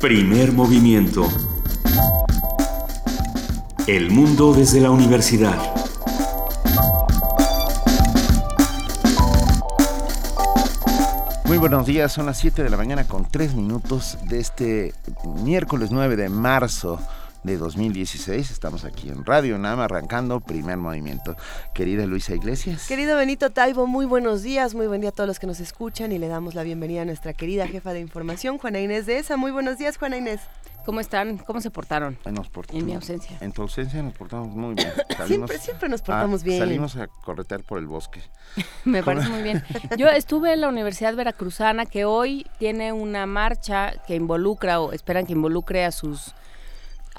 Primer movimiento. El mundo desde la universidad. Muy buenos días, son las 7 de la mañana con 3 minutos de este miércoles 9 de marzo de 2016. Estamos aquí en Radio Nama arrancando primer movimiento. Querida Luisa Iglesias. Querido Benito Taibo, muy buenos días, muy buen día a todos los que nos escuchan y le damos la bienvenida a nuestra querida jefa de información, Juana Inés de ESA. Muy buenos días, Juana Inés. ¿Cómo están? ¿Cómo se portaron? Nos portamos, en mi ausencia. En tu ausencia nos portamos muy bien. siempre, siempre nos portamos bien. Salimos a corretear por el bosque. Me parece muy bien. Yo estuve en la Universidad Veracruzana que hoy tiene una marcha que involucra o esperan que involucre a sus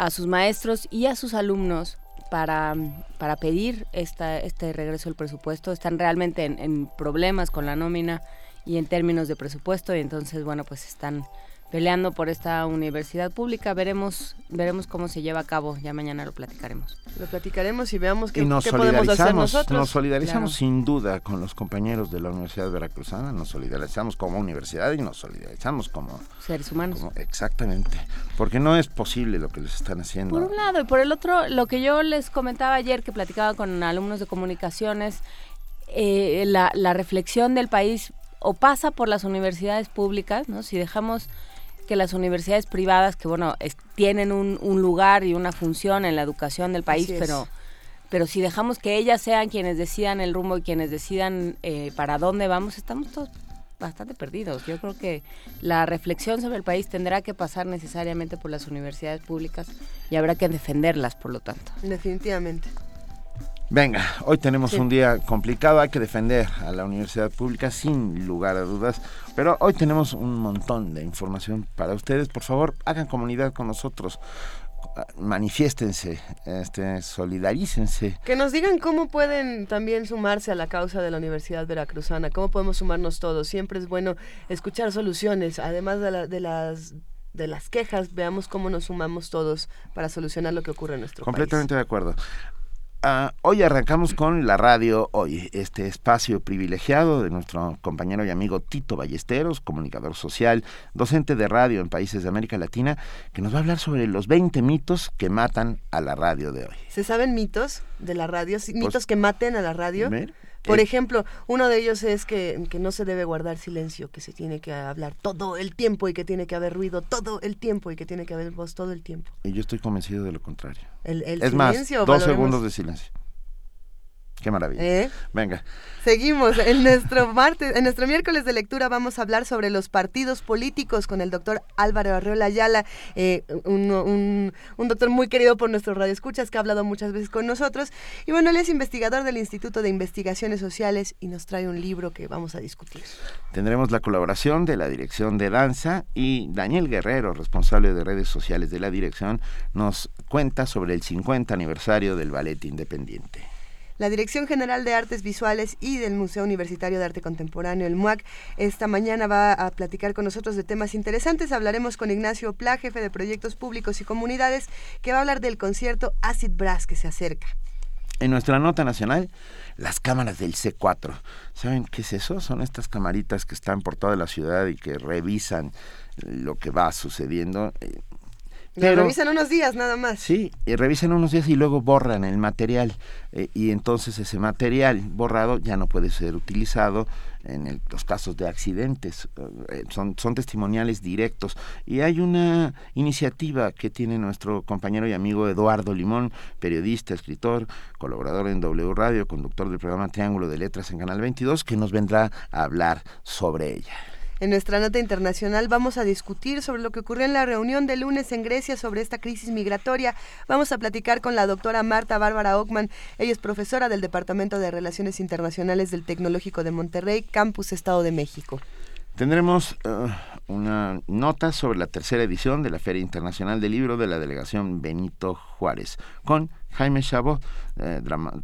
a sus maestros y a sus alumnos para, para pedir esta, este regreso del presupuesto. Están realmente en, en problemas con la nómina y en términos de presupuesto y entonces, bueno, pues están peleando por esta universidad pública. Veremos veremos cómo se lleva a cabo. Ya mañana lo platicaremos. Lo platicaremos y veamos qué, podemos hacer nosotros. Nos solidarizamos sin duda con los compañeros de la Universidad Veracruzana. Nos solidarizamos como universidad y nos solidarizamos como seres humanos. exactamente. Porque no es posible lo que les están haciendo. Por un lado y por el otro, lo que yo les comentaba ayer que platicaba con alumnos de comunicaciones, eh, la, la reflexión del país o pasa por las universidades públicas, ¿no? Si dejamos que las universidades privadas, que bueno, tienen un, lugar y una función en la educación del país, pero pero si dejamos que ellas sean quienes decidan el rumbo y quienes decidan eh, para dónde vamos, estamos todos bastante perdidos. Yo creo que la reflexión sobre el país tendrá que pasar necesariamente por las universidades públicas y habrá que defenderlas, por lo tanto. Definitivamente. Venga, hoy tenemos un día complicado, hay que defender a la universidad pública sin lugar a dudas, pero hoy tenemos un montón de información para ustedes. Por favor, hagan comunidad con nosotros manifiéstense, este, solidarícense. Que nos digan cómo pueden también sumarse a la causa de la Universidad Veracruzana, cómo podemos sumarnos todos. Siempre es bueno escuchar soluciones, además de, de las de las quejas, veamos cómo nos sumamos todos para solucionar lo que ocurre en nuestro país. Completamente de acuerdo. Ah, hoy arrancamos con la radio hoy, este espacio privilegiado de nuestro compañero y amigo Tito Ballesteros, comunicador social, docente de radio en países de América Latina, que nos va a hablar sobre los 20 mitos que matan a la radio de hoy. ¿Se saben mitos de la radio? ¿Mitos pues, que maten a la radio? Por eh, ejemplo, uno de ellos es que, no se debe guardar silencio, que se tiene que hablar todo el tiempo y que tiene que haber ruido todo el tiempo y que tiene que haber voz todo el tiempo. Y yo estoy convencido de lo contrario. El, es más, dos segundos de silencio. Qué maravilla. ¿Eh? Venga. Seguimos. En nuestro martes, en nuestro miércoles de lectura vamos a hablar sobre los partidos políticos con el doctor Álvaro Arreola Ayala, eh, un, doctor muy querido por nuestros radioescuchas que ha hablado muchas veces con nosotros. Y bueno, él es investigador del Instituto de Investigaciones Sociales y nos trae un libro que vamos a discutir. Tendremos la colaboración de la Dirección de Danza y Daniel Guerrero, responsable de redes sociales de la dirección, nos cuenta sobre el 50 aniversario del Ballet Independiente. La Dirección General de Artes Visuales y del Museo Universitario de Arte Contemporáneo, el MUAC, esta mañana va a platicar con nosotros de temas interesantes. Hablaremos con Ignacio Pla, jefe de proyectos públicos y comunidades, que va a hablar del concierto Acid Brass que se acerca. En nuestra nota nacional, las cámaras del C4. ¿Saben qué es eso? Son estas camaritas que están por toda la ciudad y que revisan lo que va sucediendo. Eh, revisan unos días nada más. Sí, y revisan unos días y luego borran el material. Eh, y entonces ese material borrado ya no puede ser utilizado en los casos de accidentes. Eh, son, son testimoniales directos. Y hay una iniciativa que tiene nuestro compañero y amigo Eduardo Limón, periodista, escritor, colaborador en W Radio, conductor del programa Triángulo de Letras en Canal 22, que nos vendrá a hablar sobre ella. En nuestra nota internacional vamos a discutir sobre lo que ocurrió en la reunión de lunes en Grecia sobre esta crisis migratoria. Vamos a platicar con la doctora Marta Bárbara Ockman. Ella es profesora del Departamento de Relaciones Internacionales del Tecnológico de Monterrey, Campus Estado de México. Tendremos uh, una nota sobre la tercera edición de la Feria Internacional del Libro de la Delegación Benito Juárez, con Jaime Chabot, eh,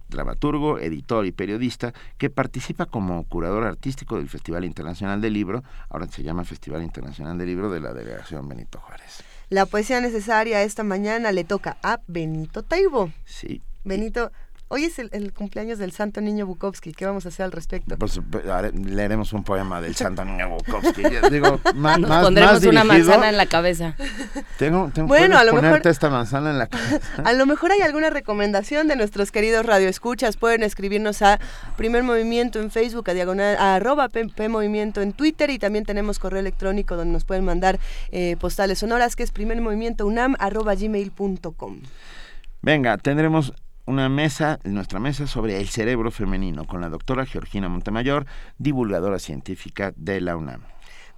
dramaturgo, editor y periodista, que participa como curador artístico del Festival Internacional del Libro, ahora se llama Festival Internacional del Libro de la Delegación Benito Juárez. La poesía necesaria esta mañana le toca a Benito Taibo. Sí. Benito, Hoy es el, cumpleaños del Santo Niño Bukowski. ¿Qué vamos a hacer al respecto? Pues, leeremos un poema del Santo Niño Bukowski. Digo, más, Nos pondremos una manzana en la cabeza. Tengo, tengo bueno, a lo mejor esta manzana en la cabeza. A lo mejor hay alguna recomendación de nuestros queridos radioescuchas. Pueden escribirnos a Primer Movimiento en Facebook, a diagonal, a arroba P, Movimiento en Twitter y también tenemos correo electrónico donde nos pueden mandar eh, postales sonoras que es primermovimientounam arroba gmail.com. Venga, tendremos una mesa, nuestra mesa sobre el cerebro femenino con la doctora Georgina Montemayor, divulgadora científica de la UNAM.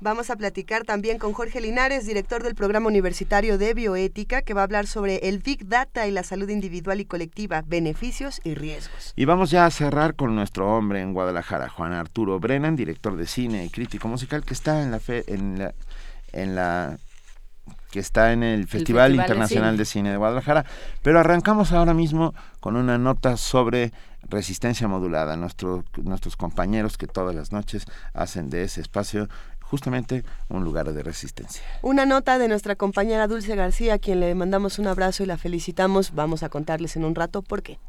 Vamos a platicar también con Jorge Linares, director del Programa Universitario de Bioética, que va a hablar sobre el Big Data y la salud individual y colectiva, beneficios y riesgos. Y vamos ya a cerrar con nuestro hombre en Guadalajara, Juan Arturo Brennan, director de cine y crítico musical, que está en la, fe, en la, en la que está en el Festival, Internacional de Cine. de Guadalajara. Pero arrancamos ahora mismo con una nota sobre resistencia modulada. nuestros compañeros que todas las noches hacen de ese espacio justamente un lugar de resistencia. Una nota de nuestra compañera Dulce García, a quien le mandamos un abrazo y la felicitamos. Vamos a contarles en un rato por qué.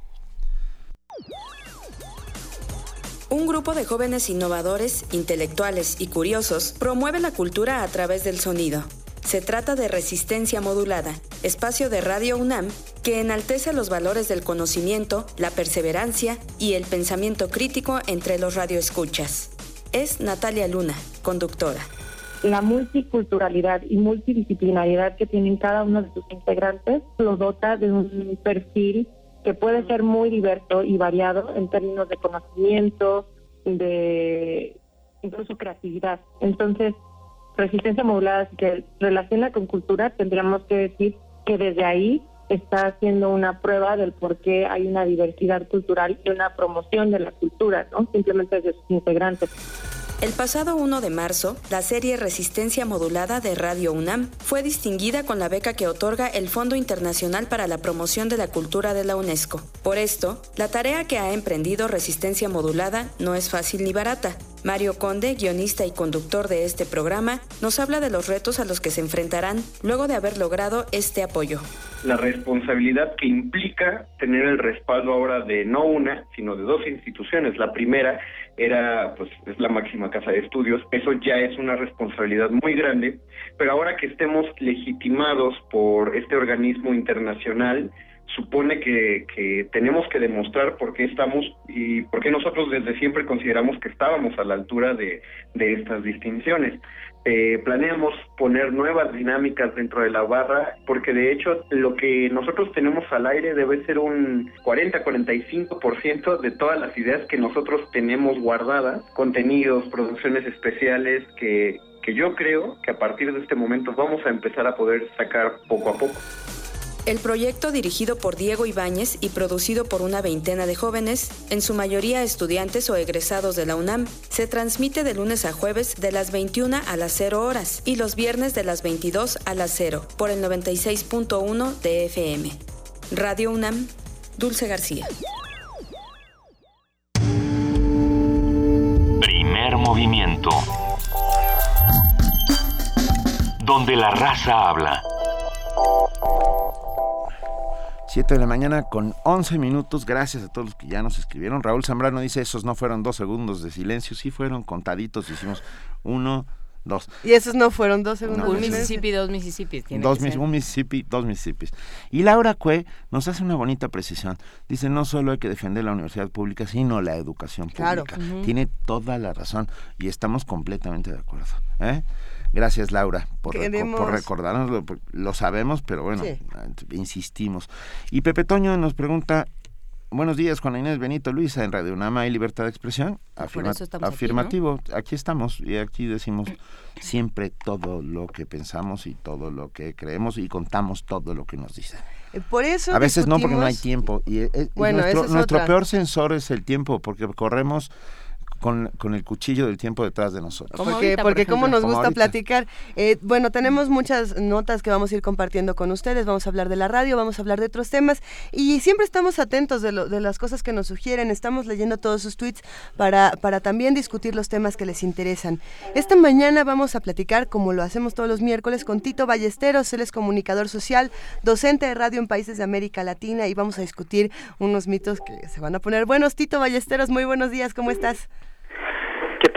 Un grupo de jóvenes innovadores, intelectuales y curiosos promueve la cultura a través del sonido. Se trata de Resistencia Modulada, espacio de Radio UNAM que enaltece los valores del conocimiento, la perseverancia y el pensamiento crítico entre los radioescuchas. Es Natalia Luna, conductora. La multiculturalidad y multidisciplinaridad que tienen cada uno de sus integrantes lo dota de un perfil que puede ser muy diverso y variado en términos de conocimiento, de incluso creatividad. Entonces, resistencia modulada que relaciona con cultura, tendríamos que decir que desde ahí está haciendo una prueba del por qué hay una diversidad cultural y una promoción de la cultura, ¿no? Simplemente desde sus integrantes. El pasado 1 de marzo, la serie Resistencia Modulada de Radio UNAM fue distinguida con la beca que otorga el Fondo Internacional para la Promoción de la Cultura de la UNESCO. Por esto, la tarea que ha emprendido Resistencia Modulada no es fácil ni barata. Mario Conde, guionista y conductor de este programa, nos habla de los retos a los que se enfrentarán luego de haber logrado este apoyo. La responsabilidad que implica tener el respaldo ahora de no una, sino de dos instituciones. La primera era, pues, es la máxima casa de estudios. Eso ya es una responsabilidad muy grande. Pero ahora que estemos legitimados por este organismo internacional, supone que, que, tenemos que demostrar por qué estamos y por qué nosotros desde siempre consideramos que estábamos a la altura de, estas distinciones. Eh, planeamos poner nuevas dinámicas dentro de la barra porque de hecho lo que nosotros tenemos al aire debe ser un 40-45% de todas las ideas que nosotros tenemos guardadas, contenidos, producciones especiales que, que yo creo que a partir de este momento vamos a empezar a poder sacar poco a poco. El proyecto, dirigido por Diego Ibáñez y producido por una veintena de jóvenes, en su mayoría estudiantes o egresados de la UNAM, se transmite de lunes a jueves de las 21 a las 0 horas y los viernes de las 22 a las 0 por el 96.1 de FM. Radio UNAM, Dulce García. Primer movimiento. Donde la raza habla. 7 de la mañana con 11 minutos. Gracias a todos los que ya nos escribieron. Raúl Zambrano dice, esos no fueron dos segundos de silencio, sí fueron contaditos. Hicimos uno, dos. Y esos no fueron dos segundos. un Mississippi, dos Mississippi. Dos, un Mississippi, dos Mississippis. Y Laura Cue nos hace una bonita precisión. Dice, no solo hay que defender la universidad pública, sino la educación pública. Claro. Tiene toda la razón y estamos completamente de acuerdo. ¿eh? Gracias, Laura, por, recordarnos. Lo, sabemos, pero bueno, insistimos. Y Pepe Toño nos pregunta, Buenos días, Juan Inés Benito Luisa, en Radio Unama y Libertad de Expresión. afirmativo, aquí, estamos y aquí decimos siempre todo lo que pensamos y todo lo que creemos y contamos todo lo que nos dicen. Eh, por eso a veces no porque no hay tiempo y, eh, nuestro, nuestro peor sensor es el tiempo porque corremos con, con el cuchillo del tiempo detrás de nosotros. porque, porque como nos gusta platicar. Eh, bueno, tenemos muchas notas que vamos a ir compartiendo con ustedes. Vamos a hablar de la radio, vamos a hablar de otros temas y siempre estamos atentos de, lo, de las cosas que nos sugieren. Estamos leyendo todos sus tweets para, para también discutir los temas que les interesan. Esta mañana vamos a platicar, como lo hacemos todos los miércoles, con Tito Ballesteros. Él es comunicador social, docente de radio en países de América Latina y vamos a discutir unos mitos que se van a poner buenos. Tito Ballesteros, muy buenos días, ¿cómo estás?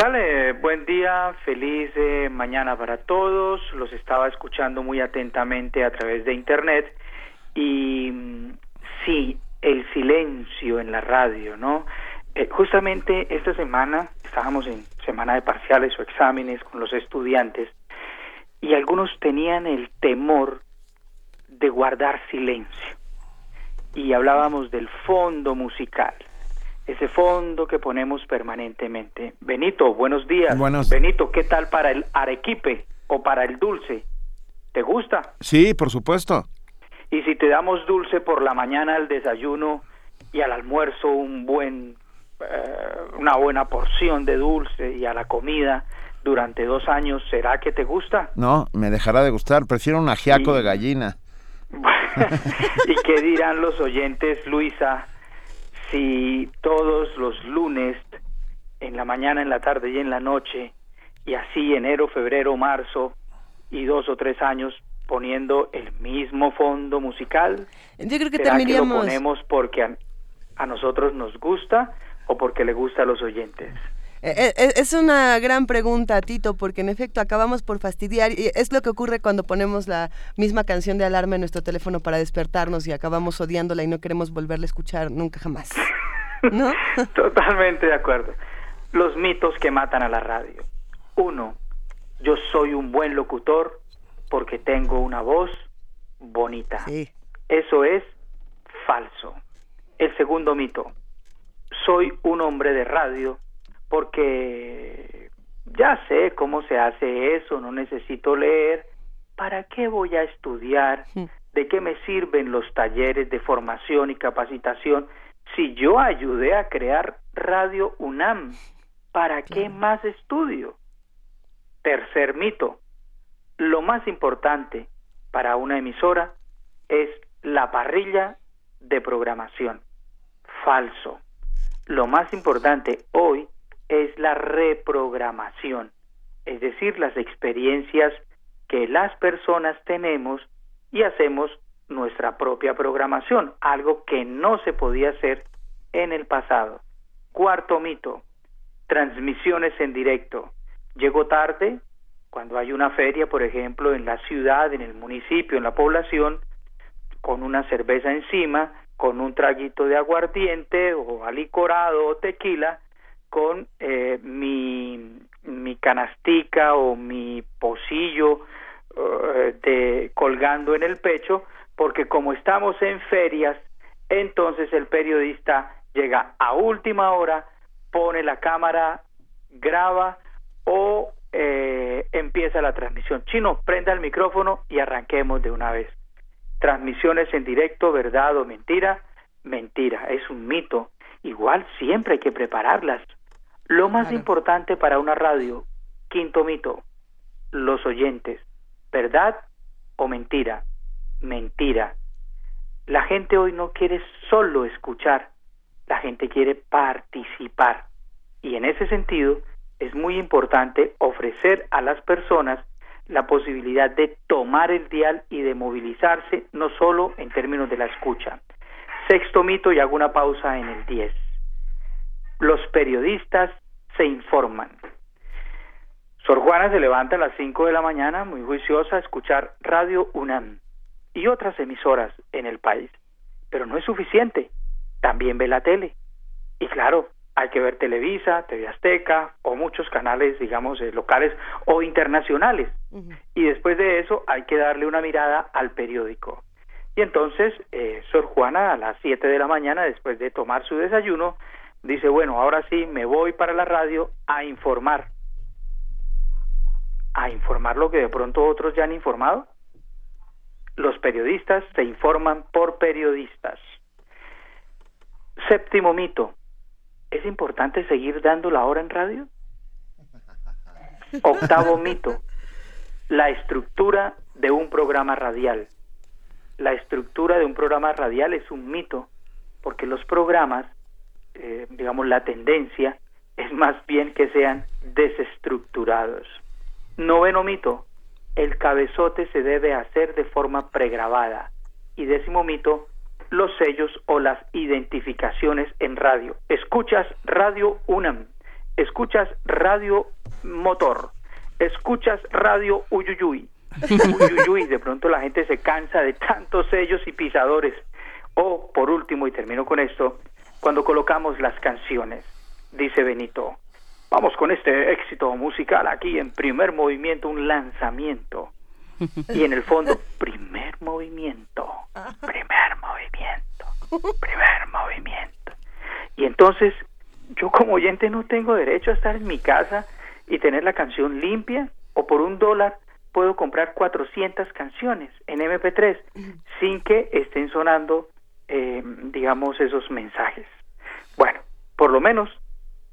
Buen día, feliz eh, mañana para todos. Los estaba escuchando muy atentamente a través de internet y mm, sí, el silencio en la radio, ¿no? Eh, justamente esta semana estábamos en semana de parciales o exámenes con los estudiantes y algunos tenían el temor de guardar silencio y hablábamos del fondo musical ese fondo que ponemos permanentemente. Benito, buenos días. Buenos... Benito, ¿qué tal para el arequipe o para el dulce? ¿Te gusta? Sí, por supuesto. Y si te damos dulce por la mañana al desayuno y al almuerzo un buen eh, una buena porción de dulce y a la comida durante dos años, ¿será que te gusta? No, me dejará de gustar. Prefiero un ajiaco de gallina. ¿Y qué dirán los oyentes, Luisa? Si todos los lunes, en la mañana, en la tarde y en la noche, y así enero, febrero, marzo y dos o tres años poniendo el mismo fondo musical? Yo creo que terminaríamos... lo ponemos porque a, nosotros nos gusta o porque le gusta a los oyentes? Eh, eh, es una gran pregunta, Tito, porque en efecto acabamos por fastidiar y es lo que ocurre cuando ponemos la misma canción de alarma en nuestro teléfono para despertarnos y acabamos odiándola y no queremos volverla a escuchar nunca jamás. ¿No? Totalmente de acuerdo. Los mitos que matan a la radio. Uno, yo soy un buen locutor porque tengo una voz bonita. Sí. Eso es falso. El segundo mito, soy un hombre de radio porque ya sé cómo se hace eso, no necesito leer, ¿para qué voy a estudiar? ¿De qué me sirven los talleres de formación y capacitación si yo ayudé a crear Radio UNAM? ¿Para qué más estudio? Tercer mito. Lo más importante para una emisora es la parrilla de programación. Falso. Lo más importante hoy es la reprogramación, es decir, las experiencias que las personas tenemos y hacemos nuestra propia programación, algo que no se podía hacer en el pasado. Cuarto mito, transmisiones en directo. Llego tarde cuando hay una feria, por ejemplo, en la ciudad, en el municipio, en la población, con una cerveza encima, con un traguito de aguardiente o alicorado o tequila, con eh, mi, mi canastica o mi pocillo eh, de, colgando en el pecho, porque como estamos en ferias, entonces el periodista llega a última hora, pone la cámara, graba o eh, empieza la transmisión. Chino, prenda el micrófono y arranquemos de una vez. Transmisiones en directo, verdad o mentira, mentira, es un mito. Igual siempre hay que prepararlas. Lo más importante para una radio, quinto mito, los oyentes, ¿verdad o mentira? Mentira. La gente hoy no quiere solo escuchar, la gente quiere participar. Y en ese sentido es muy importante ofrecer a las personas la posibilidad de tomar el dial y de movilizarse, no solo en términos de la escucha. Sexto mito, y hago una pausa en el 10 los periodistas se informan. Sor Juana se levanta a las 5 de la mañana, muy juiciosa, a escuchar Radio UNAM y otras emisoras en el país. Pero no es suficiente. También ve la tele. Y claro, hay que ver Televisa, TV Azteca o muchos canales, digamos, eh, locales o internacionales. Y después de eso hay que darle una mirada al periódico. Y entonces, eh, Sor Juana a las 7 de la mañana, después de tomar su desayuno, dice, bueno, ahora sí me voy para la radio a informar. A informar lo que de pronto otros ya han informado. Los periodistas se informan por periodistas. Séptimo mito. ¿es importante seguir dando la hora en radio? Octavo mito, la estructura de un programa radial. La estructura de un programa radial es un mito, porque los programas, eh, digamos, la tendencia es más bien que sean desestructurados. Noveno mito, el cabezote se debe hacer de forma pregrabada. Y décimo mito, los sellos o las identificaciones en radio. Escuchas Radio UNAM, escuchas Radio Motor, escuchas Radio Uyuyuy. Uyuyuy, de pronto la gente se cansa de tantos sellos y pisadores. O, por último, y termino con esto, cuando colocamos las canciones, dice Benito, vamos con este éxito musical aquí en primer movimiento, un lanzamiento. Y en el fondo, primer movimiento, primer movimiento, primer movimiento. Y entonces, yo como oyente no tengo derecho a estar en mi casa y tener la canción limpia o por un dólar puedo comprar 400 canciones en MP3 sin que estén sonando, eh, digamos, esos mensajes. Bueno, por lo menos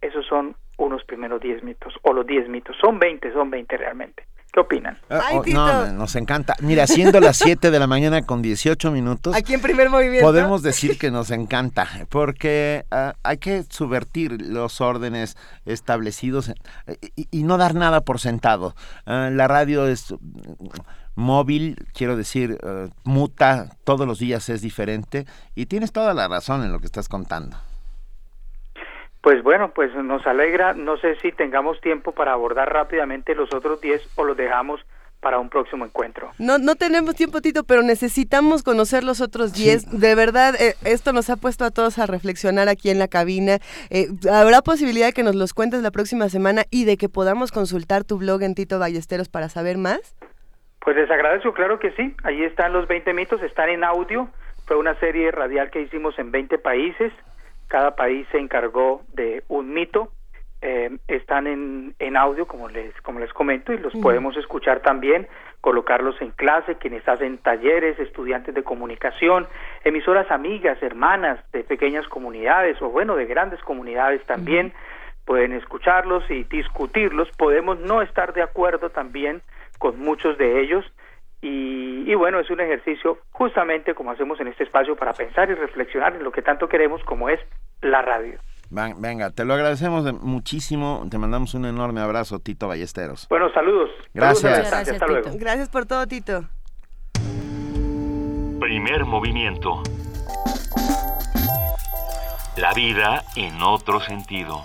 esos son unos primeros 10 mitos, o los 10 mitos, son 20, son 20 realmente. ¿Qué opinan? Ah, oh, no, nos encanta. Mira, siendo las 7 de la mañana con 18 minutos. Aquí en primer movimiento. Podemos decir que nos encanta, porque uh, hay que subvertir los órdenes establecidos eh, y, y no dar nada por sentado. Uh, la radio es móvil, quiero decir, uh, muta, todos los días es diferente y tienes toda la razón en lo que estás contando. Pues bueno, pues nos alegra, no sé si tengamos tiempo para abordar rápidamente los otros 10 o los dejamos para un próximo encuentro. No, no tenemos tiempo, Tito, pero necesitamos conocer los otros 10. Sí. De verdad, eh, esto nos ha puesto a todos a reflexionar aquí en la cabina. Eh, ¿Habrá posibilidad de que nos los cuentes la próxima semana y de que podamos consultar tu blog en Tito Ballesteros para saber más? Pues les agradezco, claro que sí. Ahí están los 20 mitos, están en audio. Fue una serie radial que hicimos en 20 países cada país se encargó de un mito. Eh, están en, en audio, como les, como les comento, y los podemos escuchar también, colocarlos en clase, quienes hacen talleres, estudiantes de comunicación, emisoras amigas, hermanas de pequeñas comunidades, o bueno, de grandes comunidades también, pueden escucharlos y discutirlos. Podemos no estar de acuerdo también con muchos de ellos, y, y, bueno, es un ejercicio justamente como hacemos en este espacio para pensar y reflexionar en lo que tanto queremos como es la radio. Venga, te lo agradecemos muchísimo. Te mandamos un enorme abrazo, Tito Ballesteros. Bueno, saludos. Gracias. Saludos gracias Hasta luego. Gracias por todo, Tito. Primer movimiento. La vida en otro sentido.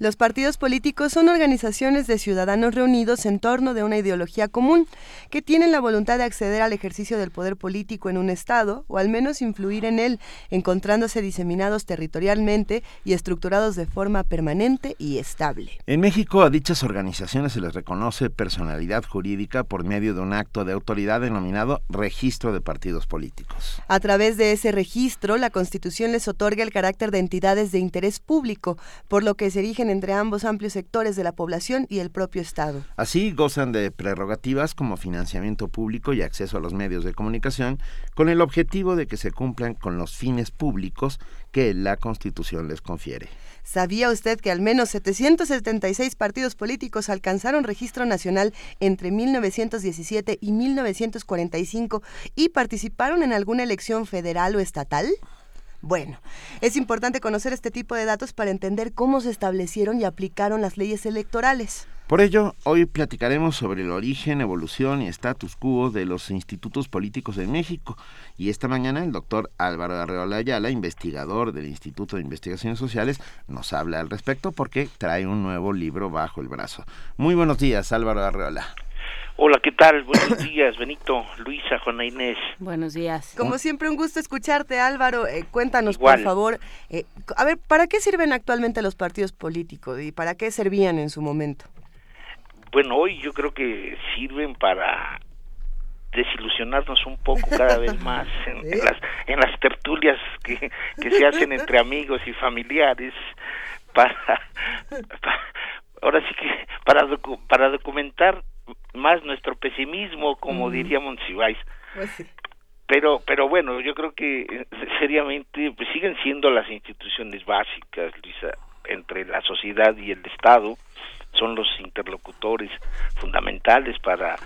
Los partidos políticos son organizaciones de ciudadanos reunidos en torno de una ideología común, que tienen la voluntad de acceder al ejercicio del poder político en un Estado, o al menos influir en él, encontrándose diseminados territorialmente y estructurados de forma permanente y estable. En México a dichas organizaciones se les reconoce personalidad jurídica por medio de un acto de autoridad denominado Registro de Partidos Políticos. A través de ese registro, la Constitución les otorga el carácter de entidades de interés público, por lo que se erigen entre ambos amplios sectores de la población y el propio Estado. Así gozan de prerrogativas como financiamiento público y acceso a los medios de comunicación, con el objetivo de que se cumplan con los fines públicos que la Constitución les confiere. ¿Sabía usted que al menos 776 partidos políticos alcanzaron registro nacional entre 1917 y 1945 y participaron en alguna elección federal o estatal? Bueno, es importante conocer este tipo de datos para entender cómo se establecieron y aplicaron las leyes electorales. Por ello, hoy platicaremos sobre el origen, evolución y status quo de los institutos políticos en México. Y esta mañana el doctor Álvaro Arreola Ayala, investigador del Instituto de Investigaciones Sociales, nos habla al respecto porque trae un nuevo libro bajo el brazo. Muy buenos días, Álvaro Arreola. Hola, ¿qué tal? Buenos días, Benito, Luisa, Juana Inés. Buenos días. Como siempre, un gusto escucharte, Álvaro. Eh, cuéntanos, Igual. por favor, eh, a ver, ¿para qué sirven actualmente los partidos políticos y para qué servían en su momento? Bueno, hoy yo creo que sirven para desilusionarnos un poco cada vez más en, ¿Sí? en, las, en las tertulias que, que se hacen entre amigos y familiares para, para ahora sí que para, docu para documentar más nuestro pesimismo, como diría Monsiváis. Pues sí. Pero, pero bueno, yo creo que eh, seriamente pues siguen siendo las instituciones básicas, Luisa, entre la sociedad y el Estado, son los interlocutores fundamentales para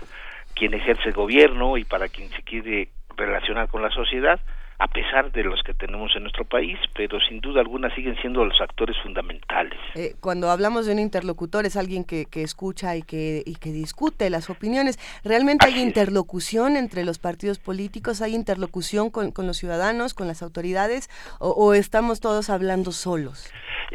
quien ejerce el gobierno y para quien se quiere relacionar con la sociedad a pesar de los que tenemos en nuestro país, pero sin duda alguna siguen siendo los actores fundamentales. Eh, cuando hablamos de un interlocutor es alguien que, que escucha y que, y que discute las opiniones. ¿Realmente hay interlocución entre los partidos políticos? ¿Hay interlocución con, con los ciudadanos, con las autoridades? O, ¿O estamos todos hablando solos?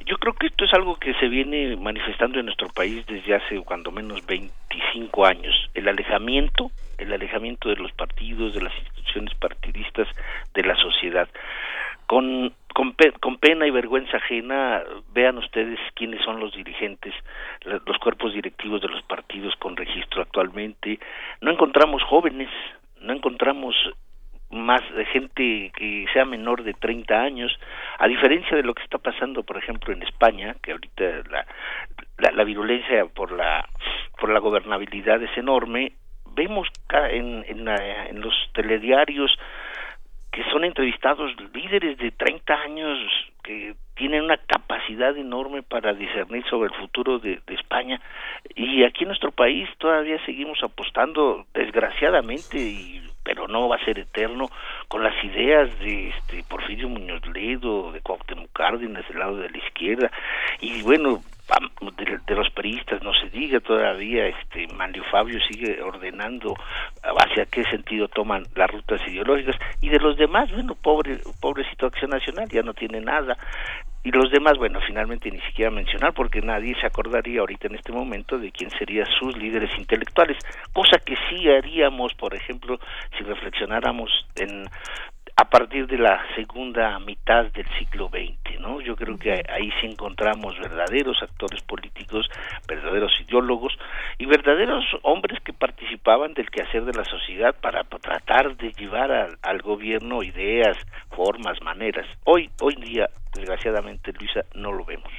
Yo creo que esto es algo que se viene manifestando en nuestro país desde hace cuando menos 25 años. El alejamiento, el alejamiento de los partidos, de las instituciones partidistas, de la sociedad. Con, con, con, pena y vergüenza ajena, vean ustedes quiénes son los dirigentes, los cuerpos directivos de los partidos con registro actualmente. No encontramos jóvenes, no encontramos más de gente que sea menor de 30 años, a diferencia de lo que está pasando, por ejemplo, en España, que ahorita la, la, la virulencia por la por la gobernabilidad es enorme, vemos en, en, en los telediarios que son entrevistados líderes de 30 años que tienen una capacidad enorme para discernir sobre el futuro de, de, España. Y aquí en nuestro país todavía seguimos apostando desgraciadamente y pero no va a ser eterno con las ideas de este Porfirio Muñoz Ledo, de Cuauhtémoc Cárdenas del lado de la izquierda y bueno de, los peristas no se diga todavía este Manlio Fabio sigue ordenando hacia qué sentido toman las rutas ideológicas y de los demás bueno pobre pobrecito Acción Nacional ya no tiene nada y los demás, bueno, finalmente ni siquiera mencionar porque nadie se acordaría ahorita en este momento de quién serían sus líderes intelectuales, cosa que sí haríamos, por ejemplo, si reflexionáramos en a partir de la segunda mitad del siglo XX, ¿no? Yo creo que ahí sí encontramos verdaderos actores políticos, verdaderos ideólogos y verdaderos hombres que participaban del quehacer de la sociedad para tratar de llevar al, al gobierno ideas, formas, maneras. Hoy, hoy día, desgraciadamente, Luisa, no lo vemos.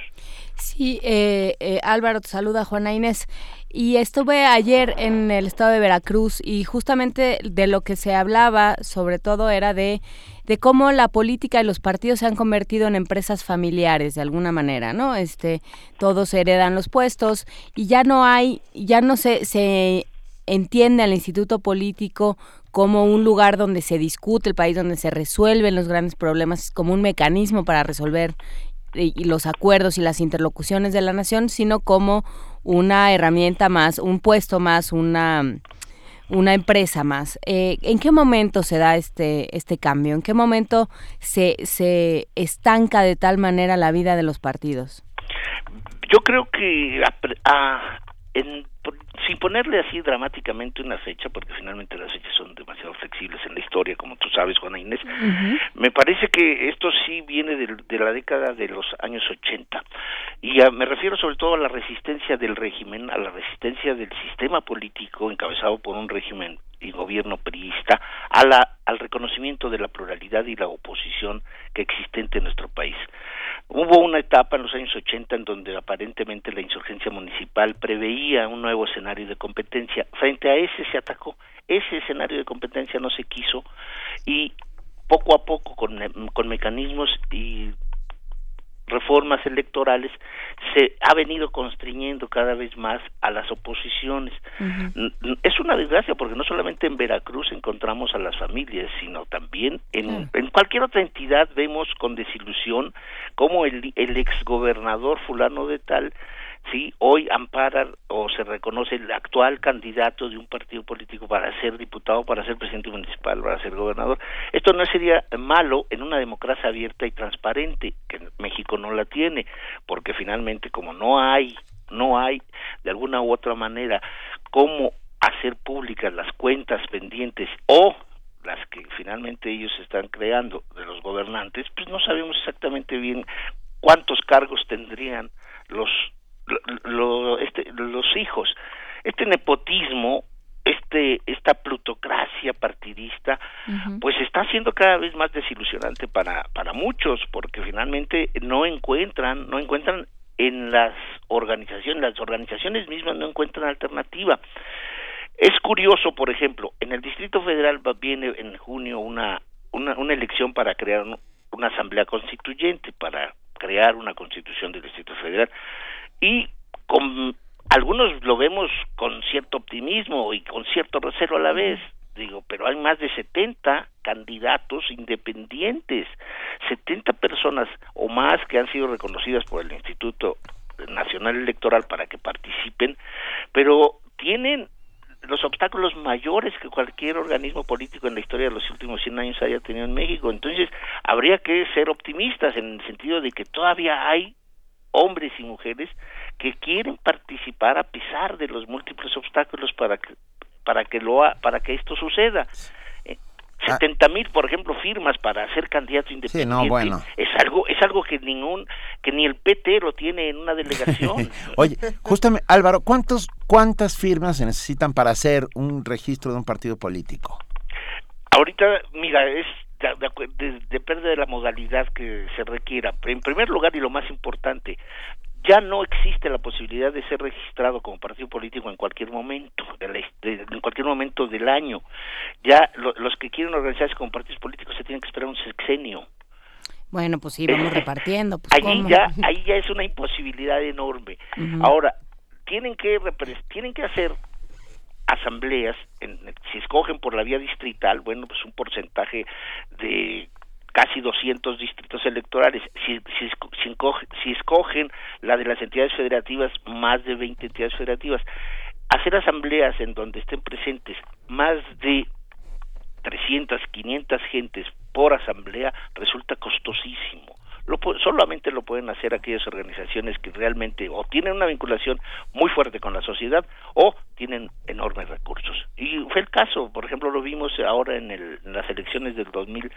Sí, eh, eh, Álvaro, te saluda Juana Inés. Y estuve ayer en el estado de Veracruz y justamente de lo que se hablaba, sobre todo, era de, de cómo la política y los partidos se han convertido en empresas familiares de alguna manera, ¿no? Este, todos heredan los puestos y ya no hay, ya no se, se entiende al instituto político como un lugar donde se discute el país, donde se resuelven los grandes problemas, como un mecanismo para resolver y los acuerdos y las interlocuciones de la nación, sino como una herramienta más, un puesto más, una una empresa más. Eh, ¿En qué momento se da este este cambio? ¿En qué momento se se estanca de tal manera la vida de los partidos? Yo creo que a, en, sin ponerle así dramáticamente una fecha, porque finalmente las fechas son demasiado flexibles en la historia, como tú sabes, Juana Inés, uh -huh. me parece que esto sí viene de, de, la década de los años 80. Y a, me refiero sobre todo a la resistencia del régimen, a la resistencia del sistema político encabezado por un régimen y gobierno priista, a la, al reconocimiento de la pluralidad y la oposición que existente en nuestro país. Hubo una etapa en los años 80 en donde aparentemente la insurgencia municipal preveía un nuevo escenario de competencia. Frente a ese se atacó. Ese escenario de competencia no se quiso y poco a poco con, con mecanismos y reformas electorales se ha venido constriñendo cada vez más a las oposiciones. Uh -huh. Es una desgracia porque no solamente en Veracruz encontramos a las familias, sino también en, uh -huh. en cualquier otra entidad vemos con desilusión cómo el, el exgobernador fulano de tal sí hoy ampara o se reconoce el actual candidato de un partido político para ser diputado, para ser presidente municipal, para ser gobernador. Esto no sería malo en una democracia abierta y transparente, que México no la tiene, porque finalmente como no hay, no hay de alguna u otra manera cómo hacer públicas las cuentas pendientes o las que finalmente ellos están creando de los gobernantes, pues no sabemos exactamente bien cuántos cargos tendrían los lo, este, los hijos. Este nepotismo, este, esta plutocracia partidista, uh -huh. pues está siendo cada vez más desilusionante para, para muchos, porque finalmente no encuentran, no encuentran en las organizaciones, las organizaciones mismas no encuentran alternativa. Es curioso, por ejemplo, en el Distrito Federal viene en junio una, una, una elección para crear una asamblea constituyente, para crear una constitución del Distrito Federal. Y con algunos lo vemos con cierto optimismo y con cierto recelo a la vez digo, pero hay más de 70 candidatos independientes, 70 personas o más que han sido reconocidas por el Instituto Nacional Electoral para que participen, pero tienen los obstáculos mayores que cualquier organismo político en la historia de los últimos 100 años haya tenido en México. Entonces, habría que ser optimistas en el sentido de que todavía hay hombres y mujeres que quieren participar a pesar de los múltiples obstáculos para que, para que lo para que esto suceda. Eh, ah. setenta mil, por ejemplo, firmas para ser candidato independiente. Es algo, es algo que ningún, que ni el PT lo tiene en una delegación. Oye, justamente, Álvaro, ¿cuántos, cuántas firmas se necesitan para hacer un registro de un partido político? Ahorita, mira, es depende de la modalidad que se requiera. En primer lugar y lo más importante, ya no existe la posibilidad de ser registrado como partido político en cualquier momento, en cualquier momento del año. Ya los que quieren organizarse como partidos políticos se tienen que esperar un sexenio. Bueno, pues sí, vamos repartiendo. Pues, ahí ya, ahí ya es una imposibilidad enorme. Ahora tienen que tienen que hacer asambleas, en, si escogen por la vía distrital, bueno, pues un porcentaje de casi 200 distritos electorales. Si, si, si, escogen la de las entidades federativas, más de 20 entidades federativas. Hacer asambleas en donde estén presentes más de 300, 500 gentes por asamblea resulta costosísimo. Lo, solamente lo pueden hacer aquellas organizaciones que realmente o tienen una vinculación muy fuerte con la sociedad o tienen enormes recursos. Y fue el caso, por ejemplo, lo vimos ahora en, el, en las elecciones del 2000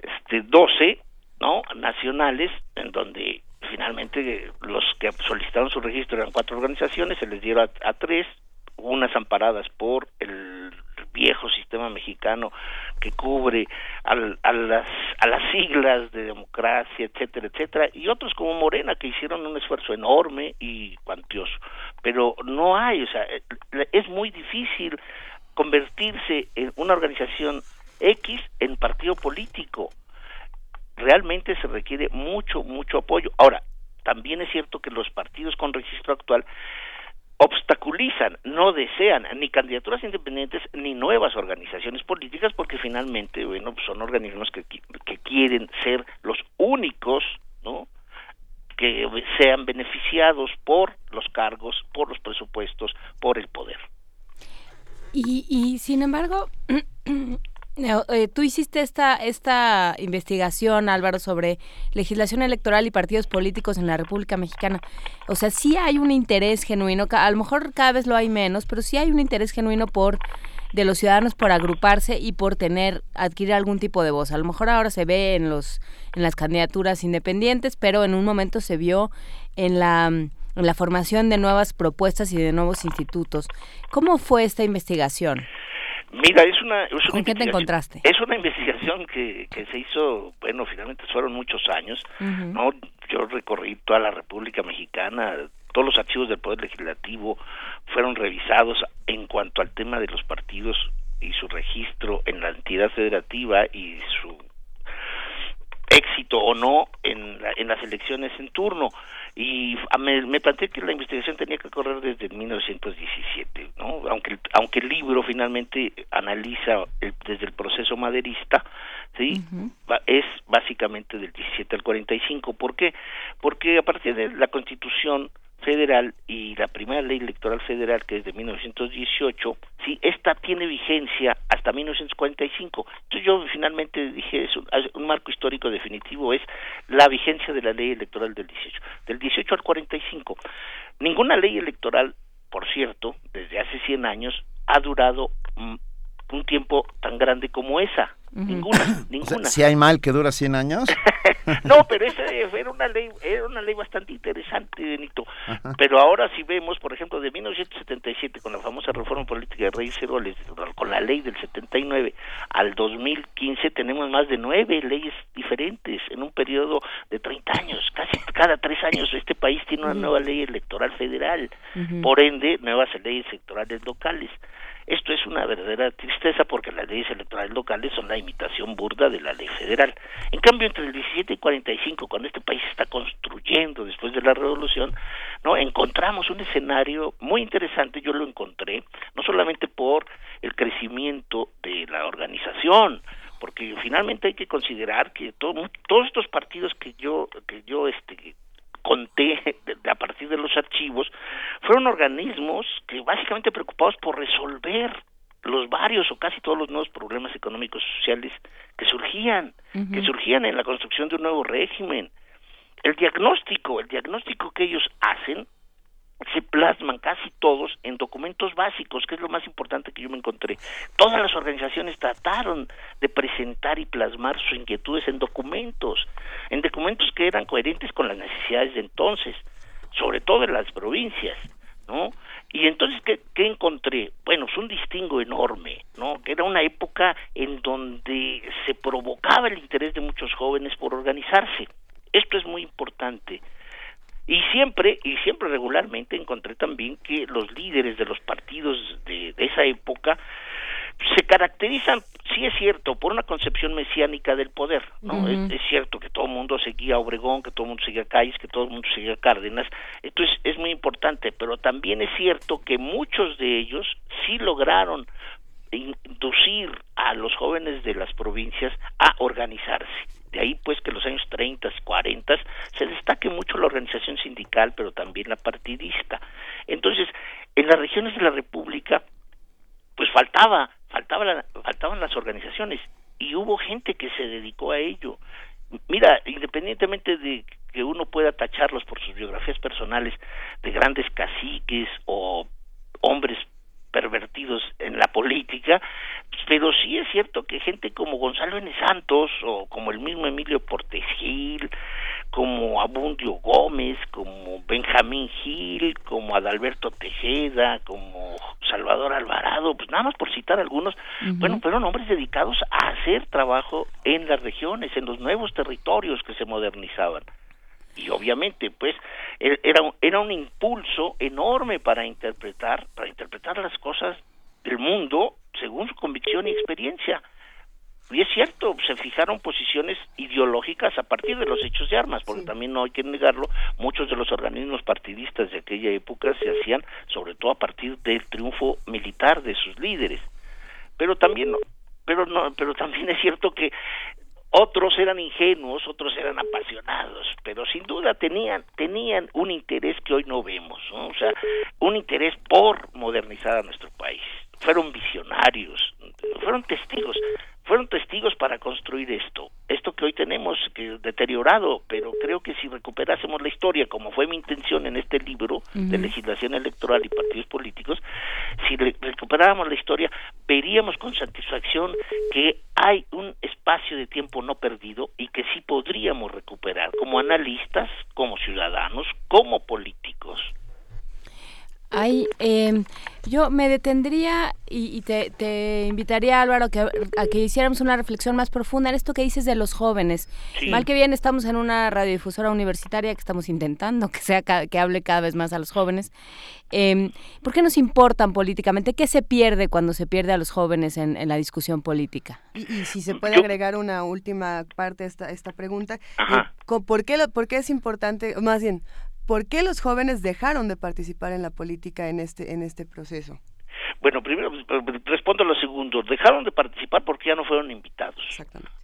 este 12 no nacionales en donde finalmente los que solicitaron su registro eran cuatro organizaciones se les dieron a, tres unas amparadas por el viejo sistema mexicano que cubre a, las a las siglas de democracia etcétera etcétera y otros como Morena que hicieron un esfuerzo enorme y cuantioso pero no hay o sea es muy difícil convertirse en una organización X en partido político. Realmente se requiere mucho, mucho apoyo. Ahora, también es cierto que los partidos con registro actual obstaculizan, no desean ni candidaturas independientes ni nuevas organizaciones políticas porque finalmente, bueno, pues son organismos que, que quieren ser los únicos, ¿no? que sean beneficiados por los cargos, por los presupuestos, por el poder. Y, y sin embargo, tú hiciste esta, esta investigación, Álvaro, sobre legislación electoral y partidos políticos en la República Mexicana. O sea, sí hay un interés genuino, a lo mejor cada vez lo hay menos, pero sí hay un interés genuino por de los ciudadanos por agruparse y por tener adquirir algún tipo de voz. A lo mejor ahora se ve en los en las candidaturas independientes, pero en un momento se vio en la en la formación de nuevas propuestas y de nuevos institutos. ¿Cómo fue esta investigación? Mira, es una... Es ¿Con qué te encontraste? Es una investigación que, que se hizo, bueno, finalmente fueron muchos años, ¿no? Yo recorrí toda la República Mexicana, todos los archivos del Poder Legislativo fueron revisados en cuanto al tema de los partidos y su registro en la entidad federativa y su éxito o no en, en las elecciones en turno y me, me planteé que la investigación tenía que correr desde 1917, ¿no? Aunque aunque el libro finalmente analiza desde el proceso maderista, sí, es básicamente del 17 al 45. ¿Por qué? Porque a partir de la Constitución federal y la primera ley electoral federal que es de 1918, sí, esta tiene vigencia hasta 1945. Entonces yo finalmente dije, es un, marco histórico definitivo, es la vigencia de la ley electoral del 18, del 18 al 45. Ninguna ley electoral, por cierto, desde hace 100 años, ha durado mm, un tiempo tan grande como esa. Ninguna, ninguna. si hay mal que dura 100 años. no, pero esa era una ley, era una ley bastante interesante, Benito. Pero ahora si vemos, por ejemplo, de 1977 con la famosa reforma política de Reyes Heroles, con la ley del 79 al 2015 tenemos más de nueve leyes diferentes en un periodo de 30 años. Casi cada tres años este país tiene una nueva ley electoral federal. Por ende, nuevas leyes electorales locales Esto es una verdadera tristeza porque las leyes electorales locales son la imitación burda de la ley federal. En cambio, entre el 17 y 45, cuando este país se está construyendo después de la revolución, no encontramos un escenario muy interesante. Yo lo encontré no solamente por el crecimiento de la organización, porque finalmente hay que considerar que todos estos partidos que yo que yo este conté a partir de los archivos, fueron organismos que básicamente preocupados por resolver los varios o casi todos los nuevos problemas económicos y sociales que surgían, que surgían en la construcción de un nuevo régimen. El diagnóstico, el diagnóstico que ellos hacen se plasman casi todos en documentos básicos, que es lo más importante que yo me encontré. Todas las organizaciones trataron de presentar y plasmar sus inquietudes en documentos, en documentos que eran coherentes con las necesidades de entonces, sobre todo en las provincias, ¿no? Y entonces, ¿qué, qué encontré? Bueno, es un distingo enorme, ¿no? Que era una época en donde se provocaba el interés de muchos jóvenes por organizarse. Esto es muy importante y siempre, y siempre regularmente encontré también que los líderes de los partidos de, esa época se caracterizan, sí es cierto, por una concepción mesiánica del poder, ¿no? es, cierto que todo el mundo seguía a Obregón, que todo el mundo seguía a Calles, que todo el mundo seguía a Cárdenas, entonces es muy importante, pero también es cierto que muchos de ellos sí lograron inducir a los jóvenes de las provincias a organizarse. De ahí pues que en los años 30, 40 se destaque mucho la organización sindical, pero también la partidista. Entonces, en las regiones de la República pues faltaba, faltaba faltaban las organizaciones y hubo gente que se dedicó a ello. Mira, independientemente de que uno pueda tacharlos por sus biografías personales de grandes caciques o hombres pervertidos en la política, pero sí es cierto que gente como Gonzalo N. Santos o como el mismo Emilio Portes Gil, como Abundio Gómez, como Benjamín Gil, como Adalberto Tejeda, como Salvador Alvarado, pues nada más por citar algunos, bueno, fueron hombres dedicados a hacer trabajo en las regiones, en los nuevos territorios que se modernizaban y obviamente pues e-, era era un impulso enorme para interpretar para interpretar las cosas del mundo según su convicción y experiencia y es cierto, se fijaron posiciones ideológicas a partir de los hechos de armas, porque también no hay que negarlo, muchos de los organismos partidistas de aquella época se hacían sobre todo a partir del triunfo militar de sus líderes. Pero también pero no, pero también es cierto que otros eran ingenuos, otros eran apasionados, pero sin duda tenían tenían un interés que hoy no vemos, o sea, un interés por modernizar a nuestro país. Fueron visionarios, fueron testigos fueron testigos para construir esto, esto que hoy tenemos que deteriorado, pero creo que si recuperásemos la historia, como fue mi intención en este libro de legislación electoral y partidos políticos, si recuperáramos la historia, veríamos con satisfacción que hay un espacio de tiempo no perdido y que sí podríamos recuperar como analistas, como ciudadanos, como políticos. Hay, em, yo me detendría y, te, invitaría, Álvaro, que, a que hiciéramos una reflexión más profunda en esto que dices de los jóvenes. Mal que bien, estamos en una radiodifusora universitaria que estamos intentando que, sea, que hable cada vez más a los jóvenes. Eh, ¿Por qué nos importan políticamente? ¿Qué se pierde cuando se pierde a los jóvenes en, la discusión política? Y, si se puede agregar una última parte a esta, esta pregunta, eh, ¿por qué, ¿por qué es importante, más bien, ¿Por qué los jóvenes dejaron de participar en la política en este, en este proceso? Bueno, primero pues, pues, respondo a lo segundo. Dejaron de participar porque ya no fueron invitados.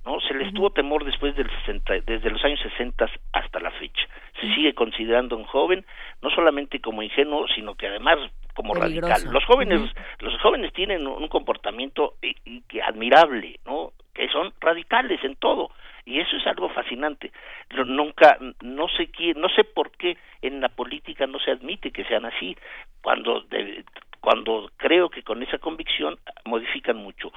¿no? Se les tuvo temor después del 60, desde los años 60 hasta la fecha. Se sigue considerando un joven no solamente como ingenuo, sino que además como radical. Los jóvenes, los jóvenes tienen un comportamiento eh, admirable, ¿no? Que son radicales en todo y eso es algo fascinante. Nunca no sé quién no sé por qué en la política no se admite que sean así cuando cuando creo que con esa convicción modifican mucho.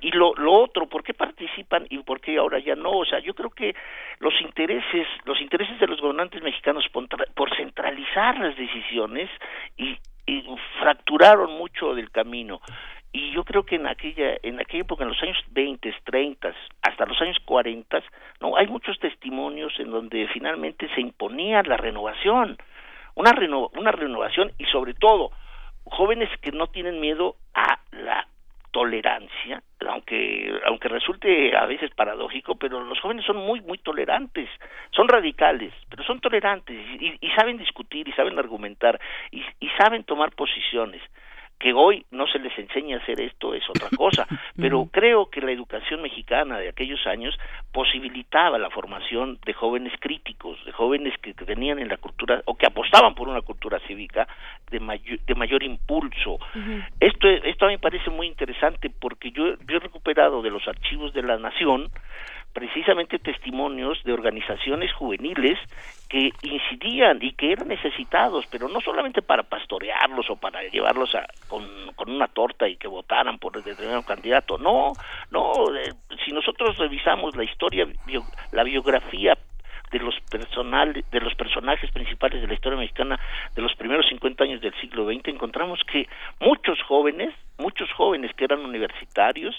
Y lo, lo otro por qué participan y por qué ahora ya no o sea yo creo que los intereses los intereses de los gobernantes mexicanos por, centralizar las decisiones y, y fracturaron mucho del camino y yo creo que en aquella en aquella época en los años 20, 30, hasta los años 40, no hay muchos testimonios en donde finalmente se imponía la renovación, una una renovación y sobre todo jóvenes que no tienen miedo a la tolerancia, aunque aunque resulte a veces paradójico, pero los jóvenes son muy muy tolerantes, son radicales, pero son tolerantes y, saben discutir y saben argumentar y saben tomar posiciones que hoy no se les enseña a hacer esto es otra cosa, pero creo que la educación mexicana de aquellos años posibilitaba la formación de jóvenes críticos, de jóvenes que, tenían en la cultura o que apostaban por una cultura cívica de mayor, de mayor impulso. Esto esto a mí me parece muy interesante porque yo, yo he recuperado de los archivos de la Nación precisamente testimonios de organizaciones juveniles que incidían y que eran necesitados, pero no solamente para pastorearlos o para llevarlos a, con, con una torta y que votaran por el determinado candidato, no, no, eh, si nosotros revisamos la historia, la biografía de los personal, de los personajes principales de la historia mexicana de los primeros 50 años del siglo XX, encontramos que muchos jóvenes, muchos jóvenes que eran universitarios,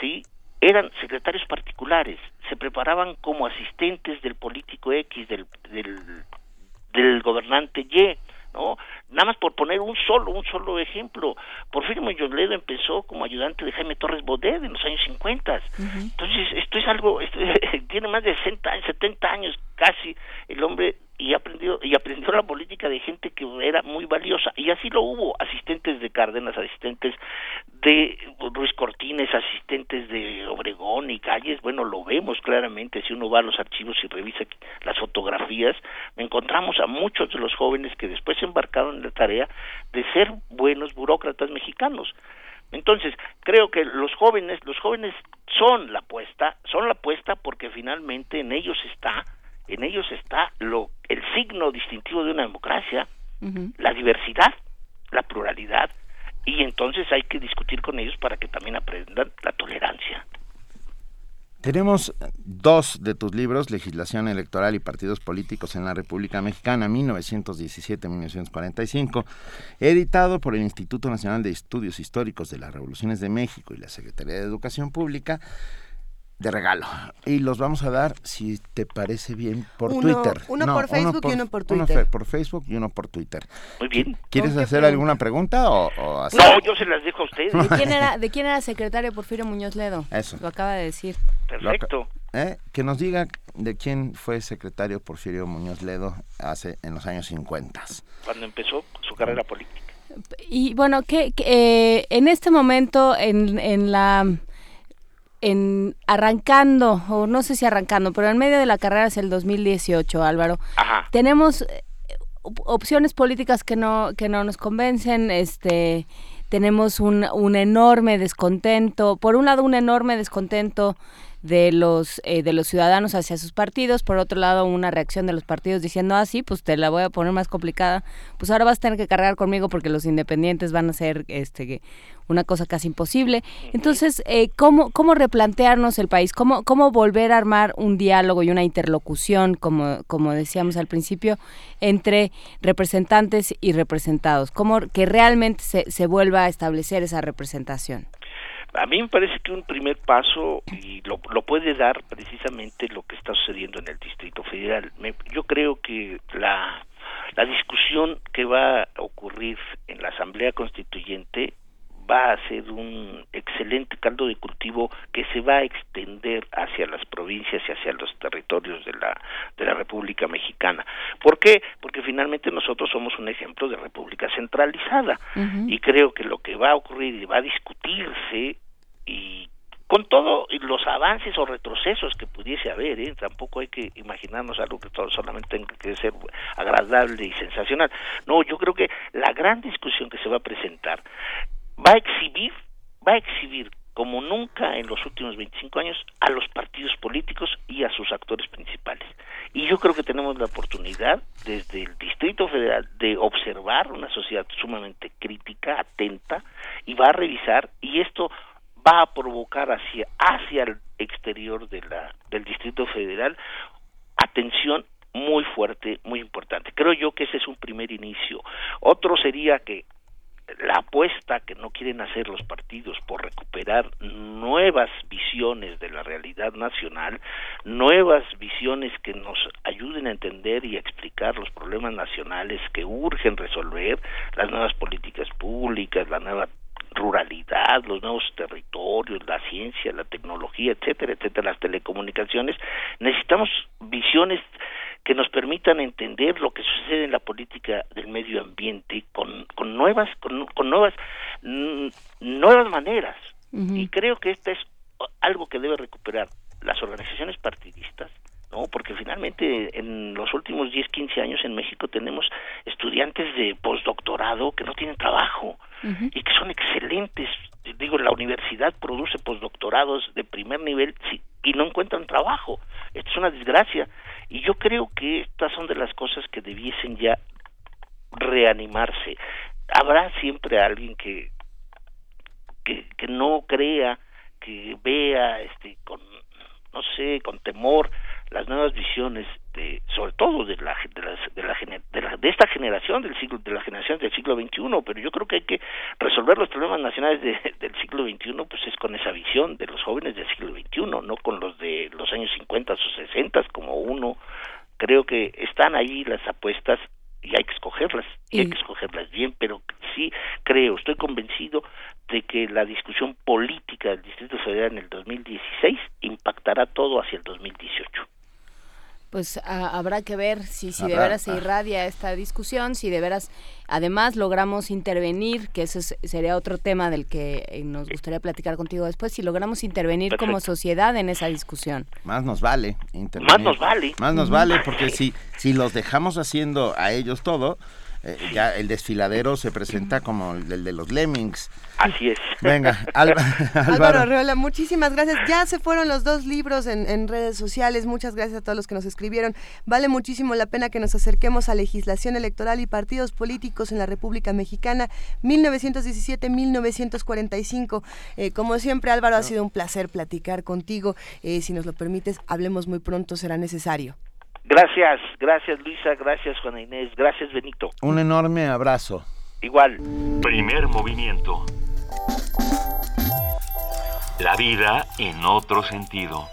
sí, eran secretarios particulares, se preparaban como asistentes del político X, del, del, del gobernante Y, ¿no? Nada más por poner un solo, un solo ejemplo. Porfirio Ledo empezó como ayudante de Jaime Torres Bodet en los años 50. Entonces, esto es algo, esto, tiene más de 60, 70 años casi el hombre y aprendió y aprendió la política de gente que era muy valiosa. Y así lo hubo asistentes de Cárdenas asistentes de Ruiz Cortines asistentes de Obregón y Calles. Bueno lo vemos claramente si uno va a los archivos y revisa las fotografías encontramos a muchos de los jóvenes que después se embarcaron en la tarea de ser buenos burócratas mexicanos. Entonces, creo que los jóvenes, los jóvenes son la apuesta, son la apuesta porque finalmente en ellos está en ellos está lo el signo distintivo de una democracia, la diversidad, la pluralidad, y entonces hay que discutir con ellos para que también aprendan la tolerancia. Tenemos dos de tus libros, Legislación Electoral y Partidos Políticos en la República Mexicana, 1917-1945, editado por el Instituto Nacional de Estudios Históricos de las Revoluciones de México y la Secretaría de Educación Pública, de regalo. Y los vamos a dar, si te parece bien, por Twitter. Uno por Facebook y uno por Twitter. Uno por Facebook y uno por Twitter. Muy bien. ¿Quieres hacer alguna pregunta o, No, yo se las dejo a ustedes. ¿De quién era, de quién era secretario Porfirio Muñoz Ledo? Eso. Lo acaba de decir. Perfecto. ¿Eh? Que nos diga de quién fue secretario Porfirio Muñoz Ledo hace en los años 50. Cuando empezó su carrera política. Y bueno, que, eh, en este momento en, en la en arrancando, o no sé si arrancando, pero en medio de la carrera es el 2018, Álvaro. Tenemos eh, opciones políticas que no que no nos convencen, este tenemos un, un enorme descontento, por un lado un enorme descontento de los eh, de los ciudadanos hacia sus partidos, por otro lado una reacción de los partidos diciendo, ah, sí, pues te la voy a poner más complicada, pues ahora vas a tener que cargar conmigo porque los independientes van a ser este una cosa casi imposible. Entonces, eh, ¿cómo, ¿cómo replantearnos el país? ¿Cómo, ¿Cómo volver a armar un diálogo y una interlocución, como, como decíamos al principio, entre representantes y representados? ¿Cómo que realmente se, se vuelva a establecer esa representación? A mí me parece que un primer paso, y lo, lo puede dar precisamente lo que está sucediendo en el Distrito Federal. yo creo que la, la discusión que va a ocurrir en la Asamblea Constituyente va a ser un excelente caldo de cultivo que se va a extender hacia las provincias y hacia los territorios de la de la República Mexicana. ¿Por qué? Porque finalmente nosotros somos un ejemplo de república centralizada y creo que lo que va a ocurrir y va a discutirse y con todos los avances o retrocesos que pudiese haber, ¿eh? tampoco hay que imaginarnos algo que todo solamente tenga que ser agradable y sensacional. No, yo creo que la gran discusión que se va a presentar va a exhibir, va a exhibir como nunca en los últimos 25 años a los partidos políticos y a sus actores principales. Y yo creo que tenemos la oportunidad desde el Distrito Federal de observar una sociedad sumamente crítica, atenta, y va a revisar, y esto va a provocar hacia, hacia el exterior de la, del Distrito Federal atención muy fuerte, muy importante. Creo yo que ese es un primer inicio. Otro sería que la apuesta que no quieren hacer los partidos por recuperar nuevas visiones de la realidad nacional, nuevas visiones que nos ayuden a entender y a explicar los problemas nacionales que urgen resolver, las nuevas políticas públicas, la nueva ruralidad, los nuevos territorios, la ciencia, la tecnología, etcétera, etcétera, las telecomunicaciones, necesitamos visiones que nos permitan entender lo que sucede en la política del medio ambiente con, con nuevas con, nuevas mm, nuevas maneras. Y creo que esta es algo que debe recuperar las organizaciones partidistas no porque finalmente en los últimos 10, 15 años en México tenemos estudiantes de postdoctorado que no tienen trabajo y que son excelentes. Digo la universidad produce postdoctorados de primer nivel y no encuentran trabajo. Esto es una desgracia. Y yo creo que estas son de las cosas que debiesen ya reanimarse habrá siempre alguien que que, no crea que vea este con no sé con temor las nuevas visiones de sobre todo de la de, de, la, de, esta generación del siglo de la generación del siglo XXI pero yo creo que hay que resolver los problemas nacionales del siglo XXI pues es con esa visión de los jóvenes del siglo XXI no con los de los años 50 o 60 como uno creo que están ahí las apuestas y hay que escogerlas y hay que escogerlas bien pero sí creo estoy convencido de que la discusión política del Distrito Federal en el 2016 impactará todo hacia el 2018 pues habrá que ver si, si de veras se irradia esta discusión, si de veras además logramos intervenir, que ese sería otro tema del que eh, nos gustaría platicar contigo después, si logramos intervenir como sociedad en esa discusión. Más nos vale intervenir. Más nos vale. Más nos vale porque si, si los dejamos haciendo a ellos todo, eh, ya el desfiladero se presenta como el de los Lemmings. Así es. Venga, Álvaro. Álvaro muchísimas gracias. Ya se fueron los dos libros en, redes sociales. Muchas gracias a todos los que nos escribieron. Vale muchísimo la pena que nos acerquemos a legislación electoral y partidos políticos en la República Mexicana 1917-1945. Eh, como siempre, Álvaro, ha sido un placer platicar contigo. Eh, si nos lo permites, hablemos muy pronto, será necesario. Gracias, gracias Luisa, gracias Juana Inés, gracias Benito. Un enorme abrazo. Igual. Primer movimiento. La vida en otro sentido.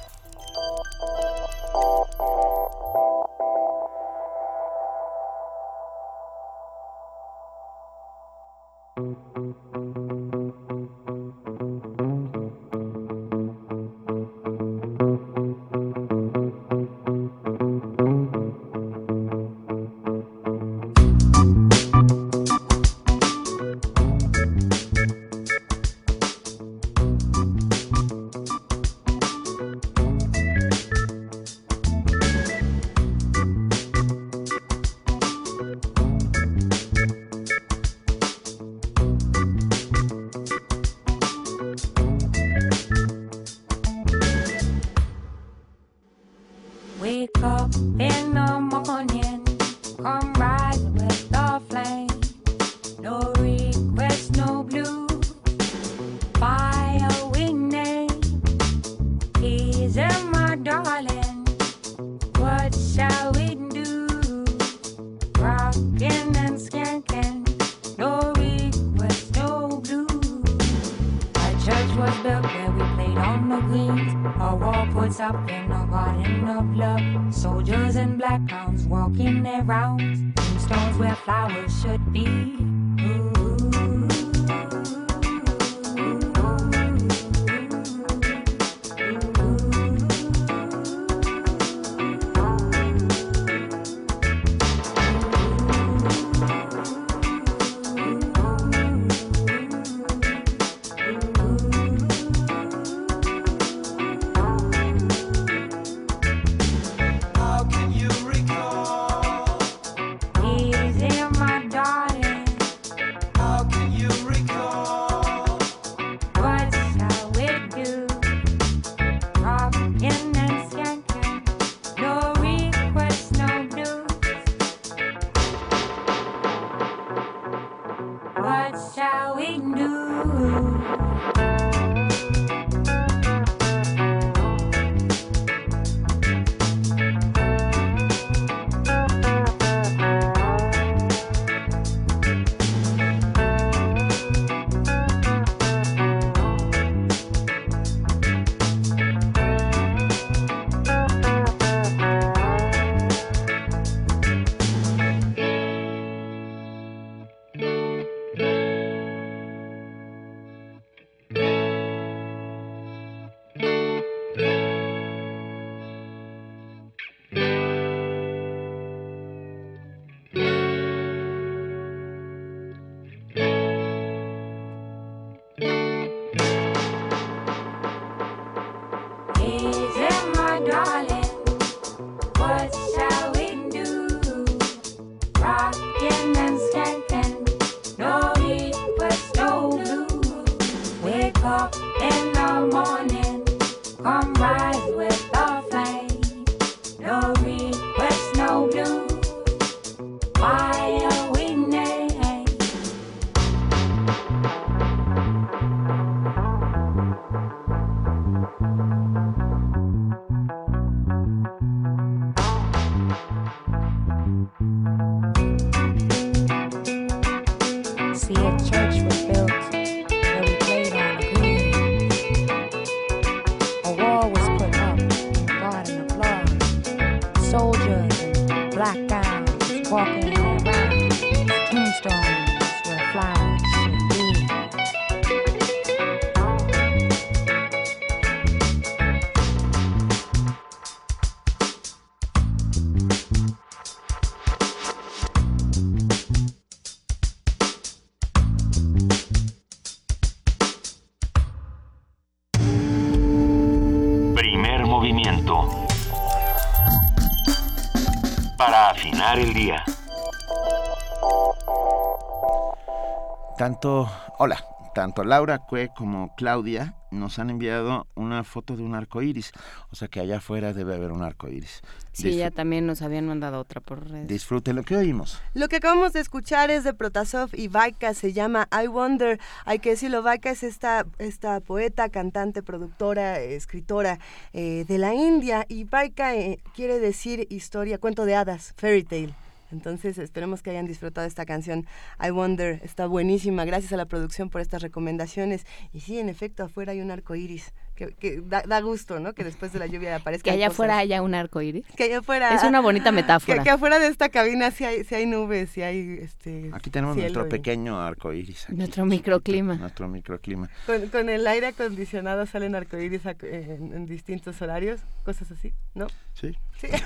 Tanto, hola, tanto Laura Cue como Claudia nos han enviado una foto de un arco iris. O sea que allá afuera debe haber un arco iris. Sí, ya también nos habían mandado otra por redes. Disfruten lo que oímos. Lo que acabamos de escuchar es de Protasov y Vaika, se llama I Wonder. Hay que decirlo, Vaika es esta, esta poeta, cantante, productora, escritora eh, de la India y Vaika eh, quiere decir historia, cuento de hadas, fairy tale. Entonces esperemos que hayan disfrutado esta canción I Wonder, está buenísima, gracias a la producción por estas recomendaciones. Y sí, en efecto, afuera hay un arco iris, que, que da, da gusto, ¿no? Que después de la lluvia aparezca. Que allá afuera haya un arco iris. Que allá afuera. Es una bonita metáfora. Que, que afuera de esta cabina sí hay, sí hay nubes, sí hay este. Aquí tenemos cielo nuestro y- pequeño arco iris. Nuestro microclima. Nuestro microclima. Con, con el aire acondicionado salen arcoíris ac- en, en distintos horarios, cosas así, ¿no? Sí. Sí.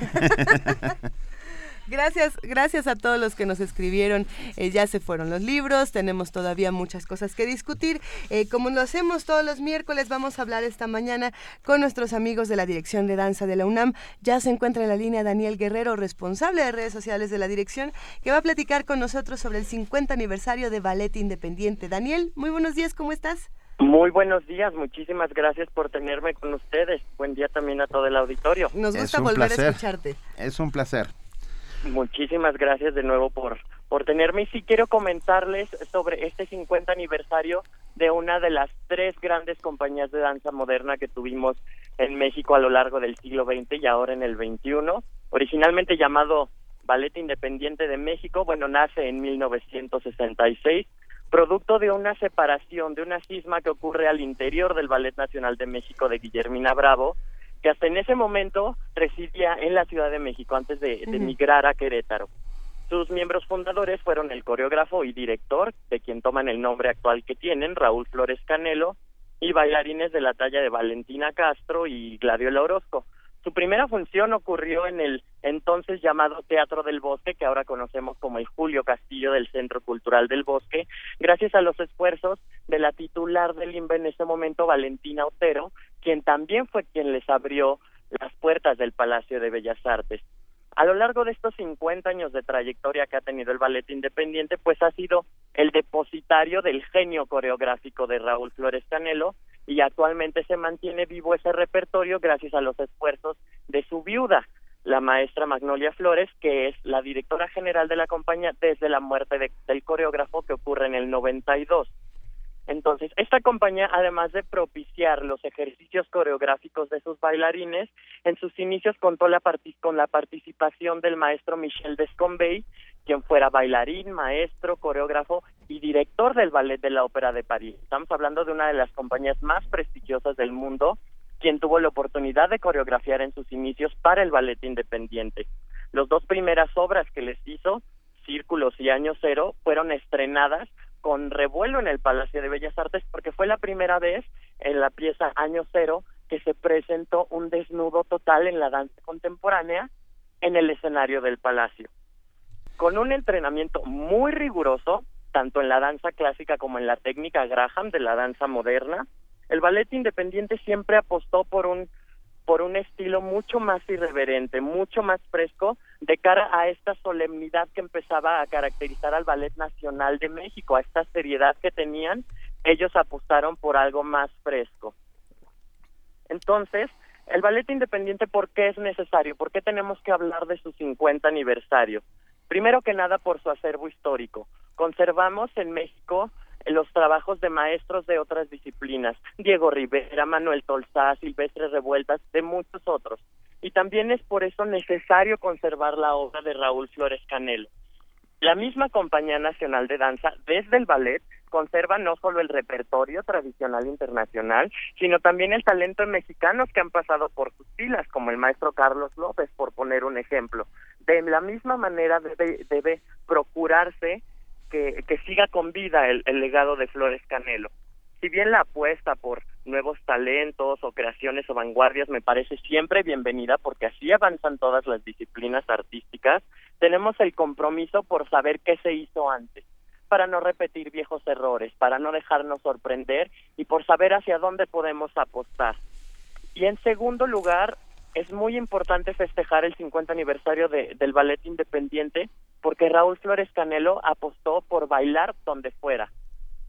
Gracias, gracias a todos los que nos escribieron. Eh, ya se fueron los libros, tenemos todavía muchas cosas que discutir. Eh, como lo hacemos todos los miércoles, vamos a hablar esta mañana con nuestros amigos de la Dirección de Danza de la UNAM. Ya se encuentra en la línea Daniel Guerrero, responsable de redes sociales de la dirección, que va a platicar con nosotros sobre el 50 aniversario de Ballet Independiente. Daniel, muy buenos días, ¿cómo estás? Muy buenos días, muchísimas gracias por tenerme con ustedes. Buen día también a todo el auditorio. Nos gusta volver placer. a escucharte. Es un placer. Muchísimas gracias de nuevo por, por tenerme. Y sí quiero comentarles sobre este 50 aniversario de una de las tres grandes compañías de danza moderna que tuvimos en México a lo largo del siglo XX y ahora en el XXI. Originalmente llamado Ballet Independiente de México, bueno, nace en 1966, producto de una separación, de una cisma que ocurre al interior del Ballet Nacional de México de Guillermina Bravo, que hasta en ese momento residía en la Ciudad de México antes de, de migrar a Querétaro. Sus miembros fundadores fueron el coreógrafo y director, de quien toman el nombre actual que tienen, Raúl Flores Canelo, y bailarines de la talla de Valentina Castro y Gladiola Orozco. Su primera función ocurrió en el entonces llamado Teatro del Bosque, que ahora conocemos como el Julio Castillo del Centro Cultural del Bosque, gracias a los esfuerzos de la titular del INBA en ese momento, Valentina Otero, quien también fue quien les abrió las puertas del Palacio de Bellas Artes. A lo largo de estos 50 años de trayectoria que ha tenido el ballet independiente, pues ha sido el depositario del genio coreográfico de Raúl Flores Canelo y actualmente se mantiene vivo ese repertorio gracias a los esfuerzos de su viuda, la maestra Magnolia Flores, que es la directora general de la compañía desde la muerte de- del coreógrafo que ocurre en el 92. Entonces, esta compañía, además de propiciar los ejercicios coreográficos de sus bailarines, en sus inicios contó la con la participación del maestro Michel Descombey, quien fuera bailarín, maestro, coreógrafo y director del Ballet de la Ópera de París. Estamos hablando de una de las compañías más prestigiosas del mundo, quien tuvo la oportunidad de coreografiar en sus inicios para el ballet independiente. Las dos primeras obras que les hizo, Círculos y Año Cero, fueron estrenadas con revuelo en el Palacio de Bellas Artes porque fue la primera vez en la pieza Año Cero que se presentó un desnudo total en la danza contemporánea en el escenario del Palacio. Con un entrenamiento muy riguroso, tanto en la danza clásica como en la técnica Graham de la danza moderna, el ballet independiente siempre apostó por un por un estilo mucho más irreverente, mucho más fresco de cara a esta solemnidad que empezaba a caracterizar al Ballet Nacional de México, a esta seriedad que tenían, ellos apostaron por algo más fresco. Entonces, el ballet independiente, ¿por qué es necesario? ¿Por qué tenemos que hablar de su 50 aniversario? Primero que nada, por su acervo histórico. Conservamos en México los trabajos de maestros de otras disciplinas, Diego Rivera, Manuel Tolsá, Silvestre Revueltas, de muchos otros. Y también es por eso necesario conservar la obra de Raúl Flores Canelo. La misma Compañía Nacional de Danza, desde el ballet, conserva no solo el repertorio tradicional internacional, sino también el talento de mexicanos que han pasado por sus filas, como el maestro Carlos López, por poner un ejemplo. De la misma manera debe, debe procurarse que, siga con vida el, el legado de Flores Canelo. Si bien la apuesta por nuevos talentos o creaciones o vanguardias me parece siempre bienvenida porque así avanzan todas las disciplinas artísticas, tenemos el compromiso por saber qué se hizo antes, para no repetir viejos errores, para no dejarnos sorprender y por saber hacia dónde podemos apostar. Y en segundo lugar, es muy importante festejar el 50 aniversario de, del ballet independiente porque Raúl Flores Canelo apostó por bailar donde fuera,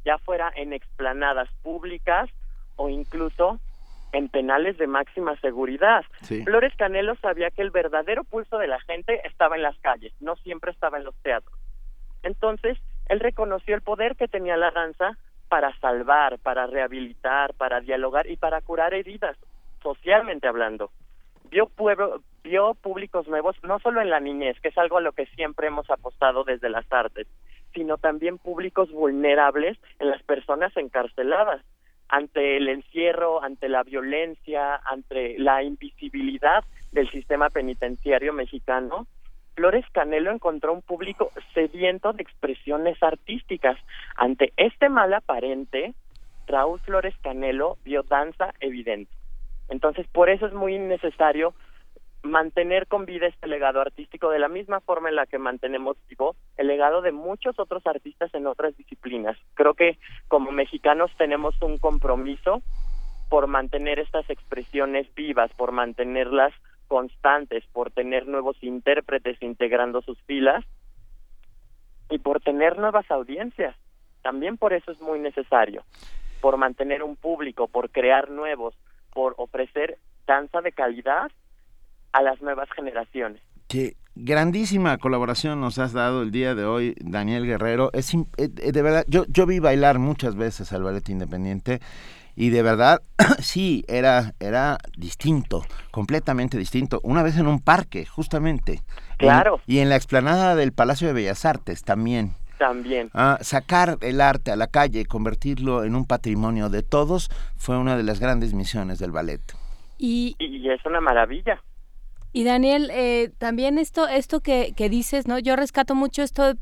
ya fuera en explanadas públicas o incluso en penales de máxima seguridad. Sí. Flores Canelo sabía que el verdadero pulso de la gente estaba en las calles, no siempre estaba en los teatros. Entonces, él reconoció el poder que tenía la danza para salvar, para rehabilitar, para dialogar y para curar heridas, socialmente hablando. Vio, pueblo, vio públicos nuevos, no solo en la niñez, que es algo a lo que siempre hemos apostado desde las artes, sino también públicos vulnerables en las personas encarceladas ante el encierro, ante la violencia, ante la invisibilidad del sistema penitenciario mexicano, Flores Canelo encontró un público sediento de expresiones artísticas. Ante este mal aparente, Raúl Flores Canelo vio danza evidente. Entonces, por eso es muy necesario mantener con vida este legado artístico de la misma forma en la que mantenemos vivo el legado de muchos otros artistas en otras disciplinas. Creo que como mexicanos tenemos un compromiso por mantener estas expresiones vivas, por mantenerlas constantes, por tener nuevos intérpretes integrando sus filas y por tener nuevas audiencias. También por eso es muy necesario, por mantener un público, por crear nuevos, por ofrecer danza de calidad a las nuevas generaciones. Qué grandísima colaboración nos has dado el día de hoy, Daniel Guerrero. Es eh, eh, de verdad, yo, yo vi bailar muchas veces al ballet independiente y de verdad, sí, era, era distinto, completamente distinto. Una vez en un parque, justamente. En- Claro. y en la explanada del Palacio de Bellas Artes también. También. Ah, sacar el arte a la calle y convertirlo en un patrimonio de todos fue una de las grandes misiones del ballet. Y, Y es una maravilla. Y Daniel, eh, también esto, esto que, que dices, ¿no? Yo rescato mucho esto de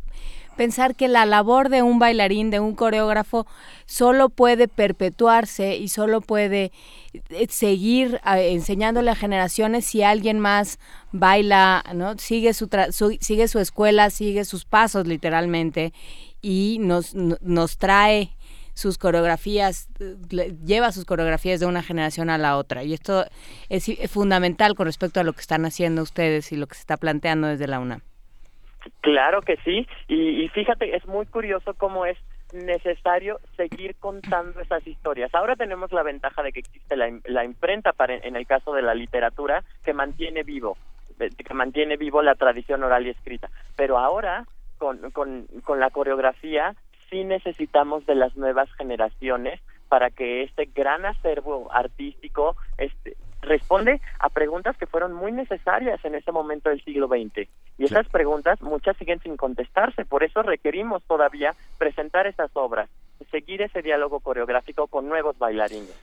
pensar que la labor de un bailarín, de un coreógrafo, solo puede perpetuarse y solo puede eh, seguir eh, enseñándole a generaciones si alguien más baila, ¿no? Sigue su, tra- su- sigue su escuela, sigue sus pasos literalmente y nos, no- nos trae sus coreografías, eh, le- lleva sus coreografías de una generación a la otra. Y esto es fundamental con respecto a lo que están haciendo ustedes y lo que se está planteando desde la UNAM. Claro que sí, y, y fíjate, es muy curioso cómo es necesario seguir contando esas historias. Ahora tenemos la ventaja de que existe la, la imprenta para, en el caso de la literatura que mantiene vivo, que mantiene vivo la tradición oral y escrita. Pero ahora, con, con, con la coreografía, sí necesitamos de las nuevas generaciones para que este gran acervo artístico este, responde a preguntas que fueron muy necesarias en ese momento del siglo XX. Y esas preguntas, muchas siguen sin contestarse, por eso requerimos todavía presentar esas obras, seguir ese diálogo coreográfico con nuevos bailarines.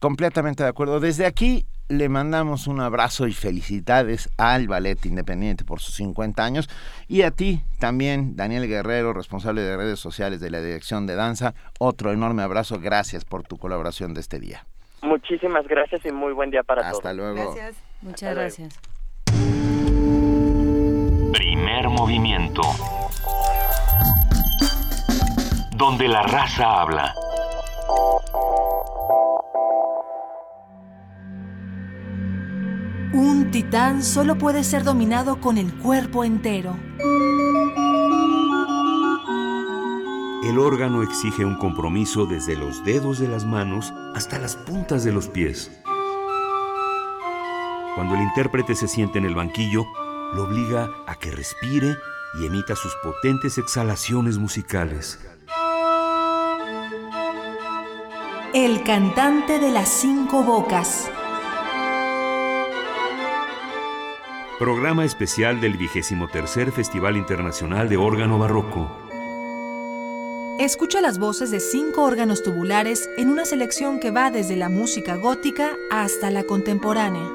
Completamente de acuerdo. Desde aquí le mandamos un abrazo y felicidades al Ballet Independiente por sus 50 años y a ti también, Daniel Guerrero, responsable de redes sociales de la Dirección de Danza. Otro enorme abrazo. Gracias por tu colaboración de este día. Muchísimas gracias y muy buen día para todos. Hasta luego. Muchas Hasta luego. gracias. Primer movimiento. Donde la raza habla. Un titán solo puede ser dominado con el cuerpo entero. El órgano exige un compromiso desde los dedos de las manos hasta las puntas de los pies. Cuando el intérprete se siente en el banquillo, lo obliga a que respire y emita sus potentes exhalaciones musicales. El cantante de las cinco bocas. Programa especial del 23 Festival Internacional de Órgano Barroco. Escucha las voces de cinco órganos tubulares en una selección que va desde la música gótica hasta la contemporánea.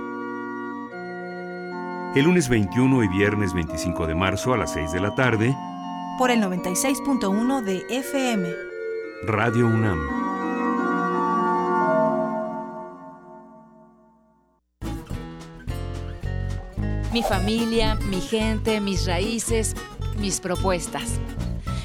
el lunes 21 y viernes 25 de marzo a las 6 de la tarde, Por el 96.1 de FM. Radio UNAM. Mi familia, mi gente, mis raíces, mis propuestas.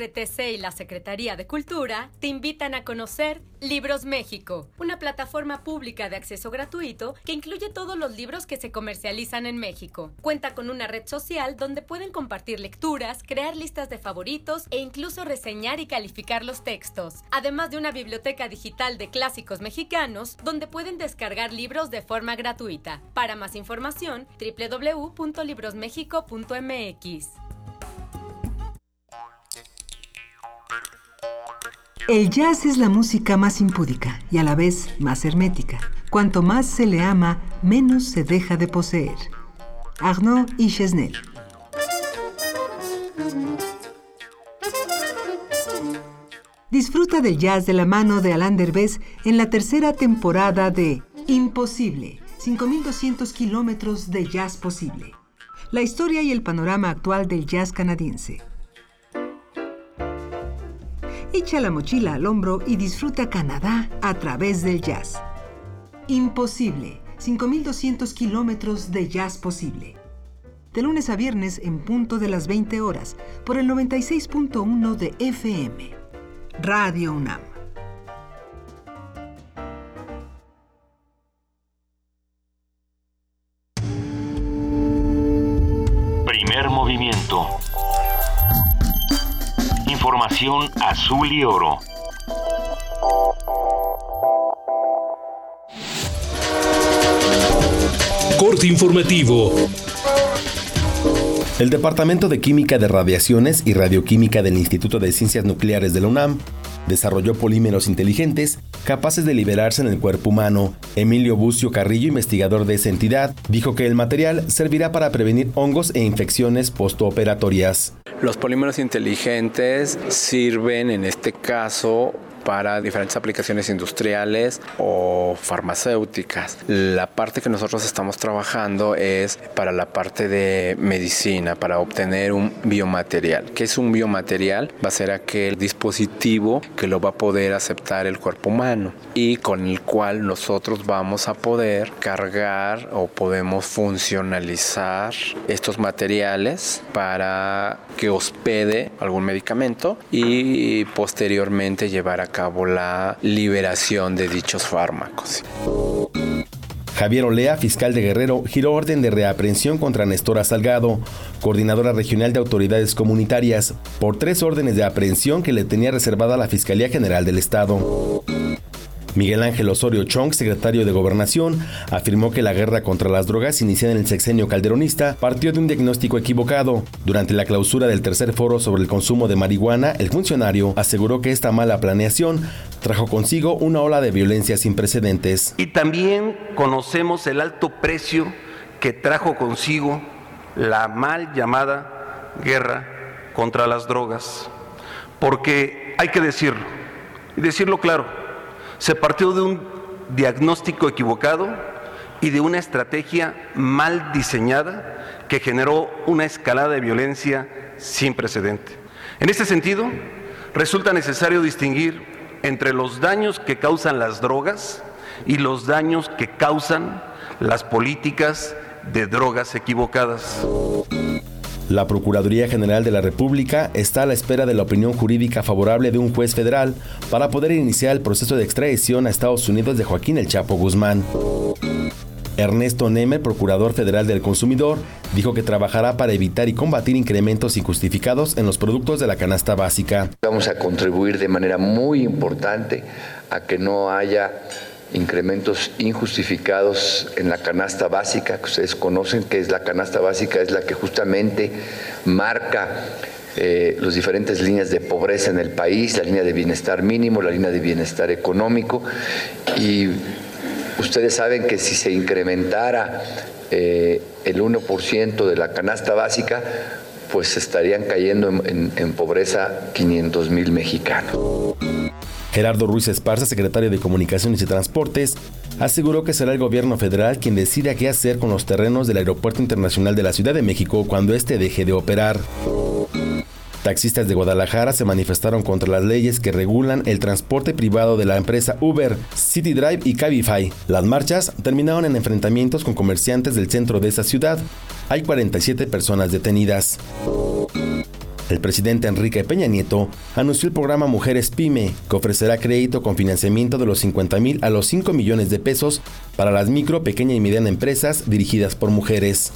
Y la Secretaría de Cultura te invitan a conocer Libros México, una plataforma pública de acceso gratuito que incluye todos los libros que se comercializan en México. Cuenta con una red social donde pueden compartir lecturas, crear listas de favoritos e incluso reseñar y calificar los textos, además de una biblioteca digital de clásicos mexicanos donde pueden descargar libros de forma gratuita. Para más información, www.librosmexico.mx. El jazz es la música más impúdica y a la vez más hermética. Cuanto más se le ama, menos se deja de poseer. Arnaud y Chesnel. Disfruta del jazz de la mano de Alain Derbez en la tercera temporada de Imposible, 5200 kilómetros de jazz posible. La historia y el panorama actual del jazz canadiense. Echa la mochila al hombro y disfruta Canadá a través del jazz. Imposible, 5200 kilómetros de jazz posible. De lunes a viernes en punto de las 20 horas por el 96.1 de FM. Radio UNAM. Información azul y oro. Corte informativo. El Departamento de Química de Radiaciones y Radioquímica del Instituto de Ciencias Nucleares de la UNAM desarrolló polímeros inteligentes capaces de liberarse en el cuerpo humano. Emilio Bucio Carrillo, investigador de esa entidad, dijo que el material servirá para prevenir hongos e infecciones postoperatorias. Los polímeros inteligentes sirven en este caso para diferentes aplicaciones industriales o farmacéuticas. La parte que nosotros estamos trabajando es para la parte de medicina, para obtener un biomaterial. ¿Qué es un biomaterial? Va a ser aquel dispositivo que lo va a poder aceptar el cuerpo humano y con el cual nosotros vamos a poder cargar o podemos funcionalizar estos materiales para que hospede algún medicamento y posteriormente llevar a cabo la liberación de dichos fármacos. Javier Olea, fiscal de Guerrero, giró orden de reaprehensión contra Nestora Salgado, coordinadora regional de autoridades comunitarias, por tres órdenes de aprehensión que le tenía reservada la Fiscalía General del Estado. Miguel Ángel Osorio Chong, secretario de Gobernación, afirmó que la guerra contra las drogas iniciada en el sexenio calderonista partió de un diagnóstico equivocado. Durante la clausura del tercer foro sobre el consumo de marihuana, el funcionario aseguró que esta mala planeación trajo consigo una ola de violencia sin precedentes. Y también conocemos el alto precio que trajo consigo la mal llamada guerra contra las drogas. Porque hay que decirlo, y decirlo claro, se partió de un diagnóstico equivocado y de una estrategia mal diseñada que generó una escalada de violencia sin precedente. En este sentido, resulta necesario distinguir entre los daños que causan las drogas y los daños que causan las políticas de drogas equivocadas. La Procuraduría General de la República está a la espera de la opinión jurídica favorable de un juez federal para poder iniciar el proceso de extradición a Estados Unidos de Joaquín El Chapo Guzmán. Ernesto Neme, Procurador Federal del Consumidor, dijo que trabajará para evitar y combatir incrementos injustificados en los productos de la canasta básica. Vamos a contribuir de manera muy importante a que no haya incrementos injustificados en la canasta básica, que ustedes conocen que es la canasta básica, es la que justamente marca eh, las diferentes líneas de pobreza en el país, la línea de bienestar mínimo, la línea de bienestar económico. Y ustedes saben que si se incrementara eh, el 1% de la canasta básica, pues estarían cayendo en, en- pobreza 500 mil mexicanos. Gerardo Ruiz Esparza, secretario de Comunicaciones y Transportes, aseguró que será el gobierno federal quien decida qué hacer con los terrenos del Aeropuerto Internacional de la Ciudad de México cuando éste deje de operar. Taxistas de Guadalajara se manifestaron contra las leyes que regulan el transporte privado de la empresa Uber, City Drive y Cabify. Las marchas terminaron en enfrentamientos con comerciantes del centro de esa ciudad. Hay 47 personas detenidas. El presidente Enrique Peña Nieto anunció el programa Mujeres Pyme, que ofrecerá crédito con financiamiento de los 50 mil a los 5 millones de pesos para las micro, pequeña y mediana empresas dirigidas por mujeres.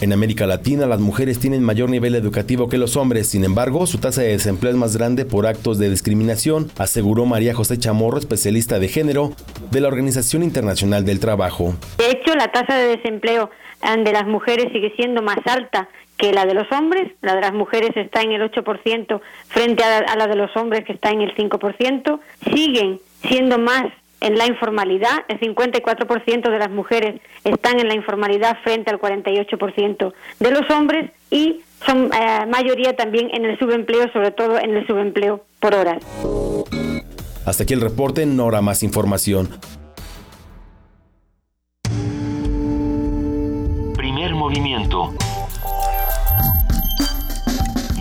En América Latina, las mujeres tienen mayor nivel educativo que los hombres, sin embargo, su tasa de desempleo es más grande por actos de discriminación, aseguró María José Chamorro, especialista de género de la Organización Internacional del Trabajo. De hecho, la tasa de desempleo eh, de las mujeres sigue siendo más alta que la de los hombres. La de las mujeres está en el 8% frente a, a la de los hombres que está en el 5%. Siguen siendo más en la informalidad. El 54% de las mujeres están en la informalidad frente al 48% de los hombres y son eh, mayoría también en el subempleo, sobre todo en el subempleo por horas. Hasta aquí el reporte, Nora más información. Primer movimiento.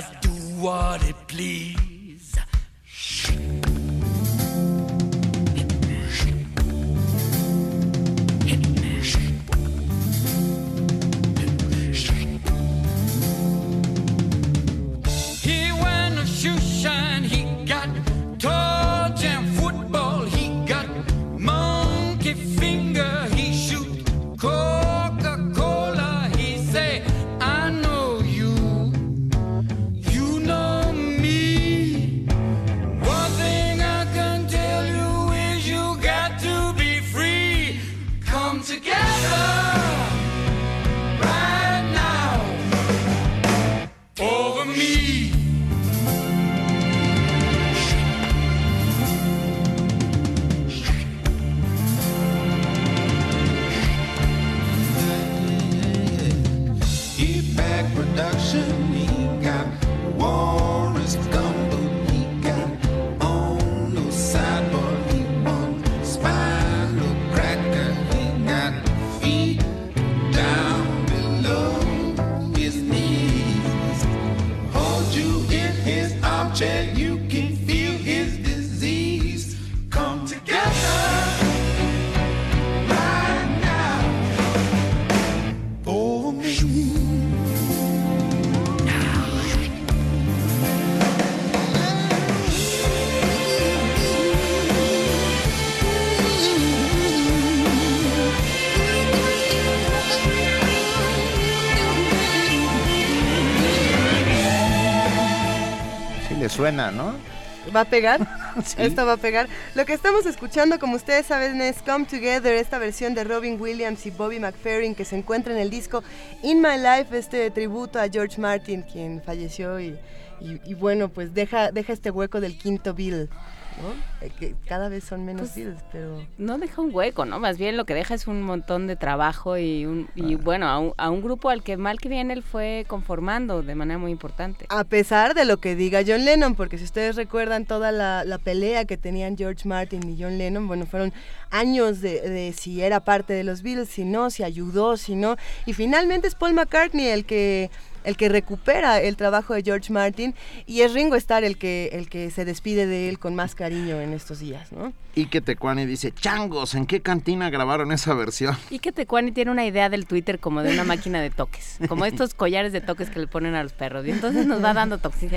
Just do what it please. ¿Va a pegar? Esto va a pegar. Lo que estamos escuchando, como ustedes saben, es Come Together, esta versión de Robin Williams y Bobby McFerrin que se encuentra en el disco In My Life, este tributo a George Martin, quien falleció y, y- y bueno, pues deja, deja este hueco del quinto Bill. ¿No? Eh, que cada vez son menos Pues, pero... No deja un hueco, ¿no? Más bien lo que deja es un montón de trabajo y, un, y bueno, a un, a un grupo al que mal que bien él fue conformando de manera muy importante. A pesar de lo que diga John Lennon, porque si ustedes recuerdan toda la, la pelea que tenían George Martin y John Lennon, bueno, fueron años de, de si era parte de los Beatles, si no, si ayudó, si no. Y finalmente es Paul McCartney el que el que recupera el trabajo de George Martin y es Ringo Starr el que el que se despide de él con más cariño en estos días, ¿no? Y que Tecuani dice, changos, ¿en qué cantina grabaron esa versión? Y que Tecuani tiene una idea del Twitter como de una máquina de toques, como estos collares de toques que le ponen a los perros. Y entonces nos va dando toques.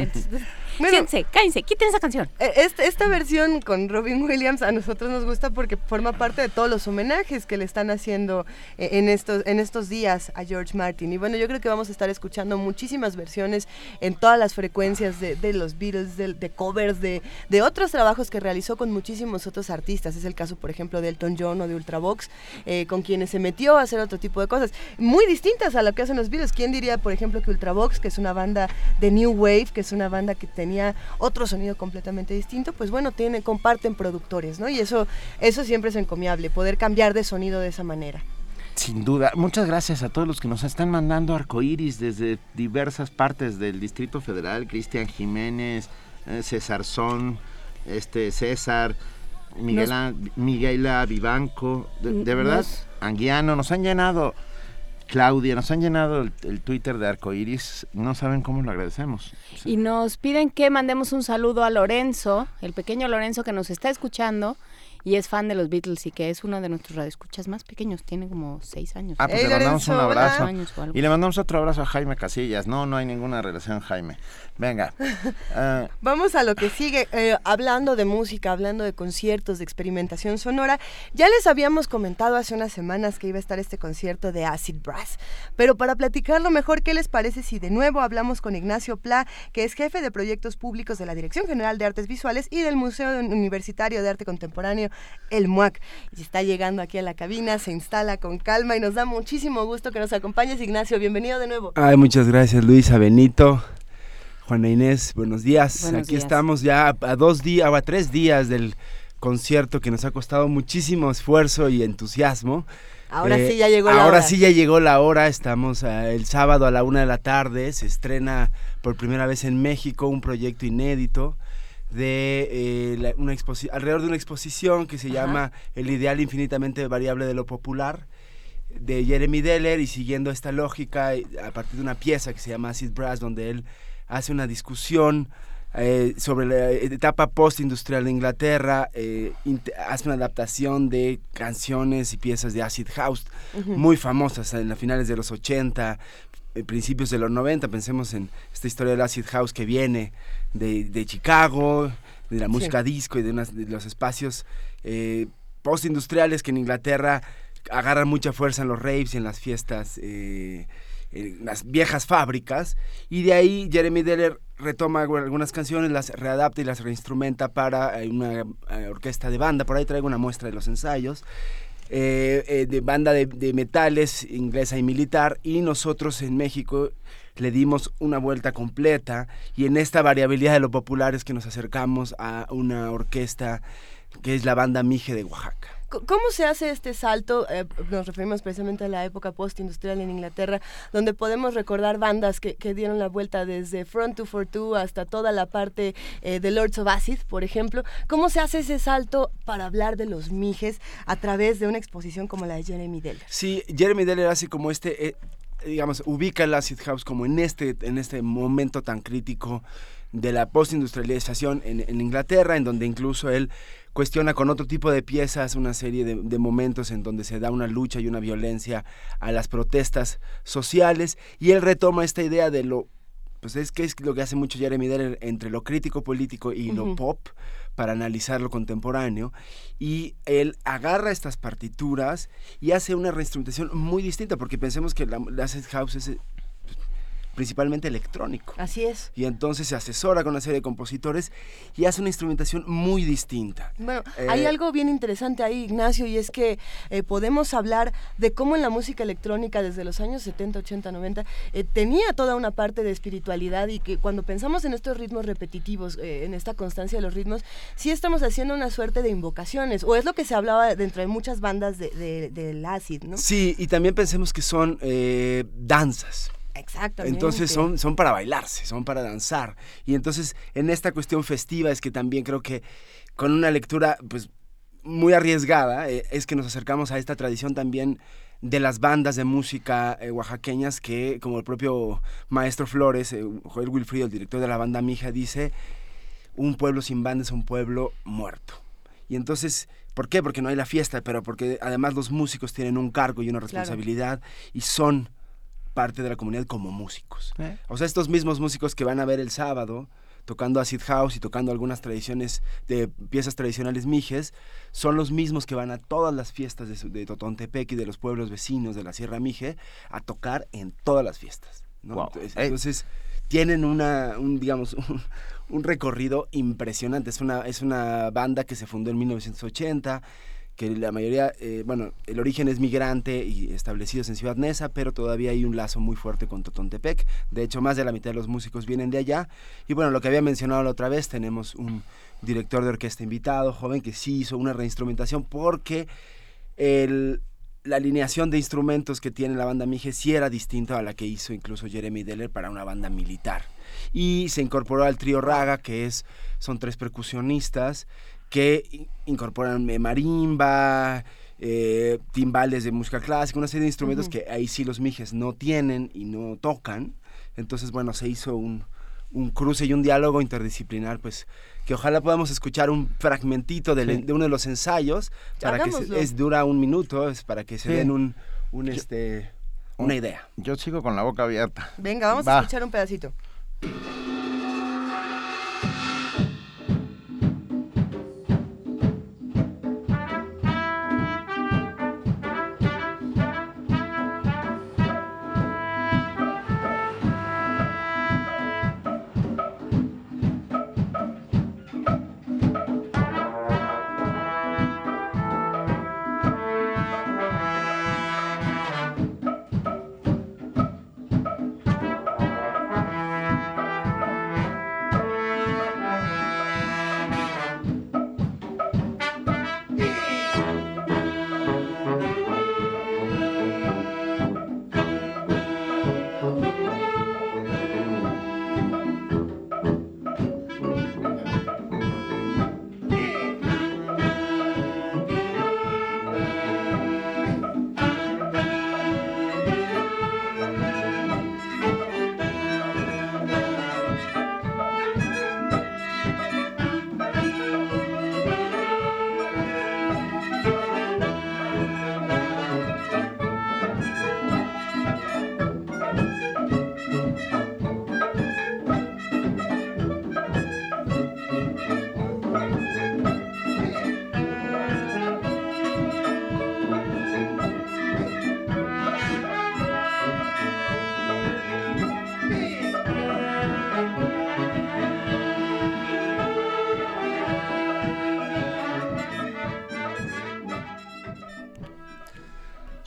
Dice, Siéntense, cállense, quiten esa canción. Eh, Esta, esta versión con Robin Williams a nosotros nos gusta porque forma parte de todos los homenajes que le están haciendo eh, en estos, en estos días a George Martin. Y bueno, yo creo que vamos a estar escuchando muchísimas versiones en todas las frecuencias de, de los Beatles, de, de covers, de, de otros trabajos que realizó con muchísimos otros artistas. Es el caso, por ejemplo, de Elton John o de Ultravox, eh, con quienes se metió a hacer otro tipo de cosas muy distintas a lo que hacen los Beatles. ¿Quién diría, por ejemplo, que Ultravox, que es una banda de New Wave, que es una banda que tenía otro sonido completamente distinto, pues bueno, tiene, comparten productores, ¿no? Y eso, eso siempre es encomiable, poder cambiar de sonido de esa manera. Sin duda. Muchas gracias a todos los que nos están mandando arcoíris desde diversas partes del Distrito Federal. Cristian Jiménez, eh, César Son, este César, Miguela, Miguela Vivanco, de, de verdad, Nos- Anguiano, nos han llenado, Claudia, nos han llenado el, Twitter de arcoíris. No saben cómo lo agradecemos. Y nos piden que mandemos un saludo a Lorenzo, el pequeño Lorenzo que nos está escuchando y es fan de los Beatles y que es uno de nuestros radioescuchas más pequeños, tiene como seis años. Ah, pues le mandamos un abrazo. Años o algo Y le mandamos otro abrazo a Jaime Casillas. No, no hay ninguna relación, Jaime. Venga. Ah, Vamos a lo que sigue, eh, hablando de música, hablando de conciertos, de experimentación sonora. Ya les habíamos comentado hace unas semanas que iba a estar este concierto de Acid Brass, pero para platicarlo mejor, ¿qué les parece si de nuevo hablamos con Ignacio Pla, que es jefe de proyectos públicos de la Dirección General de Artes Visuales y del Museo Universitario de Arte Contemporáneo, el MUAC? Y está llegando aquí a la cabina, se instala con calma y nos da muchísimo gusto que nos acompañes, Ignacio. Bienvenido de nuevo. Ay, muchas gracias Luisa, Benito, Juana Inés, buenos días. Buenos Aquí días. estamos ya a, dos días, o a tres días del concierto que nos ha costado muchísimo esfuerzo y entusiasmo. Ahora sí ya llegó la ahora hora. sí ya llegó la hora. Estamos eh, el sábado a la una de la tarde. Se estrena por primera vez en México un proyecto inédito de eh, la- una alrededor de una exposición que se Ajá. llama El ideal infinitamente variable de lo popular de Jeremy Deller y siguiendo esta lógica eh, a partir de una pieza que se llama Acid Brass donde él hace una discusión eh, sobre la etapa postindustrial de Inglaterra, eh, hace una adaptación de canciones y piezas de Acid House muy famosas en las finales de los 80, eh, principios de los 90, pensemos en esta historia del Acid House que viene de, de Chicago, de la música disco y de, unas- de los espacios eh, postindustriales que en Inglaterra agarran mucha fuerza en los raves y en las fiestas, eh, en las viejas fábricas. Y de ahí Jeremy Deller retoma algu- algunas canciones, las readapta y las reinstrumenta para eh, una orquesta de banda. Por ahí traigo una muestra de los ensayos. eh, eh, de banda de, de metales inglesa y militar y nosotros en México le dimos una vuelta completa y en esta variabilidad de lo popular es que nos acercamos a una orquesta que es la banda Mije de Oaxaca. ¿Cómo se hace este salto? Eh, nos referimos precisamente a la época postindustrial en Inglaterra, donde podemos recordar bandas que, que dieron la vuelta desde Front 242 hasta toda la parte eh, de Lords of Acid, por ejemplo. ¿Cómo se hace ese salto para hablar de los mijes a través de una exposición como la de Jeremy Deller? Sí, Jeremy Deller hace como este, eh, digamos, ubica el Acid House como en este, en este momento tan crítico de la postindustrialización en, en Inglaterra, en donde incluso él cuestiona con otro tipo de piezas una serie de, de momentos en donde se da una lucha y una violencia a las protestas sociales, y él retoma esta idea de lo pues es que es lo que hace mucho Jeremy Deller entre lo crítico político y lo pop para analizar lo contemporáneo y él agarra estas partituras y hace una reinstrumentación muy distinta porque pensemos que la, acid house es eh, principalmente electrónico. Así es. Y entonces se asesora con una serie de compositores y hace una instrumentación muy distinta. Bueno, Eh, hay algo bien interesante ahí, Ignacio, y es que eh, podemos hablar de cómo en la música electrónica desde los años 70, 80, 90 eh, tenía toda una parte de espiritualidad y que cuando pensamos en estos ritmos repetitivos, eh, en esta constancia de los ritmos, sí estamos haciendo una suerte de invocaciones, o es lo que se hablaba dentro de muchas bandas de- de- del acid, ¿no? Sí, y también pensemos que son danzas. Exactamente. Entonces son, son para bailarse, son para danzar. Y entonces en esta cuestión festiva es que también creo que con una lectura pues muy arriesgada eh, es que nos acercamos a esta tradición también de las bandas de música eh, oaxaqueñas que como el propio maestro Flores, eh, Joel Wilfrido, el director de la banda Mija, dice, un pueblo sin banda es un pueblo muerto. Y entonces, ¿por qué? Porque no hay la fiesta, pero porque además los músicos tienen un cargo y una responsabilidad y son parte de la comunidad como músicos. ¿Eh? O sea, estos mismos músicos que van a ver el sábado tocando acid house y tocando algunas tradiciones de piezas tradicionales mijes, son los mismos que van a todas las fiestas de, Totontepec y de los pueblos vecinos de la Sierra Mije a tocar en todas las fiestas. ¿no? Wow. Entonces, Eh. entonces, tienen una, un, digamos, un, un recorrido impresionante. Es una, es una banda que se fundó en 1980, que la mayoría, eh, bueno, el origen es migrante y establecidos en Ciudad Neza, pero todavía hay un lazo muy fuerte con Totontepec. De hecho, más de la mitad de los músicos vienen de allá. Y bueno, lo que había mencionado la otra vez, tenemos un director de orquesta invitado, joven, que sí hizo una reinstrumentación porque la alineación de instrumentos que tiene la banda Mije sí era distinta a la que hizo incluso Jeremy Deller para una banda militar. Y se incorporó al trío Raga, que es, son tres percusionistas que in- incorporan eh, marimba, eh, timbales de música clásica, una serie de instrumentos Ujú. que ahí sí los mijes no tienen y no tocan. Entonces, bueno, se hizo un, un cruce y un diálogo interdisciplinar, pues que ojalá podamos escuchar un fragmentito del- Sí. de uno de los ensayos para que se- Hagámoslo. es dura un minuto, es para que se Sí. den un, un este una idea. Yo sigo con la boca abierta. Venga, vamos Va. a escuchar un pedacito.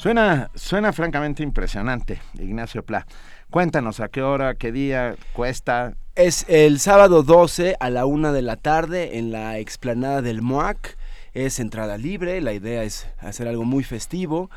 Suena, suena francamente impresionante, Ignacio Pla. Cuéntanos a qué hora, qué día, cuesta. Es el sábado 12 a la una de la tarde en la explanada del MOAC. Es entrada libre, la idea es hacer algo muy festivo.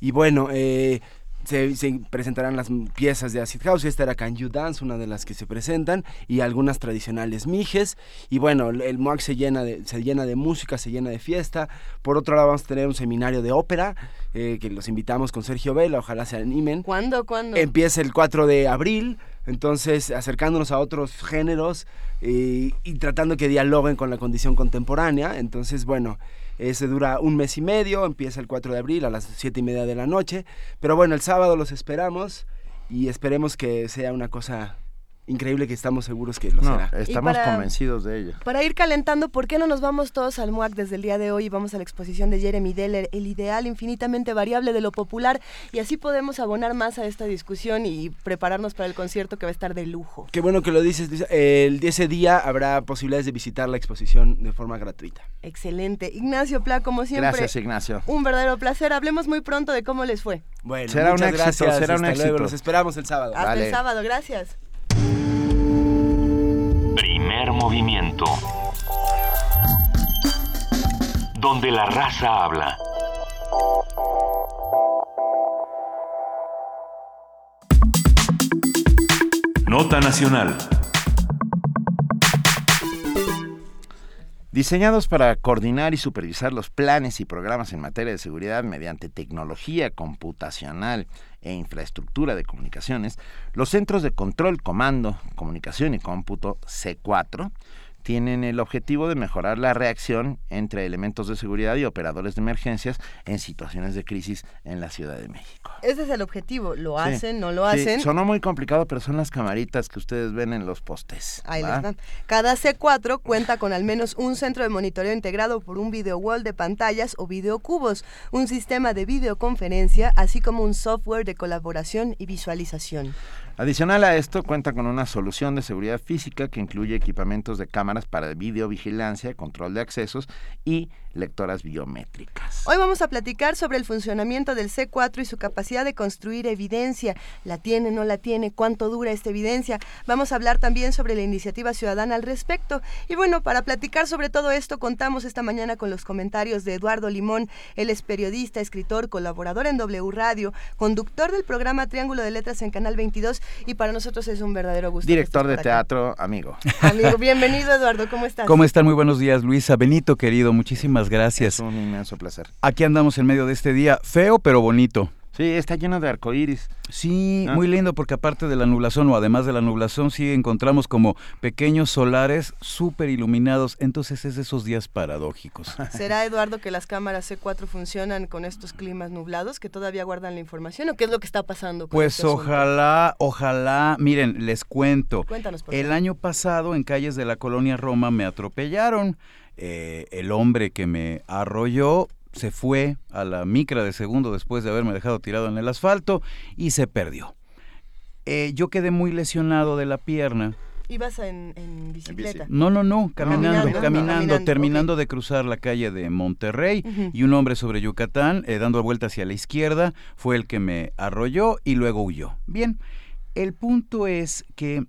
Y bueno, eh, se, se presentarán las piezas de Acid House. Esta era Can You Dance, una de las que se presentan, y algunas tradicionales mijes. Y bueno, el MOAC se llena, de, se llena de música, se llena de fiesta. Por otro lado, vamos a tener un seminario de ópera, eh, que los invitamos con Sergio Vela, ojalá se animen. ¿Cuándo? ¿Cuándo? Empieza el 4 de abril, entonces acercándonos a otros géneros eh, y tratando que dialoguen con la condición contemporánea. Entonces, bueno, ese dura un mes y medio, empieza el 4 de abril a las 7 y media de la noche. Pero bueno, el sábado los esperamos y esperemos que sea una cosa increíble que estamos seguros que lo No, será. estamos para- convencidos de ello. Para ir calentando, ¿por qué no nos vamos todos al MUAC desde el día de hoy y vamos a la exposición de Jeremy Deller, el ideal infinitamente variable de lo popular? Y así podemos abonar más a esta discusión y prepararnos para el concierto que va a estar de lujo. Qué bueno que lo dices, Luisa. El, ese día habrá posibilidades de visitar la exposición de forma gratuita. Excelente. Ignacio Pla, como siempre. Gracias, Ignacio. Un verdadero placer. Hablemos muy pronto de cómo les fue. Bueno, Será un muchas éxito, gracias. será un Hasta luego. éxito. Los esperamos el sábado. Hasta el sábado. Gracias. Primer movimiento. Donde la raza habla. Nota Nacional. Diseñados para coordinar y supervisar los planes y programas en materia de seguridad mediante tecnología computacional e infraestructura de comunicaciones, los Centros de Control, Comando, Comunicación y Cómputo C4 tienen el objetivo de mejorar la reacción entre elementos de seguridad y operadores de emergencias en situaciones de crisis en la Ciudad de México. Ese es el objetivo. ¿Lo Sí, hacen? ¿No lo sí, hacen? Sonó muy complicado, pero son las camaritas que ustedes ven en los postes. Ahí ¿va? les van. Cada C4 cuenta con al menos un centro de monitoreo integrado por un video wall de pantallas o videocubos, un sistema de videoconferencia, así como un software de colaboración y visualización. Adicional a esto, cuenta con una solución de seguridad física que incluye equipamientos de cámaras para videovigilancia, control de accesos y lectoras biométricas. Hoy vamos a platicar sobre el funcionamiento del C4 y su capacidad de construir evidencia. ¿La tiene, no la tiene? ¿Cuánto dura esta evidencia? Vamos a hablar también sobre la iniciativa ciudadana al respecto. Y bueno, para platicar sobre todo esto, contamos esta mañana con los comentarios de Eduardo Limón. Él es periodista, escritor, colaborador en W Radio, conductor del programa Triángulo de Letras en Canal 22 y para nosotros es un verdadero gusto. Director de teatro, amigo. Amigo, bienvenido Eduardo, ¿cómo estás? ¿Cómo están? Muy buenos días, Luisa. Benito, querido, muchísimas gracias. Es un inmenso placer. Aquí andamos en medio de este día, feo pero bonito. Sí, está lleno de arcoíris. Sí, Ah. muy lindo porque aparte de la nublación o además de la nublación sí encontramos como pequeños solares súper iluminados, entonces es de esos días paradójicos. ¿Será, Eduardo, que las cámaras C4 funcionan con estos climas nublados, que todavía guardan la información o qué es lo que está pasando? Con Pues este ojalá, ojalá, miren, les cuento. Cuéntanos, por El año pasado en calles de la colonia Roma me atropellaron. Eh, el hombre que me arrolló se fue a la micra de segundo después de haberme dejado tirado en el asfalto y se perdió. Eh, yo quedé muy lesionado de la pierna. ¿Ibas en, en bicicleta? No, no, no, caminando, Caminando, caminando, caminando, terminando de cruzar la calle de Monterrey y un hombre sobre Yucatán, eh, dando vuelta hacia la izquierda, fue el que me arrolló y luego huyó. Bien, el punto es que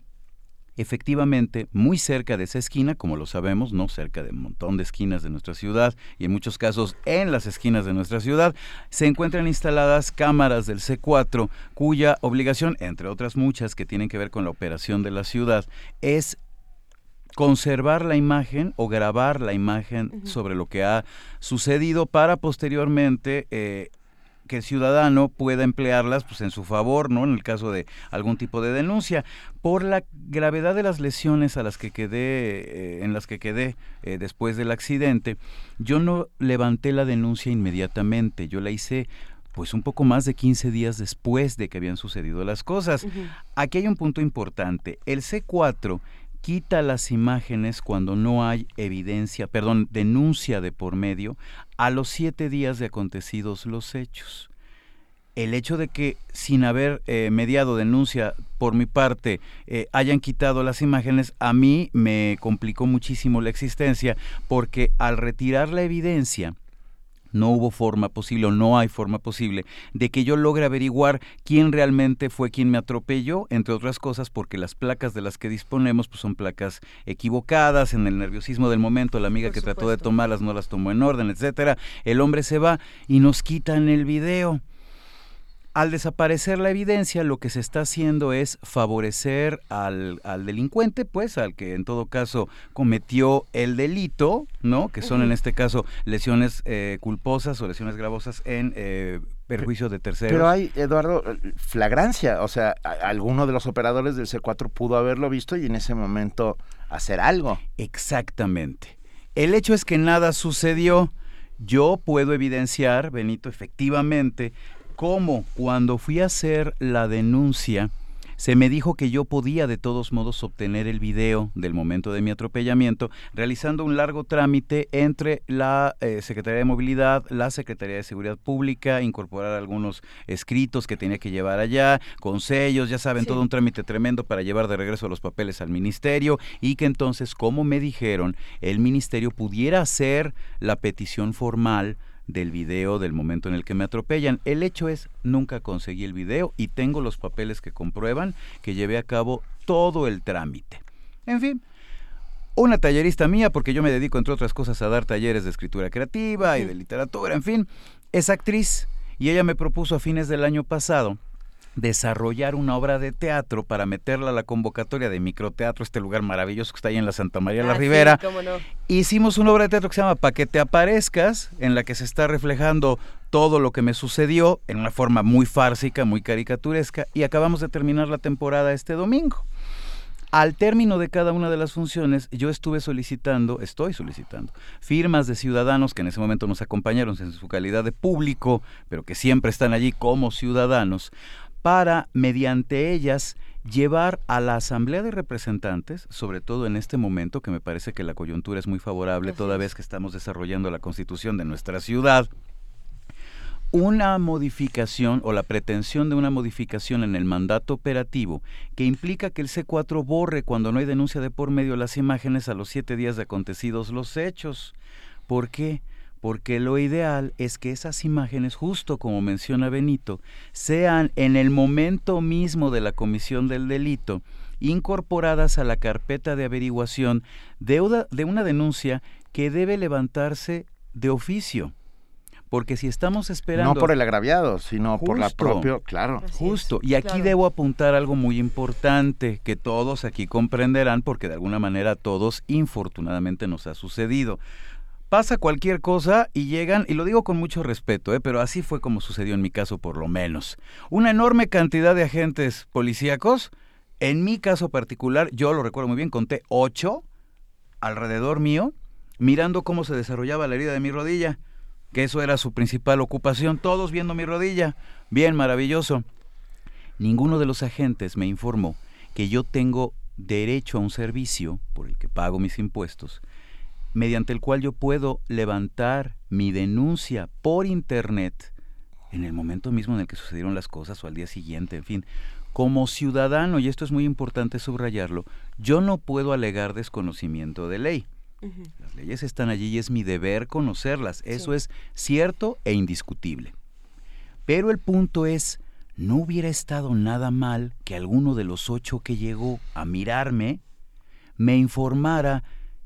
efectivamente muy cerca de esa esquina, como lo sabemos, no cerca de un montón de esquinas de nuestra ciudad y en muchos casos en las esquinas de nuestra ciudad, se encuentran instaladas cámaras del C4 cuya obligación, entre otras muchas que tienen que ver con la operación de la ciudad, es conservar la imagen o grabar la imagen sobre lo que ha sucedido para posteriormente eh, que el ciudadano pueda emplearlas pues en su favor, ¿no? En el caso de algún tipo de denuncia. Por la gravedad de las lesiones a las que quedé, eh, en las que quedé eh, después del accidente, yo no levanté la denuncia inmediatamente, yo la hice pues un poco más de 15 días después de que habían sucedido las cosas. Aquí hay un punto importante. El C4 quita las imágenes cuando no hay evidencia, perdón, denuncia de por medio a los siete días de acontecidos los hechos. El hecho de que sin haber eh, mediado denuncia por mi parte eh, hayan quitado las imágenes, a mí me complicó muchísimo la existencia porque al retirar la evidencia, no hubo forma posible o no hay forma posible de que yo logre averiguar quién realmente fue quien me atropelló, entre otras cosas porque las placas de las que disponemos pues son placas equivocadas, en el nerviosismo del momento la amiga que trató de tomarlas no las tomó en orden, etcétera. El hombre se va y nos quitan el video. Al desaparecer la evidencia, lo que se está haciendo es favorecer al, al delincuente, pues al que en todo caso cometió el delito, ¿no? Que son en este caso lesiones eh, culposas o lesiones gravosas en eh, perjuicio de terceros. Pero hay, Eduardo, flagrancia. O sea, alguno de los operadores del C4 pudo haberlo visto y en ese momento hacer algo. Exactamente. El hecho es que nada sucedió. Yo puedo evidenciar, Benito, efectivamente, cómo cuando fui a hacer la denuncia, se me dijo que yo podía de todos modos obtener el video del momento de mi atropellamiento realizando un largo trámite entre la eh, Secretaría de Movilidad, la Secretaría de Seguridad Pública, incorporar algunos escritos que tenía que llevar allá, con sellos, ya saben, todo un trámite tremendo para llevar de regreso los papeles al ministerio y que entonces, como me dijeron, el ministerio pudiera hacer la petición formal del video del momento en el que me atropellan. El hecho es, nunca conseguí el video y tengo los papeles que comprueban que llevé a cabo todo el trámite. En fin, una tallerista mía, porque yo me dedico, entre otras cosas, a dar talleres de escritura creativa y de literatura, en fin, es actriz y ella me propuso a fines del año pasado desarrollar una obra de teatro para meterla a la convocatoria de microteatro, este lugar maravilloso que está ahí en la Santa María de la Ah, Ribera. no. Hicimos una obra de teatro que se llama Pa' que te aparezcas, en la que se está reflejando todo lo que me sucedió en una forma muy fársica, muy caricaturesca, y acabamos de terminar la temporada este domingo. Al término de cada una de las funciones, yo estuve solicitando, estoy solicitando, firmas de ciudadanos que en ese momento nos acompañaron en su calidad de público, pero que siempre están allí como ciudadanos, para, mediante ellas, llevar a la Asamblea de Representantes, sobre todo en este momento, que me parece que la coyuntura es muy favorable, toda vez que estamos desarrollando la constitución de nuestra ciudad, una modificación o la pretensión de una modificación en el mandato operativo que implica que el C4 borre cuando no hay denuncia de por medio las imágenes a los siete días de acontecidos los hechos. ¿Por qué? Porque lo ideal es que esas imágenes, justo como menciona Benito, sean en el momento mismo de la comisión del delito incorporadas a la carpeta de averiguación de una, de una denuncia que debe levantarse de oficio. Porque si estamos esperando... No por el agraviado, sino por la propia, claro. Justo. Y aquí claro. debo apuntar algo muy importante que todos aquí comprenderán porque de alguna manera a todos infortunadamente nos ha sucedido. Pasa cualquier cosa y llegan, y lo digo con mucho respeto, ¿eh? pero así fue como sucedió en mi caso por lo menos. Una enorme cantidad de agentes policíacos, en mi caso particular, yo lo recuerdo muy bien, conté ocho alrededor mío, mirando cómo se desarrollaba la herida de mi rodilla, que eso era su principal ocupación, todos viendo mi rodilla. Bien, maravilloso. Ninguno de los agentes me informó que yo tengo derecho a un servicio por el que pago mis impuestos, mediante el cual yo puedo levantar mi denuncia por internet en el momento mismo en el que sucedieron las cosas o al día siguiente, en fin. Como ciudadano, y esto es muy importante subrayarlo, yo no puedo alegar desconocimiento de ley. Las leyes están allí y es mi deber conocerlas. Eso es cierto e indiscutible. Pero el punto es, no hubiera estado nada mal que alguno de los ocho que llegó a mirarme me informara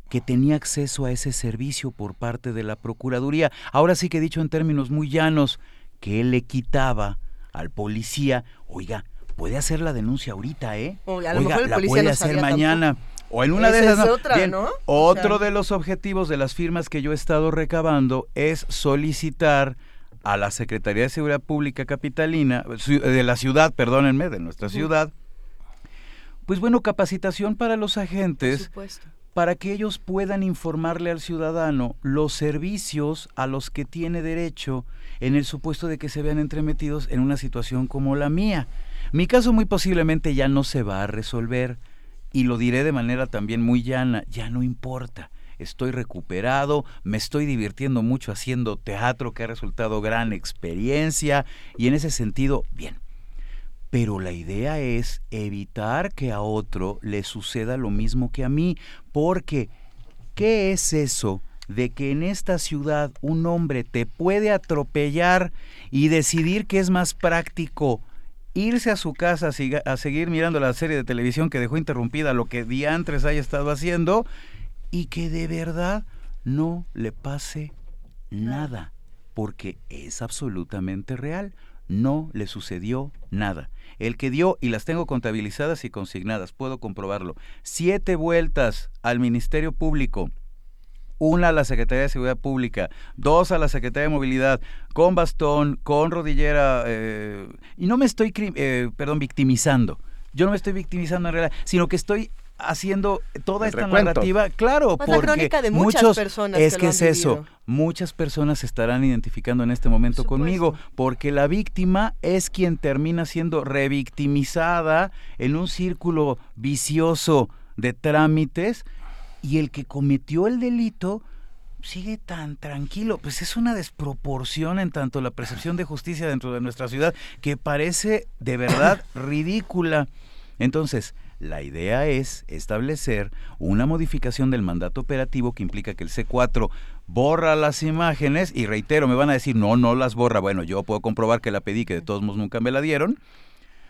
que tenía acceso a ese servicio por parte de la Procuraduría. Ahora sí que he dicho en términos muy llanos, que él le quitaba al policía, oiga, puede hacer la denuncia ahorita, ¿eh? O a lo Oiga, mejor el la puede no hacer mañana. O en una de Esa esas. es no. otra, Bien, ¿no? O Otro sea- de los objetivos de las firmas que yo he estado recabando es solicitar a la Secretaría de Seguridad Pública Capitalina, de la ciudad, perdónenme, de nuestra ciudad, pues bueno, capacitación para los agentes supuesto. Para que ellos puedan informarle al ciudadano los servicios a los que tiene derecho en el supuesto de que se vean entremetidos en una situación como la mía. Mi caso muy posiblemente ya no se va a resolver y lo diré de manera también muy llana, ya no importa. Estoy recuperado, me estoy divirtiendo mucho haciendo teatro que ha resultado gran experiencia y en ese sentido, bien. Pero la idea es evitar que a otro le suceda lo mismo que a mí, porque ¿qué es eso de que en esta ciudad un hombre te puede atropellar y decidir que es más práctico irse a su casa a, seguir mirando la serie de televisión que dejó interrumpida lo que diantres haya estado haciendo y que de verdad no le pase nada, porque es absolutamente real. No le sucedió nada. El que dio, y las tengo contabilizadas y consignadas, puedo comprobarlo, siete vueltas al Ministerio Público, una a la Secretaría de Seguridad Pública, dos a la Secretaría de Movilidad, con bastón, con rodillera, eh, y no me estoy, eh, perdón, victimizando. Yo no me estoy victimizando en realidad, sino que estoy haciendo toda El esta recuento. narrativa, claro, Pues la porque crónica de muchas muchos personas es que que, lo es eso, muchas personas se estarán identificando en este momento conmigo, porque la víctima es quien termina siendo revictimizada en un círculo vicioso de trámites y el que cometió el delito sigue tan tranquilo. Pues es una desproporción en tanto la percepción de justicia dentro de nuestra ciudad que parece de verdad ridícula. Entonces, la idea es establecer una modificación del mandato operativo que implica que el C4 borra las imágenes y reitero, me van a decir, no, no las borra. Bueno, yo puedo comprobar que la pedí, que de todos modos nunca me la dieron,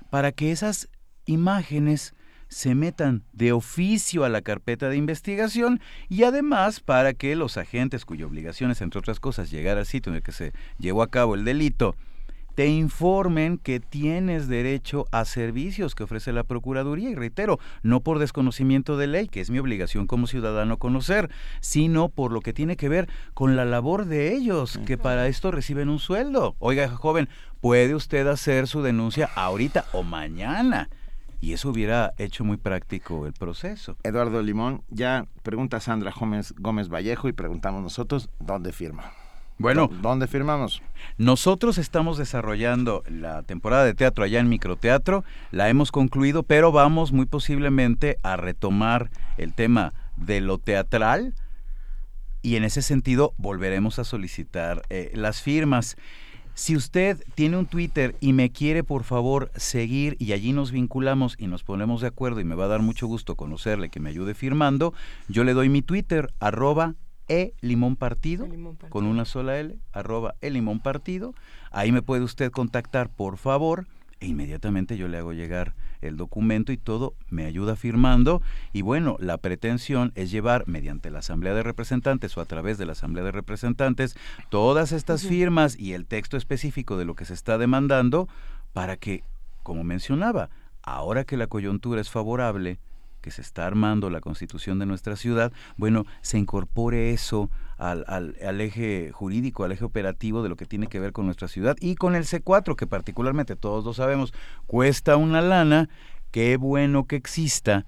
para que esas imágenes se metan de oficio a la carpeta de investigación y además para que los agentes cuya obligación es, entre otras cosas, llegar al sitio en el que se llevó a cabo el delito, te informen que tienes derecho a servicios que ofrece la Procuraduría y reitero, no por desconocimiento de ley, que es mi obligación como ciudadano conocer, sino por lo que tiene que ver con la labor de ellos, que para esto reciben un sueldo. Oiga, joven, puede usted hacer su denuncia ahorita o mañana. Y eso hubiera hecho muy práctico el proceso. Eduardo Limón, ya pregunta Sandra Gómez, Gómez Vallejo y preguntamos nosotros, ¿dónde firma? Bueno, ¿Dó- ¿dónde firmamos? Nosotros estamos desarrollando la temporada de teatro allá en Microteatro, la hemos concluido, pero vamos muy posiblemente a retomar el tema de lo teatral y en ese sentido volveremos a solicitar eh, las firmas. Si usted tiene un Twitter y me quiere por favor seguir y allí nos vinculamos y nos ponemos de acuerdo y me va a dar mucho gusto conocerle que me ayude firmando, yo le doy mi Twitter arroba e limón partido con una sola L, arroba e limón partido. Ahí me puede usted contactar por favor e inmediatamente yo le hago llegar el documento y todo me ayuda firmando. Y bueno, la pretensión es llevar mediante la Asamblea de Representantes o a través de la Asamblea de Representantes todas estas firmas y el texto específico de lo que se está demandando para que, como mencionaba, ahora que la coyuntura es favorable, que se está armando la constitución de nuestra ciudad, bueno, se incorpore eso al, al- eje jurídico, al eje operativo de lo que tiene que ver con nuestra ciudad y con el C4, que particularmente todos lo sabemos, cuesta una lana, qué bueno que exista,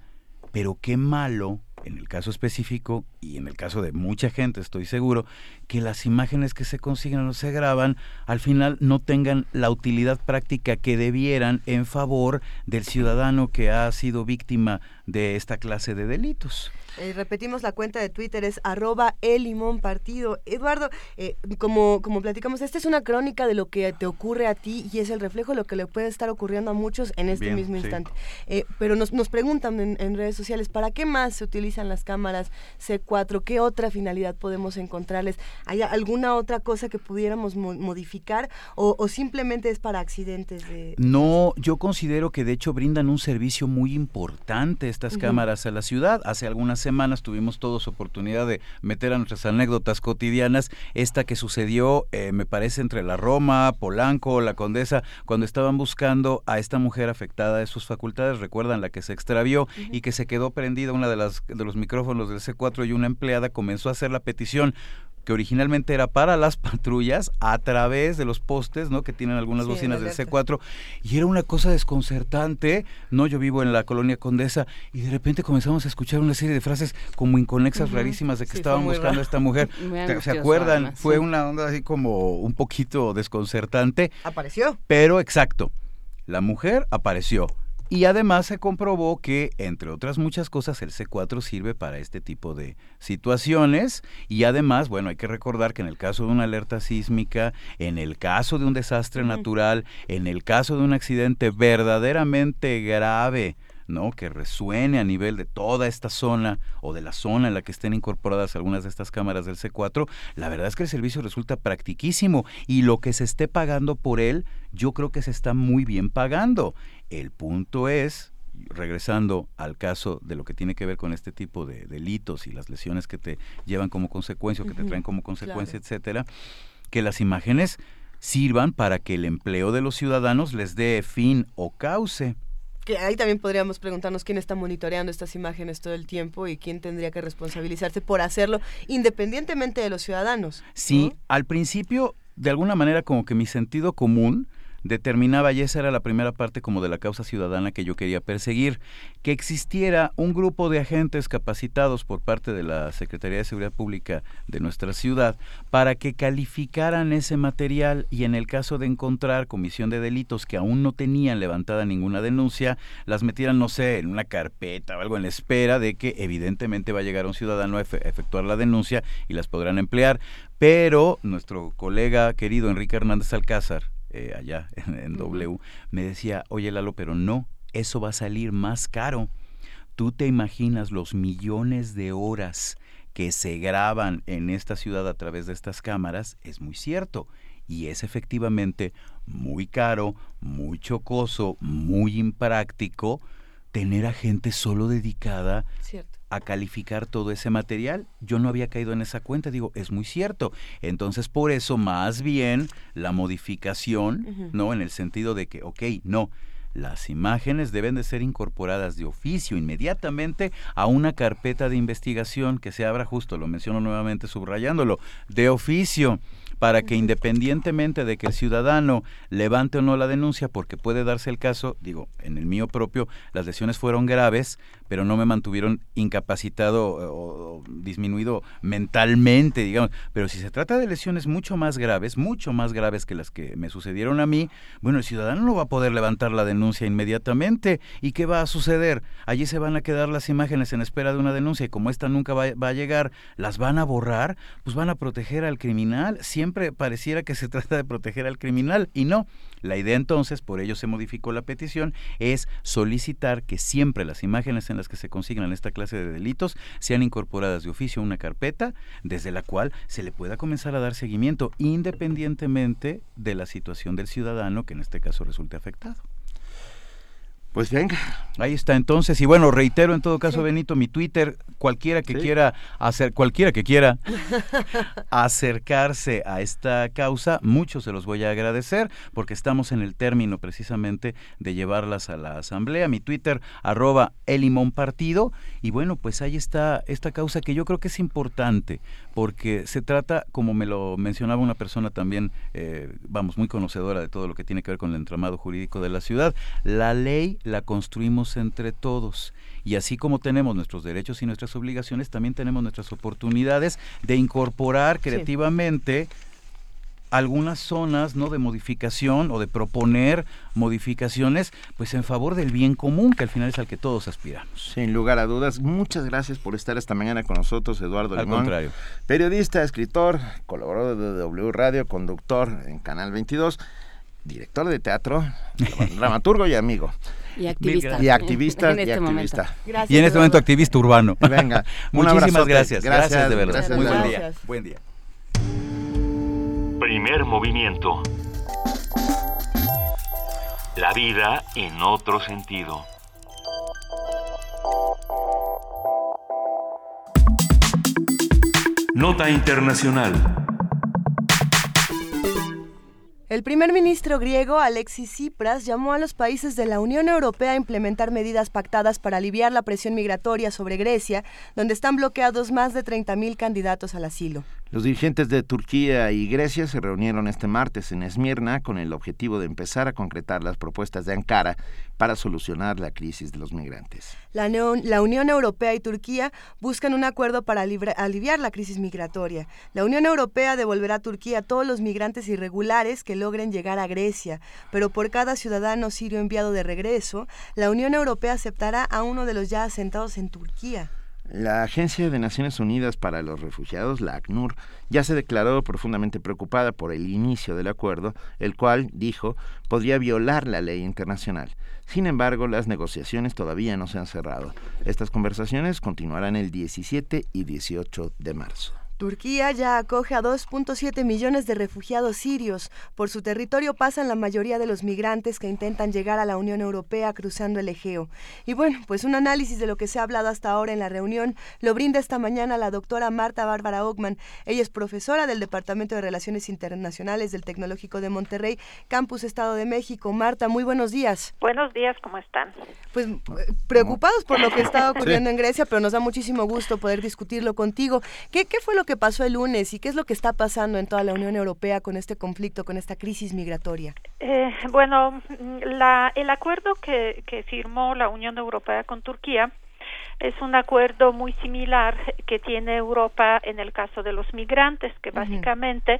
pero qué malo, en el caso específico y en el caso de mucha gente estoy seguro, que las imágenes que se consiguen o se graban al final no tengan la utilidad práctica que debieran en favor del ciudadano que ha sido víctima de esta clase de delitos. Eh, repetimos la cuenta de Twitter, es arroba el limón partido. Eduardo, eh, como, como platicamos, esta es una crónica de lo que te ocurre a ti y es el reflejo de lo que le puede estar ocurriendo a muchos en este Bien, mismo sí. instante. Eh, pero nos, nos preguntan en, en redes sociales, ¿para qué más se utilizan las cámaras C4? ¿Qué otra finalidad podemos encontrarles? ¿Hay alguna otra cosa que pudiéramos mo- modificar o, o simplemente es para accidentes de... No, yo considero que de hecho brindan un servicio muy importante estas cámaras a la ciudad. Hace algunas semanas tuvimos todos oportunidad de meter a nuestras anécdotas cotidianas. Esta que sucedió, eh, me parece, entre la Roma, Polanco, la Condesa, cuando estaban buscando a esta mujer afectada de sus facultades. Recuerdan la que se extravió y que se quedó prendida una de las de los micrófonos del C4 y una empleada comenzó a hacer la petición que originalmente era para las patrullas a través de los postes, ¿no? Que tienen algunas Sí, bocinas de del alerta. C4 y era una cosa desconcertante, ¿no? Yo vivo en la colonia Condesa y de repente comenzamos a escuchar una serie de frases como inconexas, rarísimas de que Sí, estaban buscando raro. a esta mujer. ¿Se- ¿Se angustioso, acuerdan? además, Fue sí. una onda así como un poquito desconcertante. Apareció. Pero exacto, la mujer apareció. Y además se comprobó que, entre otras muchas cosas, el C4 sirve para este tipo de situaciones. Y además, bueno, hay que recordar que en el caso de una alerta sísmica, en el caso de un desastre natural, en el caso de un accidente verdaderamente grave, ¿no? Que resuene a nivel de toda esta zona o de la zona en la que estén incorporadas algunas de estas cámaras del C4, la verdad es que el servicio resulta practiquísimo y lo que se esté pagando por él, yo creo que se está muy bien pagando. El punto es, regresando al caso de lo que tiene que ver con este tipo de delitos y las lesiones que te llevan como consecuencia o que te traen como consecuencia, claro. etcétera, que las imágenes sirvan para que el empleo de los ciudadanos les dé fin o cauce. Que ahí también podríamos preguntarnos quién está monitoreando estas imágenes todo el tiempo y quién tendría que responsabilizarse por hacerlo independientemente de los ciudadanos. Sí, al principio, de alguna manera, como que mi sentido común determinaba, y esa era la primera parte como de la causa ciudadana que yo quería perseguir, que existiera un grupo de agentes capacitados por parte de la Secretaría de Seguridad Pública de nuestra ciudad para que calificaran ese material y en el caso de encontrar comisión de delitos que aún no tenían levantada ninguna denuncia, las metieran, no sé, en una carpeta o algo en la espera de que evidentemente va a llegar un ciudadano a efe- efectuar la denuncia y las podrán emplear. Pero nuestro colega querido Enrique Hernández Alcázar, eh, allá en, en W, me decía, oye Lalo, pero no, eso va a salir más caro. ¿Tú te imaginas los millones de horas que se graban en esta ciudad a través de estas cámaras? Es muy cierto. Y es efectivamente muy caro, muy chocoso, muy impráctico tener a gente solo dedicada Cierto. A calificar todo ese material. Yo no había caído en esa cuenta, digo, es muy cierto. Entonces, por eso, más bien, la modificación. ¿no? En el sentido de que, ok, no, las imágenes deben de ser incorporadas de oficio inmediatamente a una carpeta de investigación que se abra justo, lo menciono nuevamente subrayándolo, de oficio para que independientemente de que el ciudadano levante o no la denuncia, porque puede darse el caso, digo, en el mío propio, las lesiones fueron graves, pero no me mantuvieron incapacitado o, disminuido mentalmente, digamos. Pero si se trata de lesiones mucho más graves, mucho más graves que las que me sucedieron a mí, bueno, el ciudadano no va a poder levantar la denuncia inmediatamente. ¿Y qué va a suceder? Allí se van a quedar las imágenes en espera de una denuncia y como esta nunca va, va a llegar, las van a borrar, pues van a proteger al criminal. Siempre pareciera que se trata de proteger al criminal y no. La idea entonces, por ello se modificó la petición, es solicitar que siempre las imágenes en que se consignan esta clase de delitos sean incorporadas de oficio a una carpeta desde la cual se le pueda comenzar a dar seguimiento independientemente de la situación del ciudadano que en este caso resulte afectado. Pues venga. Ahí está entonces y bueno, reitero en todo caso Benito mi Twitter, cualquiera que quiera hacer cualquiera que quiera acercarse a esta causa, muchos se los voy a agradecer porque estamos en el término precisamente de llevarlas a la asamblea. Mi Twitter, arroba elimonpartido. Y bueno, pues ahí está esta causa que yo creo que es importante porque se trata, como me lo mencionaba una persona también, eh, vamos, muy conocedora de todo lo que tiene que ver con el entramado jurídico de la ciudad, la ley la construimos entre todos. Y así como tenemos nuestros derechos y nuestras obligaciones, también tenemos nuestras oportunidades de incorporar creativamente algunas zonas no de modificación o de proponer modificaciones pues en favor del bien común que al final es al que todos aspiramos. Sin lugar a dudas, muchas gracias por estar esta mañana con nosotros, Eduardo Al Limón. contrario. Periodista, escritor, colaborador de W Radio, conductor en Canal 22, director de teatro, dramaturgo y amigo. Y activista. Y activista En y este momento. activista. Gracias, y en este momento activista urbano. Venga, un muchísimas gracias. Gracias, Gracias, de verdad. gracias, Muy buen día. Buen día. Primer movimiento. La vida en otro sentido. Nota Internacional. El primer ministro griego Alexis Tsipras llamó a los países de la Unión Europea a implementar medidas pactadas para aliviar la presión migratoria sobre Grecia, donde están bloqueados más de 30.000 candidatos al asilo. Los dirigentes de Turquía y Grecia se reunieron este martes en Esmirna con el objetivo de empezar a concretar las propuestas de Ankara para solucionar la crisis de los migrantes. La, Unión Europea y Turquía buscan un acuerdo para aliviar la crisis migratoria. La Unión Europea devolverá a Turquía a todos los migrantes irregulares que logren llegar a Grecia, pero por cada ciudadano sirio enviado de regreso, la Unión Europea aceptará a uno de los ya asentados en Turquía. La Agencia de Naciones Unidas para los Refugiados, la ACNUR, ya se declaró profundamente preocupada por el inicio del acuerdo, el cual, dijo, podría violar la ley internacional. Sin embargo, las negociaciones todavía no se han cerrado. Estas conversaciones continuarán el 17 y 18 de marzo. Turquía ya acoge a 2.7 millones de refugiados sirios. Por su territorio pasan la mayoría de los migrantes que intentan llegar a la Unión Europea cruzando el Egeo. Y bueno, pues un análisis de lo que se ha hablado hasta ahora en la reunión lo brinda esta mañana la doctora Marta Bárbara Ockman. Ella es profesora del Departamento de Relaciones Internacionales del Tecnológico de Monterrey, Campus Estado de México. Marta, muy buenos días. Buenos días, ¿cómo están? Pues eh, preocupados por lo que está ocurriendo en Grecia, pero nos da muchísimo gusto poder discutirlo contigo. ¿Qué, qué fue lo que que pasó el lunes y qué es lo que está pasando en toda la Unión Europea con este conflicto, con esta crisis migratoria? Eh, bueno, la, el acuerdo que, que firmó la Unión Europea con Turquía es un acuerdo muy similar que tiene Europa en el caso de los migrantes, que básicamente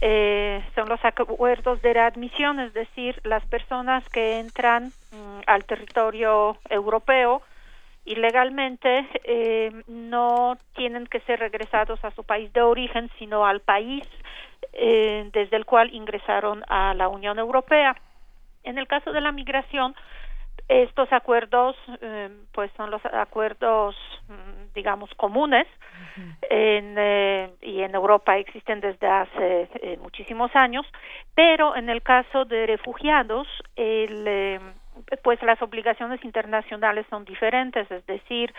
eh, son los acuerdos de readmisión, es decir, las personas que entran mm, al territorio europeo ilegalmente eh, no tienen que ser regresados a su país de origen, sino al país eh, desde el cual ingresaron a la Unión Europea. En el caso de la migración, estos acuerdos eh, pues son los acuerdos mm, digamos comunes en, eh, y en Europa existen desde hace eh, muchísimos años pero en el caso de refugiados el, pues las obligaciones internacionales son diferentes es decir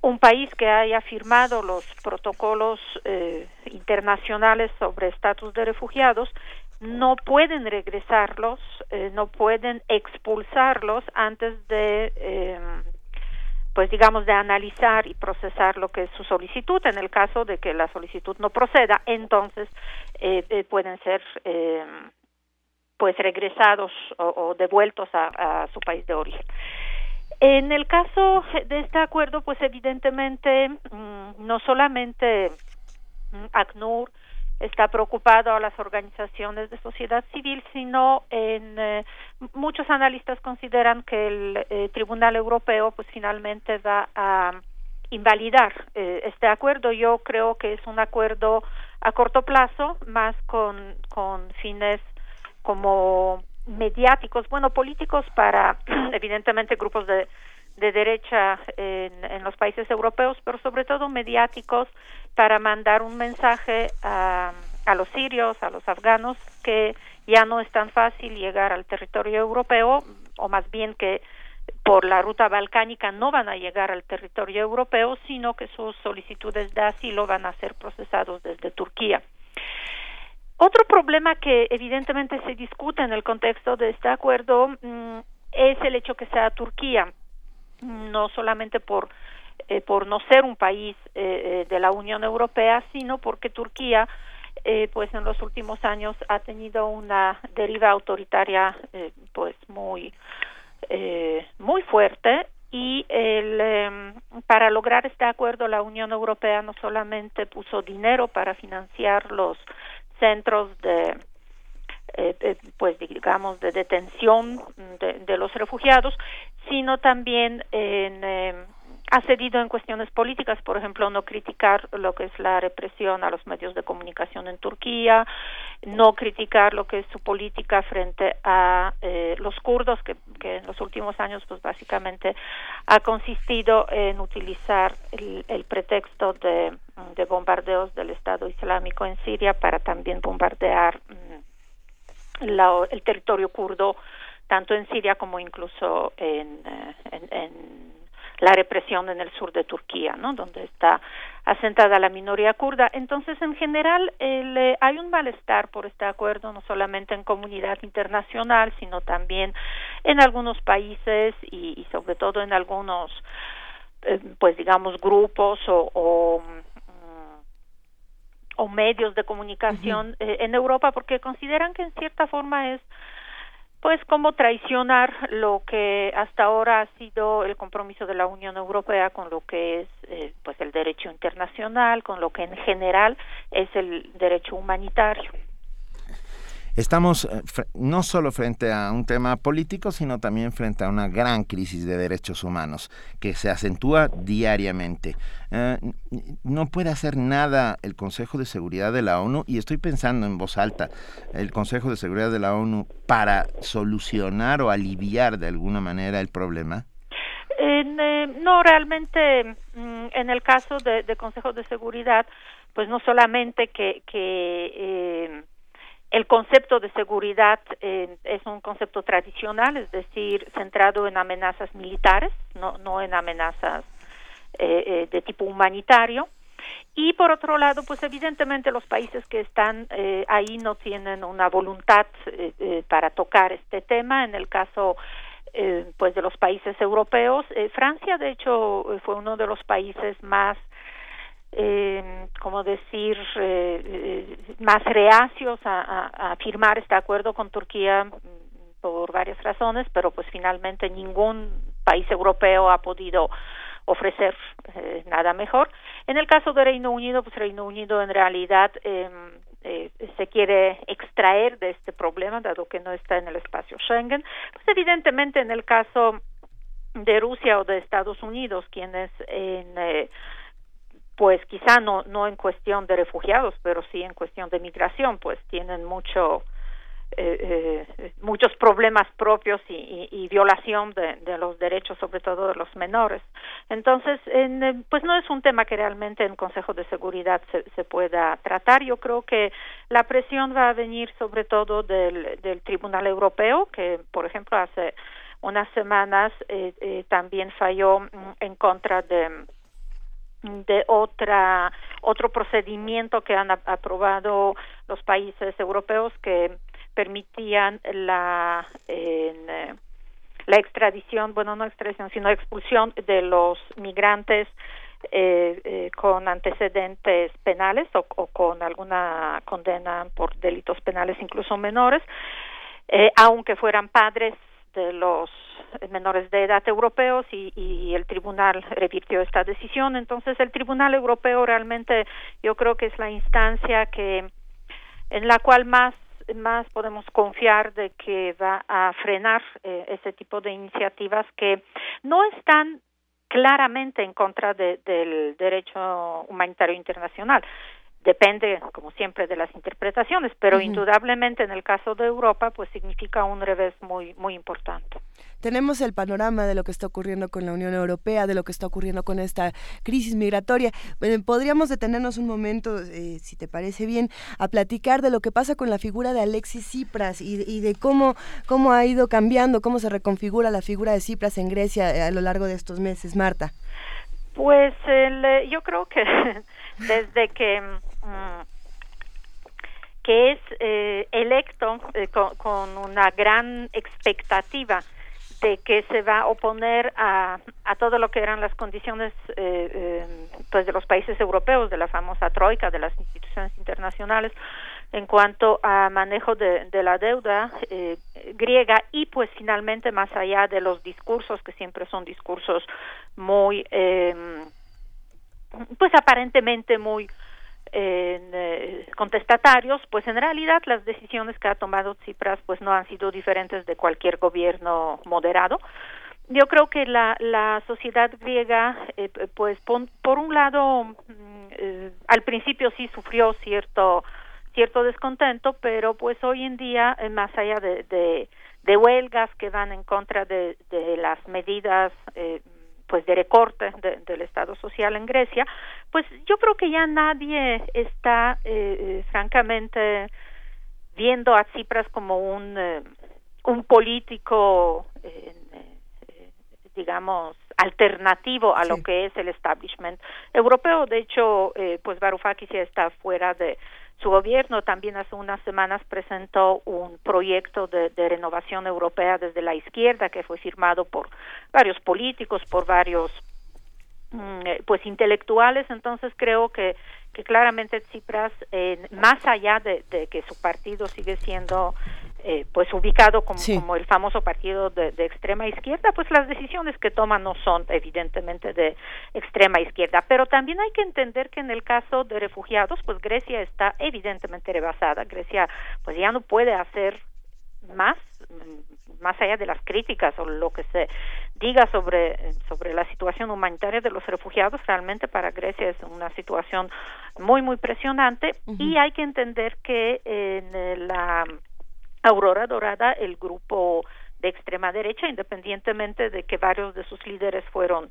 un país que haya firmado los protocolos eh, internacionales sobre estatus de refugiados no pueden regresarlos, eh, no pueden expulsarlos antes de, eh, pues digamos, de analizar y procesar lo que es su solicitud. En el caso de que la solicitud no proceda, entonces eh, eh, pueden ser, eh, pues, regresados o, o devueltos a, su país de origen. En el caso de este acuerdo, pues evidentemente mm, no solamente mm, ACNUR está preocupado a las organizaciones de sociedad civil, sino en eh, muchos analistas consideran que el eh, Tribunal Europeo pues finalmente va a invalidar eh, este acuerdo. Yo creo que es un acuerdo a corto plazo, más con fines como mediáticos, bueno, políticos para evidentemente grupos de, de derecha en, en los países europeos, pero sobre todo mediáticos para mandar un mensaje a, a los sirios, a los afganos, que ya no es tan fácil llegar al territorio europeo, o más bien que por la ruta balcánica no van a llegar al territorio europeo, sino que sus solicitudes de asilo van a ser procesados desde Turquía. Otro problema que evidentemente se discute en el contexto de este acuerdo mm, es el hecho que sea Turquía, no solamente por eh, por no ser un país eh, eh, de la Unión Europea, sino porque Turquía eh, pues en los últimos años ha tenido una deriva autoritaria eh, pues muy eh, muy fuerte. Y el, eh, para lograr este acuerdo la Unión Europea no solamente puso dinero para financiar los centros de eh, eh, pues digamos de detención de, de, los refugiados sino también en eh, ha cedido en cuestiones políticas, por ejemplo, no criticar lo que es la represión a los medios de comunicación en Turquía, no criticar lo que es su política frente a eh, los kurdos, que, en los últimos años, pues básicamente ha consistido en utilizar el, el pretexto de, de, bombardeos del Estado Islámico en Siria para también bombardear mm, la, el territorio kurdo, tanto en Siria como incluso en, eh, en, en la represión en el sur de Turquía, ¿no? Donde está asentada la minoría kurda. Entonces, en general, el, eh, hay un malestar por este acuerdo, no solamente en comunidad internacional, sino también en algunos países y, y sobre todo en algunos, eh, pues digamos, grupos o, o o medios de comunicación uh -huh. eh, en Europa porque consideran que en cierta forma es pues como traicionar lo que hasta ahora ha sido el compromiso de la Unión Europea con lo que es eh, pues el derecho internacional, con lo que en general es el derecho humanitario. Estamos eh, no solo frente a un tema político, sino también frente a una gran crisis de derechos humanos que se acentúa diariamente. Eh, no puede hacer nada el Consejo de Seguridad de la ONU, y estoy pensando en voz alta, el Consejo de Seguridad de la ONU para solucionar o aliviar de alguna manera el problema. Eh, no, realmente mm, en el caso de, de Consejo de Seguridad, pues no solamente que, el concepto de seguridad eh, es un concepto tradicional, es decir, centrado en amenazas militares, no, no en amenazas eh, eh, de tipo humanitario. Y por otro lado, pues evidentemente los países que están eh, ahí no tienen una voluntad eh, eh, para tocar este tema. En el caso pues de los países europeos, Francia de hecho fue uno de los países más eh, como decir, eh, eh, más reacios a, firmar este acuerdo con Turquía mm, por varias razones, pero pues finalmente ningún país europeo ha podido ofrecer eh, nada mejor. En el caso de Reino Unido, pues Reino Unido en realidad eh, eh, se quiere extraer de este problema, dado que no está en el espacio Schengen. Pues evidentemente en el caso de Rusia o de Estados Unidos, quienes en eh, pues quizá no no en cuestión de refugiados, pero sí en cuestión de migración, pues tienen mucho eh, eh, muchos problemas propios y, y- violación de, de los derechos, sobre todo de los menores. Entonces, en, eh, pues no es un tema que realmente en Consejo de Seguridad se, se pueda tratar. Yo creo que la presión va a venir sobre todo del, del Tribunal Europeo, que, por ejemplo, hace unas semanas eh, también falló mm, en contra de de otra otro procedimiento que han aprobado los países europeos que permitían la eh, la extradición bueno no extradición sino expulsión de los migrantes eh, eh, con antecedentes penales o, o con alguna condena por delitos penales incluso menores eh, aunque fueran padres de los menores de edad europeos y, y el tribunal revirtió esta decisión. Entonces, el tribunal europeo realmente yo creo que es la instancia que en la cual más más podemos confiar de que va a frenar eh, ese tipo de iniciativas que no están claramente en contra de- del derecho humanitario internacional. Depende, como siempre, de las interpretaciones, pero indudablemente en el caso de Europa, pues significa un revés muy muy importante. Tenemos el panorama de lo que está ocurriendo con la Unión Europea, de lo que está ocurriendo con esta crisis migratoria. Eh, Podríamos detenernos un momento, eh, si te parece bien, a platicar de lo que pasa con la figura de Alexis Tsipras y, y de cómo, cómo ha ido cambiando, cómo se reconfigura la figura de Tsipras en Grecia eh, a lo largo de estos meses. Marta. Pues el, eh, yo creo que desde que mm, que es eh, electo eh, con, una gran expectativa de que se va a oponer a, a todo lo que eran las condiciones eh, eh, pues de los países europeos de la famosa troika de las instituciones internacionales en cuanto a manejo de, de la deuda eh, griega y pues finalmente más allá de los discursos que siempre son discursos muy eh, pues aparentemente muy eh, contestatarios, pues en realidad las decisiones que ha tomado Tsipras pues no han sido diferentes de cualquier gobierno moderado. Yo creo que la, la sociedad griega, eh, pues pon- por un lado, mm, eh, al principio sí sufrió cierto cierto descontento, pero pues hoy en día, eh, más allá de, de, huelgas que van en contra de, de las medidas eh, pues de recorte de- del Estado social en Grecia, pues yo creo que ya nadie está eh, eh, francamente viendo a Tsipras como un eh, un político eh, eh, digamos alternativo a lo que es el establishment europeo. De hecho eh, pues Varoufakis ya está fuera de su gobierno también hace unas semanas presentó un proyecto de, renovación europea desde la izquierda que fue firmado por varios políticos por varios mm, eh, pues intelectuales. Entonces creo que que claramente Tsipras eh, más allá de que su partido sigue siendo eh, pues ubicado como, Sí. como el famoso partido de, de extrema izquierda pues las decisiones que toma no son evidentemente de extrema izquierda. Pero también hay que entender que en el caso de refugiados pues Grecia está evidentemente rebasada. Grecia pues ya no puede hacer más más allá de las críticas o lo que se diga sobre sobre la situación humanitaria de los refugiados realmente para Grecia es una situación muy muy presionante. Y hay que entender que en la Aurora Dorada el grupo de extrema derecha independientemente de que varios de sus líderes fueron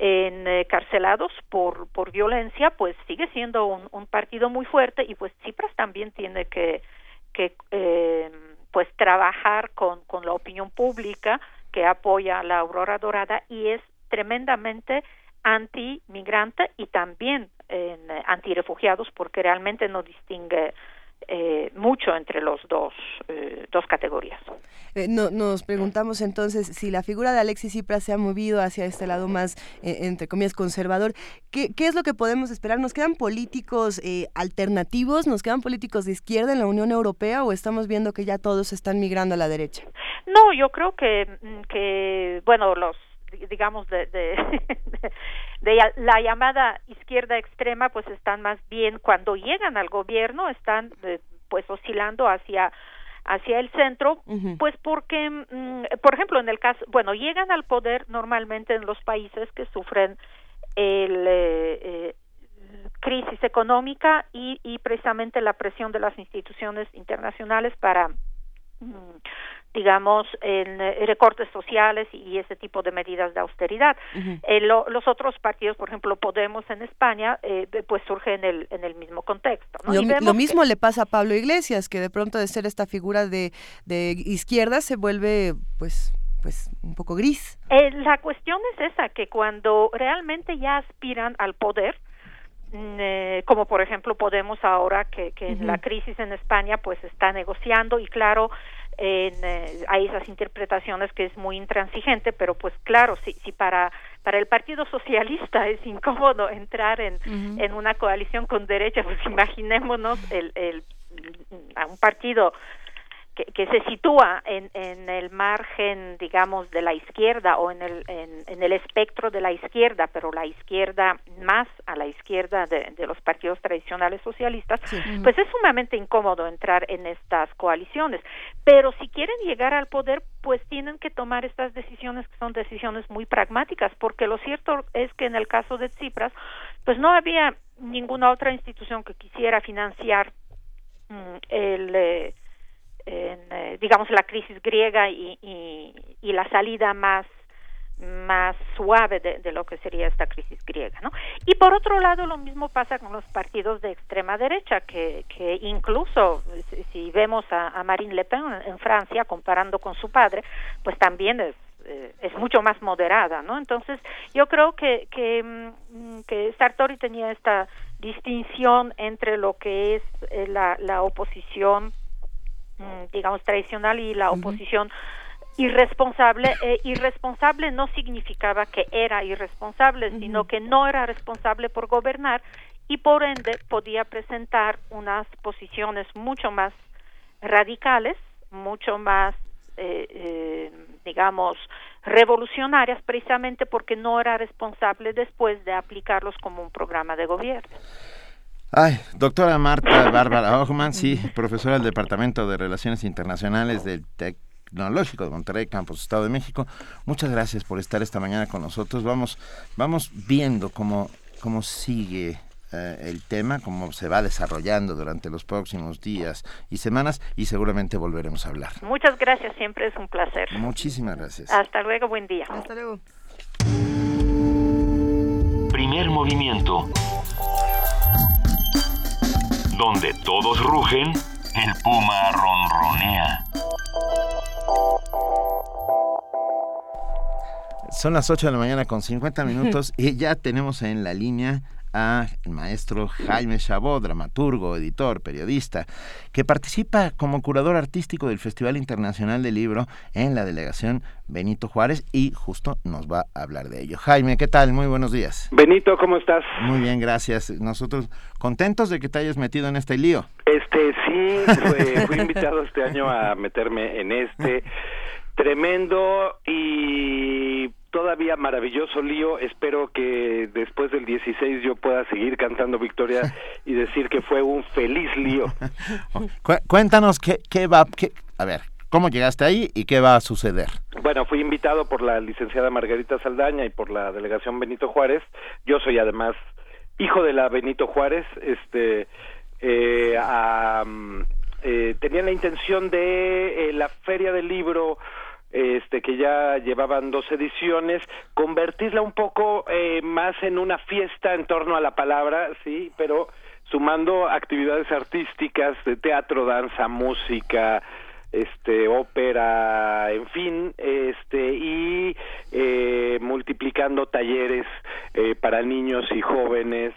encarcelados por por violencia pues sigue siendo un, partido muy fuerte y pues Tsipras también tiene que que eh, pues trabajar con, con la opinión pública que apoya a la Aurora Dorada y es tremendamente anti-migrante y también eh, anti-refugiados porque realmente no distingue eh, mucho entre los dos, eh, dos categorías. Eh, no, nos preguntamos entonces si la figura de Alexis Tsipras se ha movido hacia este lado más, eh, entre comillas, conservador. ¿Qué, ¿Qué es lo que podemos esperar? ¿Nos quedan políticos eh, alternativos? ¿Nos quedan políticos de izquierda en la Unión Europea o estamos viendo que ya todos están migrando a la derecha? No, yo creo que, que bueno, los digamos de, de, la llamada izquierda extrema pues están más bien cuando llegan al gobierno están eh, pues oscilando hacia hacia el centro pues porque mm, por ejemplo en el caso bueno llegan al poder normalmente en los países que sufren el eh, eh, crisis económica y, y precisamente la presión de las instituciones internacionales para mm, digamos en eh, recortes sociales y ese tipo de medidas de austeridad Eh, lo- los otros partidos por ejemplo Podemos en España eh, pues surge en el en el mismo contexto ¿no? Lo, que- mismo le pasa a Pablo Iglesias, que de pronto de ser esta figura de, de izquierda se vuelve pues, pues un poco gris. Eh, la cuestión es esa, que cuando realmente ya aspiran al poder, mm, eh, como por ejemplo Podemos ahora que, que en la crisis en España pues está negociando y claro en, eh, hay esas interpretaciones que es muy intransigente, pero pues claro, si, si para, para el Partido Socialista es incómodo entrar en, en una coalición con derecha, pues imaginémonos el, el, a un partido que, que se sitúa en, en el margen, digamos, de la izquierda o en el, en, en el espectro de la izquierda, pero la izquierda más a la izquierda de, de los partidos tradicionales socialistas, pues es sumamente incómodo entrar en estas coaliciones. Pero si quieren llegar al poder, pues tienen que tomar estas decisiones que son decisiones muy pragmáticas, porque lo cierto es que en el caso de Tsipras, pues no había ninguna otra institución que quisiera financiar mm, el eh, digamos la crisis griega y, y, y la salida más suave de, lo que sería esta crisis griega, ¿no? Y por otro lado lo mismo pasa con los partidos de extrema derecha, que, que incluso si, vemos a, Marine Le Pen en, Francia comparando con su padre, pues también es eh, es mucho más moderada, ¿no? Entonces yo creo que que, mm, Sartori tenía esta distinción entre lo que es eh, la, oposición digamos tradicional y la oposición irresponsable eh, irresponsable no significaba que era irresponsable sino que no era responsable por gobernar y por ende podía presentar unas posiciones mucho más radicales mucho más eh, eh, digamos revolucionarias precisamente porque no era responsable después de aplicarlos como un programa de gobierno Ay, doctora Marta Bárbara Hochman, sí, profesora del Departamento de Relaciones Internacionales del Tecnológico de Monterrey, Campus Estado de México. Muchas gracias por estar esta mañana con nosotros. Vamos, vamos viendo cómo, cómo sigue eh, el tema, cómo se va desarrollando durante los próximos días y semanas y seguramente volveremos a hablar. muchas gracias siempre es un placer Muchísimas gracias. hasta luego buen día hasta luego Primer movimiento. Donde todos rugen, el puma ronronea. Son las 8 de la mañana con 50 minutos y ya tenemos en la línea a el maestro Jaime Chabot, dramaturgo, editor, periodista, que participa como curador artístico del Festival Internacional del Libro en la delegación Benito Juárez y justo nos va a hablar de ello. Jaime, ¿qué tal? Muy buenos días. Benito, ¿cómo estás? Muy bien, gracias. Nosotros contentos de que te hayas metido en este lío. Este, sí, fue- fui invitado este año a meterme en este tremendo y todavía maravilloso lío. Espero que después del 16 yo pueda seguir cantando Victoria y decir que fue un feliz lío. Cu- cuéntanos qué, qué va, qué, a ver, cómo llegaste ahí y qué va a suceder. Bueno, fui invitado por la licenciada Margarita Saldaña y por la delegación Benito Juárez. Yo soy además hijo de la Benito Juárez. Este, eh, a, eh, tenían la intención de eh, la feria del libro. Este que ya llevaban dos ediciones, convertirla un poco eh, más en una fiesta en torno a la palabra, sí, pero sumando actividades artísticas de teatro, danza, música, este ópera en fin este y eh, multiplicando talleres eh, para niños y jóvenes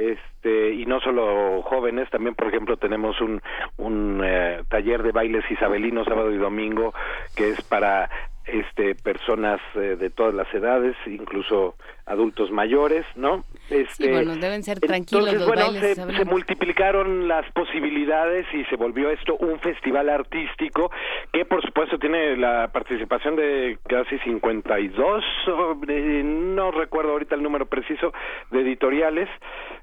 este y no solo jóvenes también por ejemplo tenemos un un eh, taller de bailes isabelinos sábado y domingo que es para este personas eh, de todas las edades incluso adultos mayores no este Sí, bueno, deben ser tranquilos entonces, los bueno, bailes se, multiplicaron las posibilidades y se volvió esto un festival artístico que por supuesto tiene la participación de casi 52 o de- no recuerdo ahorita el número preciso de editoriales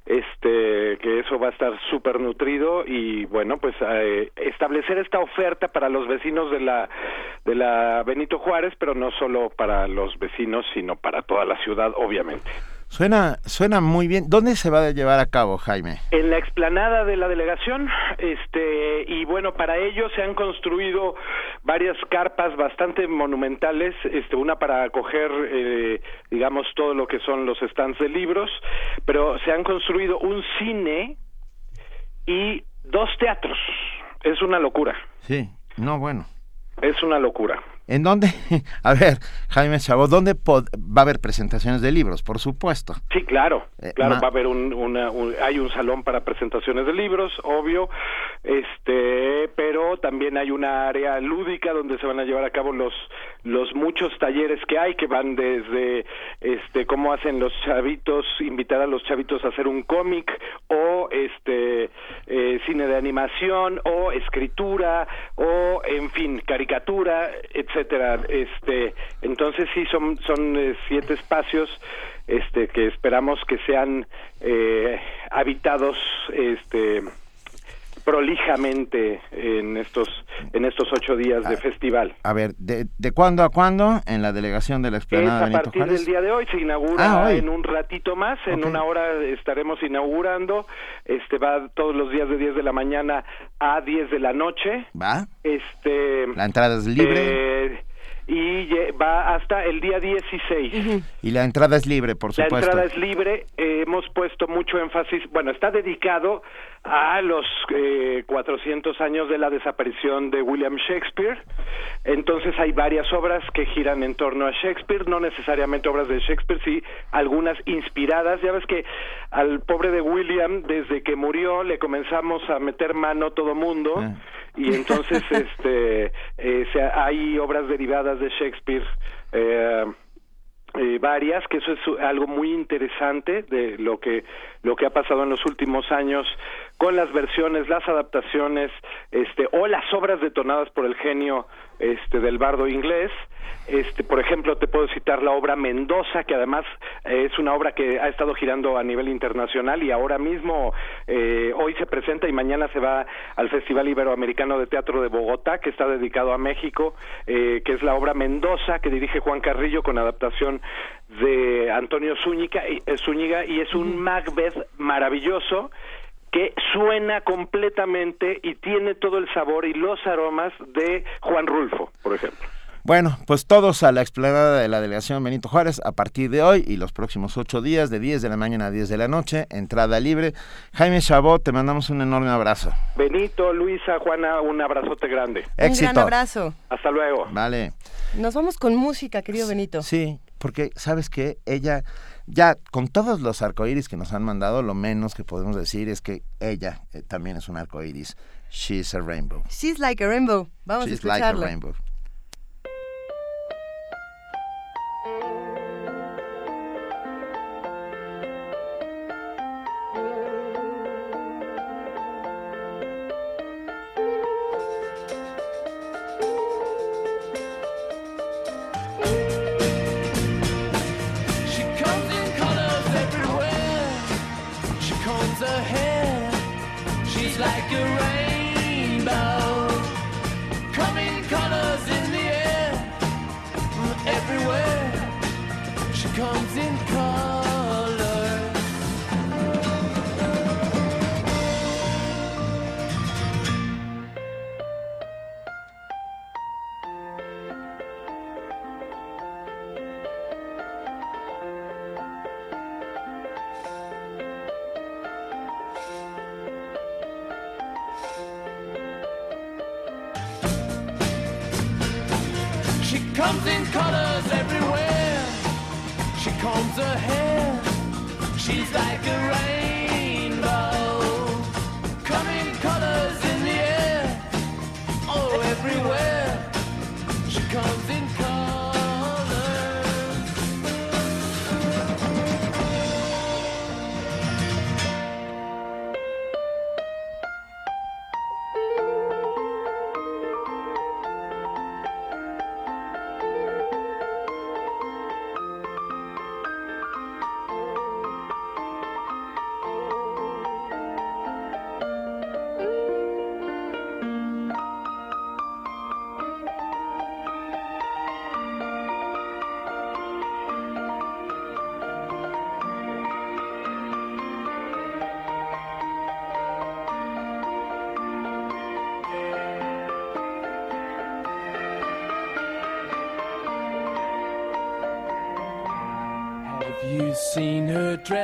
este que eso va a estar súper nutrido y bueno pues eh, establecer esta oferta para los vecinos de la de la Benito Juárez pero no solo para los vecinos sino para toda la ciudad obviamente Suena, suena muy bien. ¿Dónde se va a llevar a cabo, Jaime? en la explanada de la delegación este y bueno para ello se han construido varias carpas bastante monumentales este una para acoger eh, digamos todo lo que son los stands de libros pero se han construido un cine y dos teatros es una locura Sí, no, bueno. es una locura ¿En dónde? A ver, Jaime Chabot, ¿dónde va a haber presentaciones de libros? Por supuesto. Sí, claro, Eh, claro, va a haber un, una, un- hay un salón para presentaciones de libros, obvio, este, pero también hay una área lúdica donde se van a llevar a cabo los los muchos talleres que hay que van desde este cómo hacen los chavitos, invitar a los chavitos a hacer un cómic o este eh, cine de animación o escritura o en fin caricatura, etcétera. Este, entonces sí son son eh, siete espacios este que esperamos que sean eh, habitados este prolijamente en estos en estos ocho días de festival. A ver, ¿de, de cuándo a cuándo en la delegación de la Es explanada a Benito partir Juárez? del día de hoy, se inaugura Ah, hoy. en un ratito más, en una hora estaremos inaugurando, este va todos los días de 10 de la mañana a 10 de la noche, ¿Va? este La entrada es libre eh, y va hasta el día 16. y la entrada es libre, por La supuesto. entrada es libre, eh, hemos puesto mucho énfasis, bueno, está dedicado a los eh, 400 años de la desaparición de William Shakespeare, entonces hay varias obras que giran en torno a Shakespeare, no necesariamente obras de Shakespeare, sí algunas inspiradas, ya ves que al pobre de William, desde que murió, le comenzamos a meter mano todo mundo, Ah. y entonces este eh, se- hay obras derivadas de Shakespeare eh, eh, varias que eso es algo muy interesante de lo que lo que ha pasado en los últimos años con las versiones las adaptaciones este o las obras detonadas por el genio este del bardo inglés. Este por ejemplo te puedo citar la obra Mendoza que además eh, es una obra que ha estado girando a nivel internacional y ahora mismo eh, hoy se presenta y mañana se va al Festival Iberoamericano de Teatro de Bogotá que está dedicado a México eh, que es la obra Mendoza que dirige Juan Carrillo con adaptación de Antonio Zúñiga, eh, Zúñiga y es un Macbeth maravilloso que suena completamente y tiene todo el sabor y los aromas de Juan Rulfo, por ejemplo. Bueno, pues todos a la explanada de la delegación Benito Juárez a partir de hoy y los próximos ocho días, de 10 de la mañana a 10 de la noche, entrada libre. Jaime Chabot, te mandamos un enorme abrazo. Benito, Luisa, Juana, un abrazote grande. Éxito. Un gran abrazo. Hasta luego. Vale. Nos vamos con música, querido Benito. Sí, porque sabes que ella, ya con todos los arcoíris que nos han mandado, lo menos que podemos decir es que ella eh, también es un arcoíris. She's a rainbow. She's like a rainbow. Vamos She's a like a rainbow.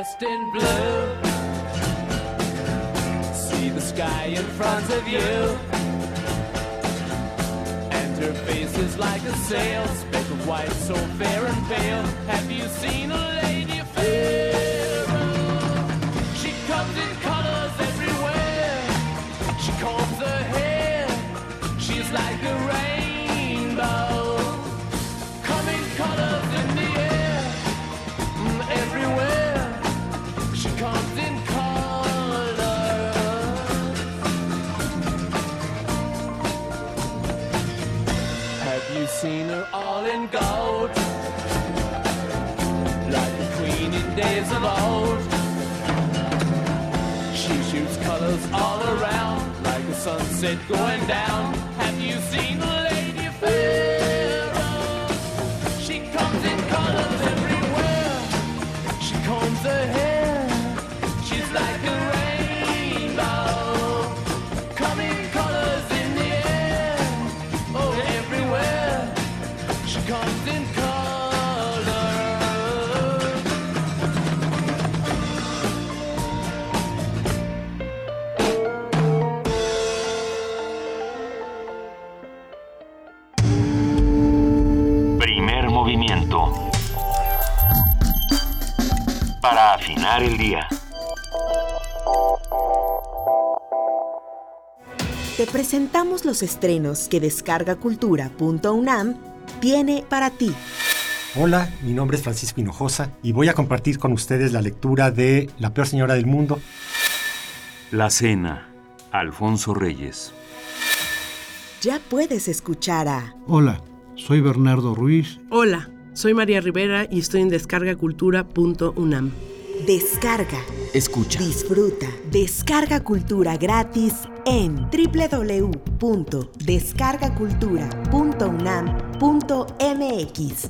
Dressed in blue? See the sky in front of you. And her face is like a sail, speck of white, so fair and pale. Have you seen a lady fairer? Sunset going down. Have you seen the lady Pharaoh? She comes in colors everywhere. She combs her hair. El día. Te presentamos los estrenos que descargacultura.unam tiene para ti. Hola, mi nombre es Francisco Hinojosa y voy a compartir con ustedes la lectura de La peor señora del mundo. La cena. Alfonso Reyes. Ya puedes escuchar a Hola, soy Bernardo Ruiz. Hola, soy María Rivera y estoy en descargacultura.unam. Descarga, Escucha. disfruta, descarga cultura gratis en www.descargacultura.unam.mx.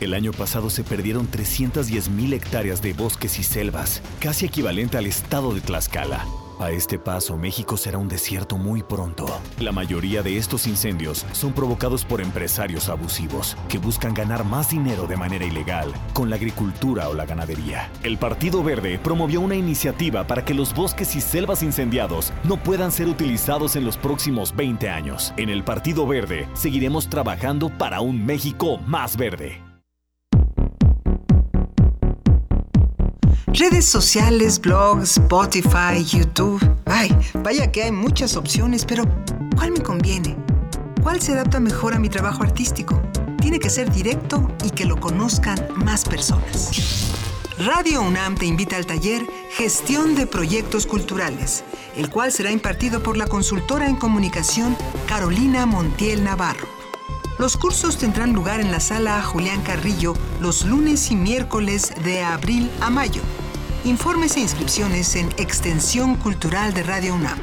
El año pasado se perdieron 310.000 hectáreas de bosques y selvas, casi equivalente al estado de Tlaxcala. A este paso, México será un desierto muy pronto. La mayoría de estos incendios son provocados por empresarios abusivos que buscan ganar más dinero de manera ilegal con la agricultura o la ganadería. El Partido Verde promovió una iniciativa para que los bosques y selvas incendiados no puedan ser utilizados en los próximos 20 años. En el Partido Verde seguiremos trabajando para un México más verde. Redes sociales, blogs, Spotify, YouTube. Ay, vaya que hay muchas opciones, pero ¿cuál me conviene? ¿Cuál se adapta mejor a mi trabajo artístico? Tiene que ser directo y que lo conozcan más personas. Radio UNAM te invita al taller Gestión de Proyectos Culturales, el cual será impartido por la consultora en comunicación Carolina Montiel Navarro. Los cursos tendrán lugar en la sala Julián Carrillo los lunes y miércoles de abril a mayo. Informes e inscripciones en Extensión Cultural de Radio UNAM.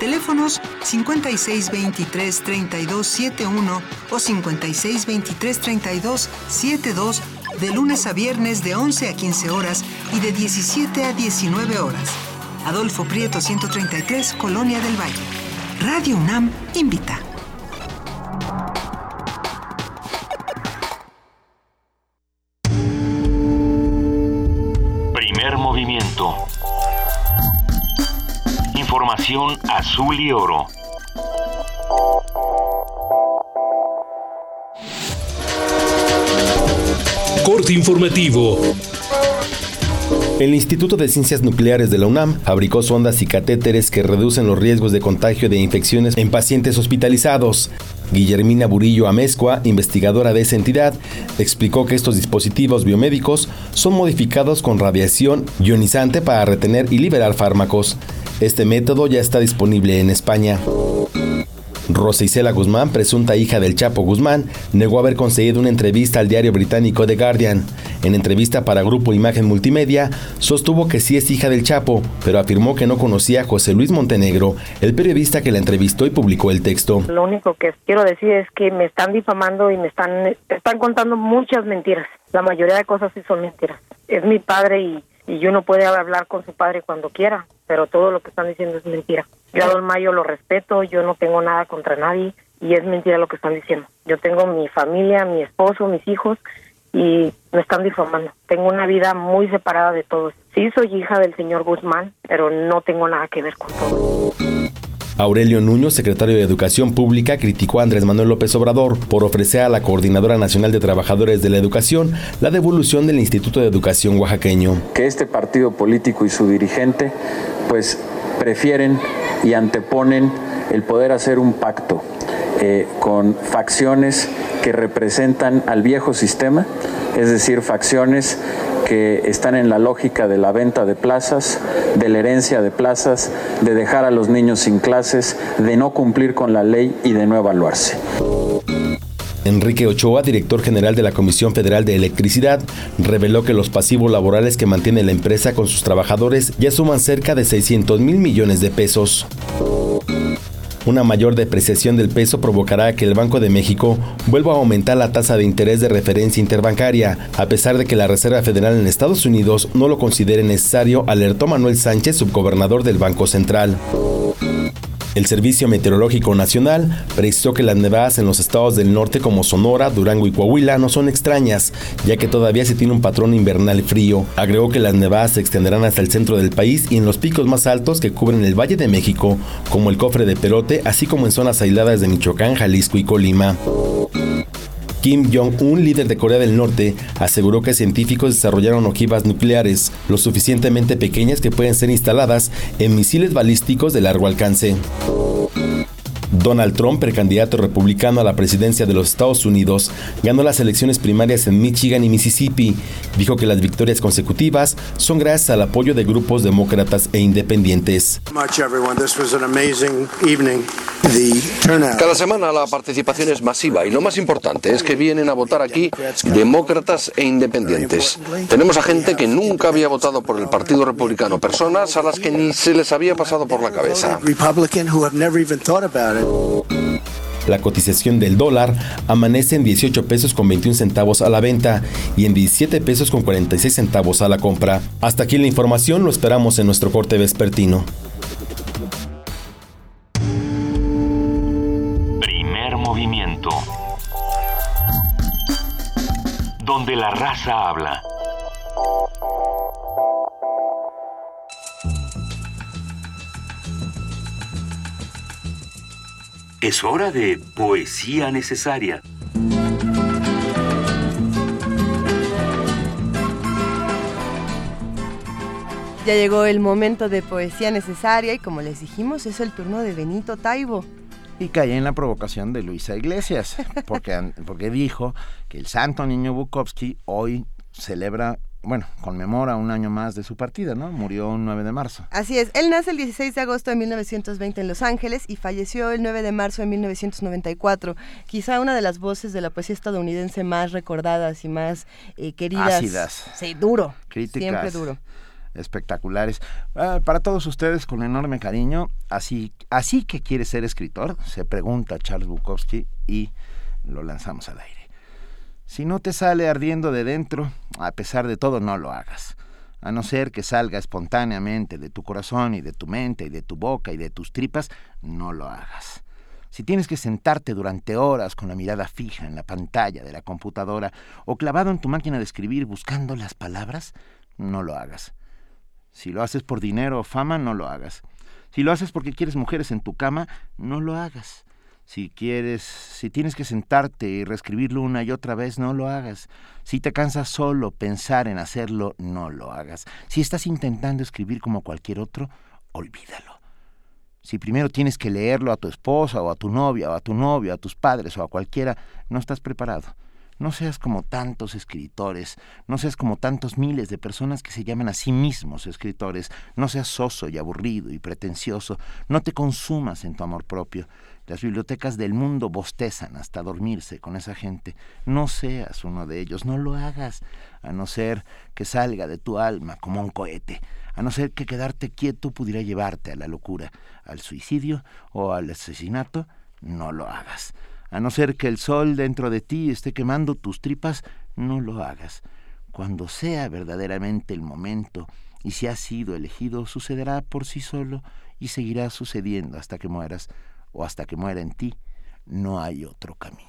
Teléfonos 5623-3271 o 5623-3272 de lunes a viernes de 11 a 15 horas y de 17 a 19 horas. Adolfo Prieto 133, Colonia del Valle. Radio UNAM invita. Azul y oro. Corte informativo. El Instituto de Ciencias Nucleares de la UNAM fabricó sondas y catéteres que reducen los riesgos de contagio de infecciones en pacientes hospitalizados. Guillermina Burillo Amezcua, investigadora de esa entidad, explicó que estos dispositivos biomédicos son modificados con radiación ionizante para retener y liberar fármacos. Este método ya está disponible en España. Rosa Isela Guzmán, presunta hija del Chapo Guzmán, negó haber conseguido una entrevista al diario británico The Guardian. En entrevista para Grupo Imagen Multimedia, sostuvo que sí es hija del Chapo, pero afirmó que no conocía a José Luis Montenegro, el periodista que la entrevistó y publicó el texto. Lo único que quiero decir es que me están difamando y me están, están contando muchas mentiras. La mayoría de cosas sí son mentiras. Es mi padre y, y uno puede hablar con su padre cuando quiera, pero todo lo que están diciendo es mentira. Yo a Don Mayo lo respeto, yo no tengo nada contra nadie y es mentira lo que están diciendo. Yo tengo mi familia, mi esposo, mis hijos y me están difamando. Tengo una vida muy separada de todos. Sí, soy hija del señor Guzmán, pero no tengo nada que ver con todo. Aurelio Nuño, secretario de Educación Pública, criticó a Andrés Manuel López Obrador por ofrecer a la Coordinadora Nacional de Trabajadores de la Educación la devolución del Instituto de Educación oaxaqueño. que este partido político y su dirigente pues prefieren y anteponen el poder hacer un pacto eh, con facciones que representan al viejo sistema, es decir, facciones que están en la lógica de la venta de plazas, de la herencia de plazas, de dejar a los niños sin clases, de no cumplir con la ley y de no evaluarse. Enrique Ochoa, director general de la Comisión Federal de Electricidad, reveló que los pasivos laborales que mantiene la empresa con sus trabajadores ya suman cerca de 600 mil millones de pesos. Una mayor depreciación del peso provocará que el Banco de México vuelva a aumentar la tasa de interés de referencia interbancaria, a pesar de que la Reserva Federal en Estados Unidos no lo considere necesario, alertó Manuel Sánchez, subgobernador del Banco Central. El Servicio Meteorológico Nacional precisó que las nevadas en los estados del norte como Sonora, Durango y Coahuila no son extrañas, ya que todavía se tiene un patrón invernal frío. Agregó que las nevadas se extenderán hasta el centro del país y en los picos más altos que cubren el Valle de México, como el Cofre de Perote, así como en zonas aisladas de Michoacán, Jalisco y Colima. Kim Jong-un, líder de Corea del Norte, aseguró que científicos desarrollaron ojivas nucleares lo suficientemente pequeñas que pueden ser instaladas en misiles balísticos de largo alcance. Donald Trump, precandidato republicano a la presidencia de los Estados Unidos, ganó las elecciones primarias en Michigan y Mississippi. Dijo que las victorias consecutivas son gracias al apoyo de grupos demócratas e independientes. Cada semana la participación es masiva y lo más importante es que vienen a votar aquí demócratas e independientes. Tenemos a gente que nunca había votado por el Partido Republicano, personas a las que ni se les había pasado por la cabeza. La cotización del dólar amanece en 18 pesos con 21 centavos a la venta y en 17 pesos con 46 centavos a la compra. Hasta aquí la información, lo esperamos en nuestro corte vespertino. Primer movimiento. Donde la raza habla. Es hora de poesía necesaria. Ya llegó el momento de poesía necesaria y como les dijimos es el turno de Benito Taibo. Y caí en la provocación de Luisa Iglesias, porque, porque dijo que el santo niño Bukowski hoy celebra, bueno, conmemora un año más de su partida, ¿no? Murió un 9 de marzo. Así es, él nace el 16 de agosto de 1920 en Los Ángeles y falleció el 9 de marzo de 1994. Quizá una de las voces de la poesía estadounidense más recordadas y más eh, queridas. Ácidas. Sí, duro. Críticas. Siempre duro. espectaculares. Ah, para todos ustedes, con enorme cariño, así, así que quiere ser escritor, se pregunta Charles Bukowski y lo lanzamos al aire. Si no te sale ardiendo de dentro, a pesar de todo, no lo hagas. A no ser que salga espontáneamente de tu corazón y de tu mente y de tu boca y de tus tripas, no lo hagas. Si tienes que sentarte durante horas con la mirada fija en la pantalla de la computadora o clavado en tu máquina de escribir buscando las palabras, no lo hagas. Si lo haces por dinero o fama, no lo hagas. Si lo haces porque quieres mujeres en tu cama, no lo hagas. Si quieres, si tienes que sentarte y reescribirlo una y otra vez, no lo hagas. Si te cansas solo pensar en hacerlo, no lo hagas. Si estás intentando escribir como cualquier otro, olvídalo. Si primero tienes que leerlo a tu esposa o a tu novia o a tu novio, a tus padres o a cualquiera, no estás preparado. No seas como tantos escritores, no seas como tantos miles de personas que se llaman a sí mismos escritores, no seas soso y aburrido y pretencioso, no te consumas en tu amor propio. Las bibliotecas del mundo bostezan hasta dormirse con esa gente. No seas uno de ellos, no lo hagas, a no ser que salga de tu alma como un cohete, a no ser que quedarte quieto pudiera llevarte a la locura, al suicidio o al asesinato, no lo hagas. A no ser que el sol dentro de ti esté quemando tus tripas, no lo hagas. Cuando sea verdaderamente el momento y si has sido elegido, sucederá por sí solo y seguirá sucediendo hasta que mueras o hasta que muera en ti. No hay otro camino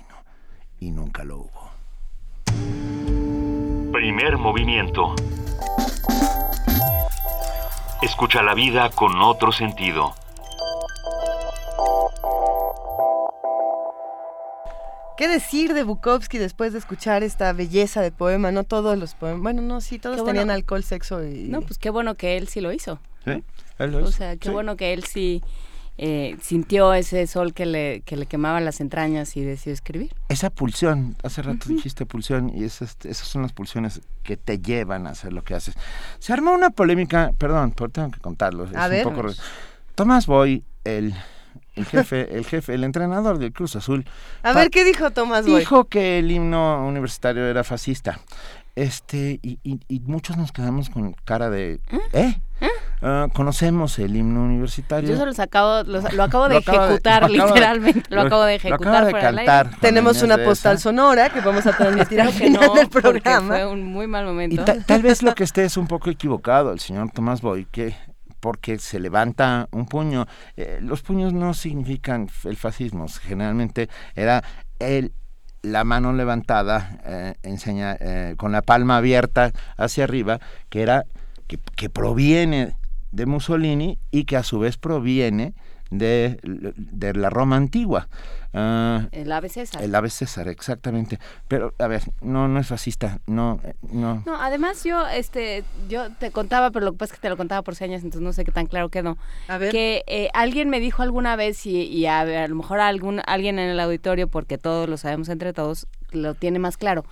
y nunca lo hubo. Primer movimiento. Escucha la vida con otro sentido. ¿Qué decir de Bukowski después de escuchar esta belleza de poema? No todos los poemas, bueno, no, sí, todos Qué tenían bueno. alcohol, sexo y... No, pues qué bueno que él sí lo hizo. Sí, él lo O hizo. sea, qué Sí. bueno que él sí eh, sintió ese sol que le, que le quemaba las entrañas y decidió escribir. Esa pulsión, hace rato dijiste pulsión, y esas, esas son las pulsiones que te llevan a hacer lo que haces. Se armó una polémica, perdón, pero tengo que contarlo. es A un ver. poco Tomás Boy, el, el jefe, el jefe, el entrenador del Cruz Azul. A ver, ¿qué dijo Tomás Boy? Dijo que el himno universitario era fascista. Este, y, y- y muchos nos quedamos con cara de. ¿Eh? Ah, conocemos el himno universitario. Yo se los acabo, los- lo acabo de Lo de- ejecutar, lo de- literalmente. Lo, lo- acabo de lo ejecutar de fuera del aire. cantar. Tenemos una de postal esa. sonora que vamos a transmitir al final no, del programa. fue un muy mal Y momento. ta- tal vez lo que esté es un poco equivocado el señor Tomás Boy, que porque se levanta un puño. Eh, los puños no significan el fascismo, generalmente era el la mano levantada, eh, enseña, eh, con la palma abierta hacia arriba, que era que, que proviene de Mussolini y que a su vez proviene de, de la Roma antigua. Ah, El ave César. el ave César, exactamente. Pero, a ver, no, no es fascista, no, no. No, además yo, este, yo te contaba, pero lo que pasa es que te lo contaba por señas, entonces no sé qué tan claro quedó. A ver. Que eh, alguien me dijo alguna vez y, y a, a lo mejor algún alguien en el auditorio, porque todos lo sabemos entre todos, lo tiene más claro,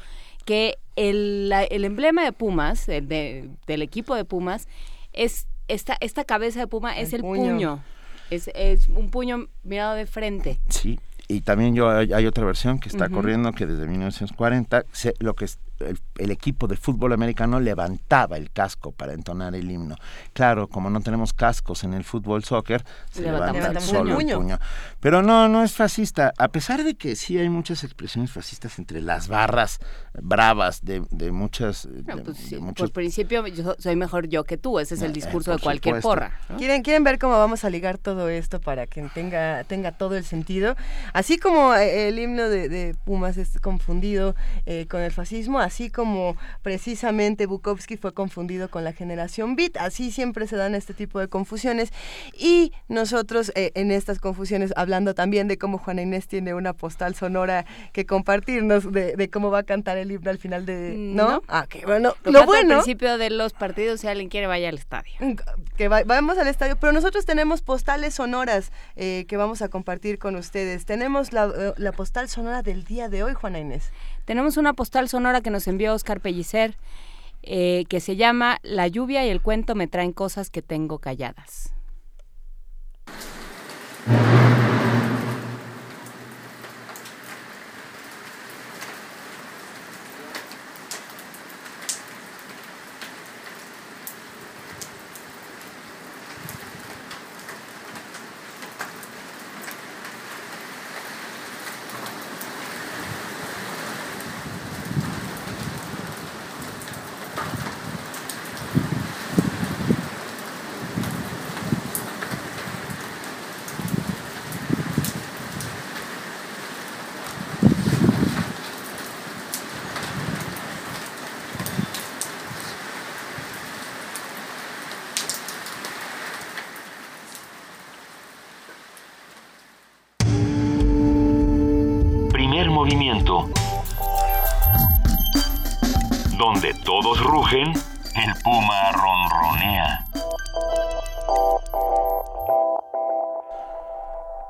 que el, la- el emblema de Pumas, el de- del equipo de Pumas, es esta, esta cabeza de Puma es el puño. puño. Es, es un puño mirado de frente. Sí, y también yo hay, hay otra versión que está corriendo que desde 1940 se- lo que el, el equipo de fútbol americano levantaba el casco para entonar el himno. Claro, como no tenemos cascos en el fútbol soccer, se levanta el solo el puño. puño. Pero no, no es fascista, a pesar de que sí hay muchas expresiones fascistas entre las barras bravas de, de muchas de, No, pues de sí, muchos por principio yo soy mejor yo que tú, ese es el Eh, discurso por de cualquier supuesto. porra. ¿no? ¿Quieren, ¿Quieren ver cómo vamos a ligar todo esto para que tenga, tenga todo el sentido? Así como eh, el himno de, de Pumas es confundido eh, con el fascismo, así como precisamente Bukowski fue confundido con la generación Beat, así siempre se dan este tipo de confusiones. Y nosotros eh, en estas confusiones, hablando también de cómo Juana Inés tiene una postal sonora que compartirnos de, de cómo va a cantar el himno al final de... ¿No? No. Ah, qué bueno. Lo, bueno... al principio de los partidos, si alguien quiere vaya al estadio. que va- vamos al estadio, pero nosotros tenemos postales sonoras eh, que vamos a compartir con ustedes. Tenemos la, eh, la postal sonora del día de hoy, Juana Inés. Tenemos una postal sonora que nos envió Oscar Pellicer, eh, que se llama La lluvia y el cuento me traen cosas que tengo calladas. Donde todos rugen, el puma ronronea.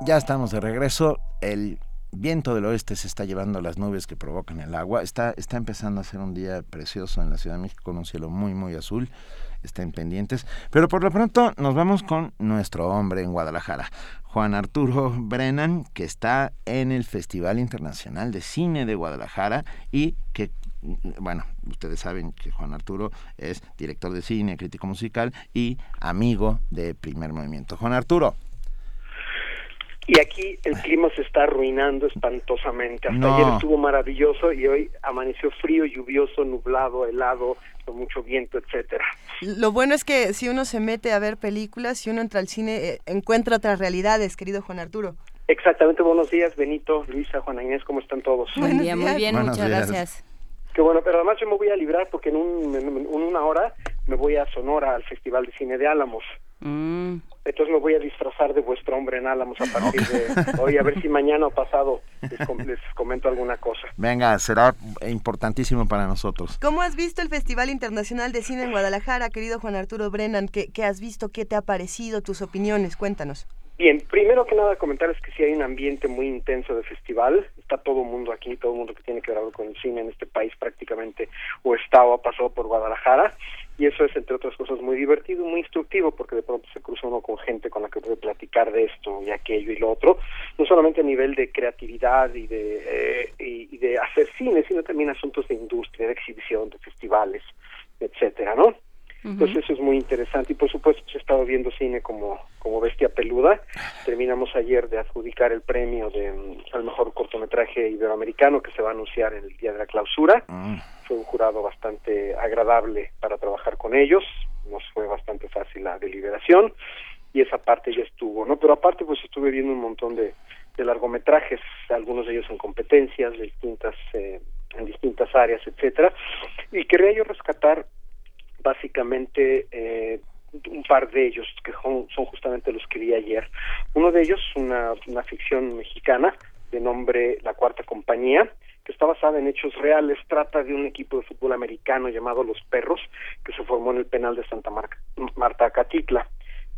Ya estamos de regreso. El viento del oeste se está llevando las nubes que provocan el agua. Está, está empezando a ser un día precioso en la Ciudad de México con un cielo muy, muy azul. Estén pendientes. Pero por lo pronto nos vamos con nuestro hombre en Guadalajara, Juan Arturo Brennan, que está en el Festival Internacional de Cine de Guadalajara y que, bueno, ustedes saben que Juan Arturo es director de cine, crítico musical y amigo de Primer Movimiento. Juan Arturo. Y aquí el clima se está arruinando espantosamente. Hasta No. ayer estuvo maravilloso y hoy amaneció frío, lluvioso, nublado, helado, con mucho viento, etcétera. Lo bueno es que si uno se mete a ver películas, si uno entra al cine, eh, encuentra otras realidades, querido Juan Arturo. Exactamente, buenos días, Benito, Luisa, Juana Inés, ¿cómo están todos? Buen día, muy bien, Buenos muchas días. gracias. Qué bueno, pero además yo me voy a librar porque en, un, en una hora me voy a Sonora al Festival de Cine de Álamos. Mm. Entonces me voy a disfrazar de vuestro hombre en Álamos a partir de hoy, a ver si mañana o pasado les, com- les comento alguna cosa. Venga, será importantísimo para nosotros. ¿Cómo has visto el Festival Internacional de Cine en Guadalajara, querido Juan Arturo Brennan? ¿Qué, qué has visto? ¿Qué te ha parecido? ¿Tus opiniones? Cuéntanos. Bien, primero que nada comentarles que sí hay un ambiente muy intenso de festival. Está todo el mundo aquí, todo el mundo que tiene que ver algo con el cine en este país prácticamente o está o ha pasado por Guadalajara. Y eso es, entre otras cosas, muy divertido, muy instructivo, porque de pronto se cruza uno con gente con la que puede platicar de esto y aquello y lo otro. No solamente a nivel de creatividad y de, eh, y, y de hacer cine, sino también asuntos de industria, de exhibición, de festivales, etcétera, ¿no? Entonces eso es muy interesante y por supuesto he estado viendo cine como, como bestia peluda. Terminamos ayer de adjudicar el premio de mm, al mejor cortometraje iberoamericano que se va a anunciar en el día de la clausura. Fue un jurado bastante agradable para trabajar con ellos. Nos fue bastante fácil la deliberación y esa parte ya estuvo, ¿no? Pero aparte pues estuve viendo un montón de, de largometrajes, algunos de ellos en competencias de distintas eh, en distintas áreas, etcétera. Y quería yo rescatar básicamente eh, un par de ellos que son, son justamente los que vi ayer. Uno de ellos, una, una ficción mexicana de nombre La Cuarta Compañía, que está basada en hechos reales. Trata de un equipo de fútbol americano llamado Los Perros, que se formó en el penal de Santa Mar- Marta Catitla.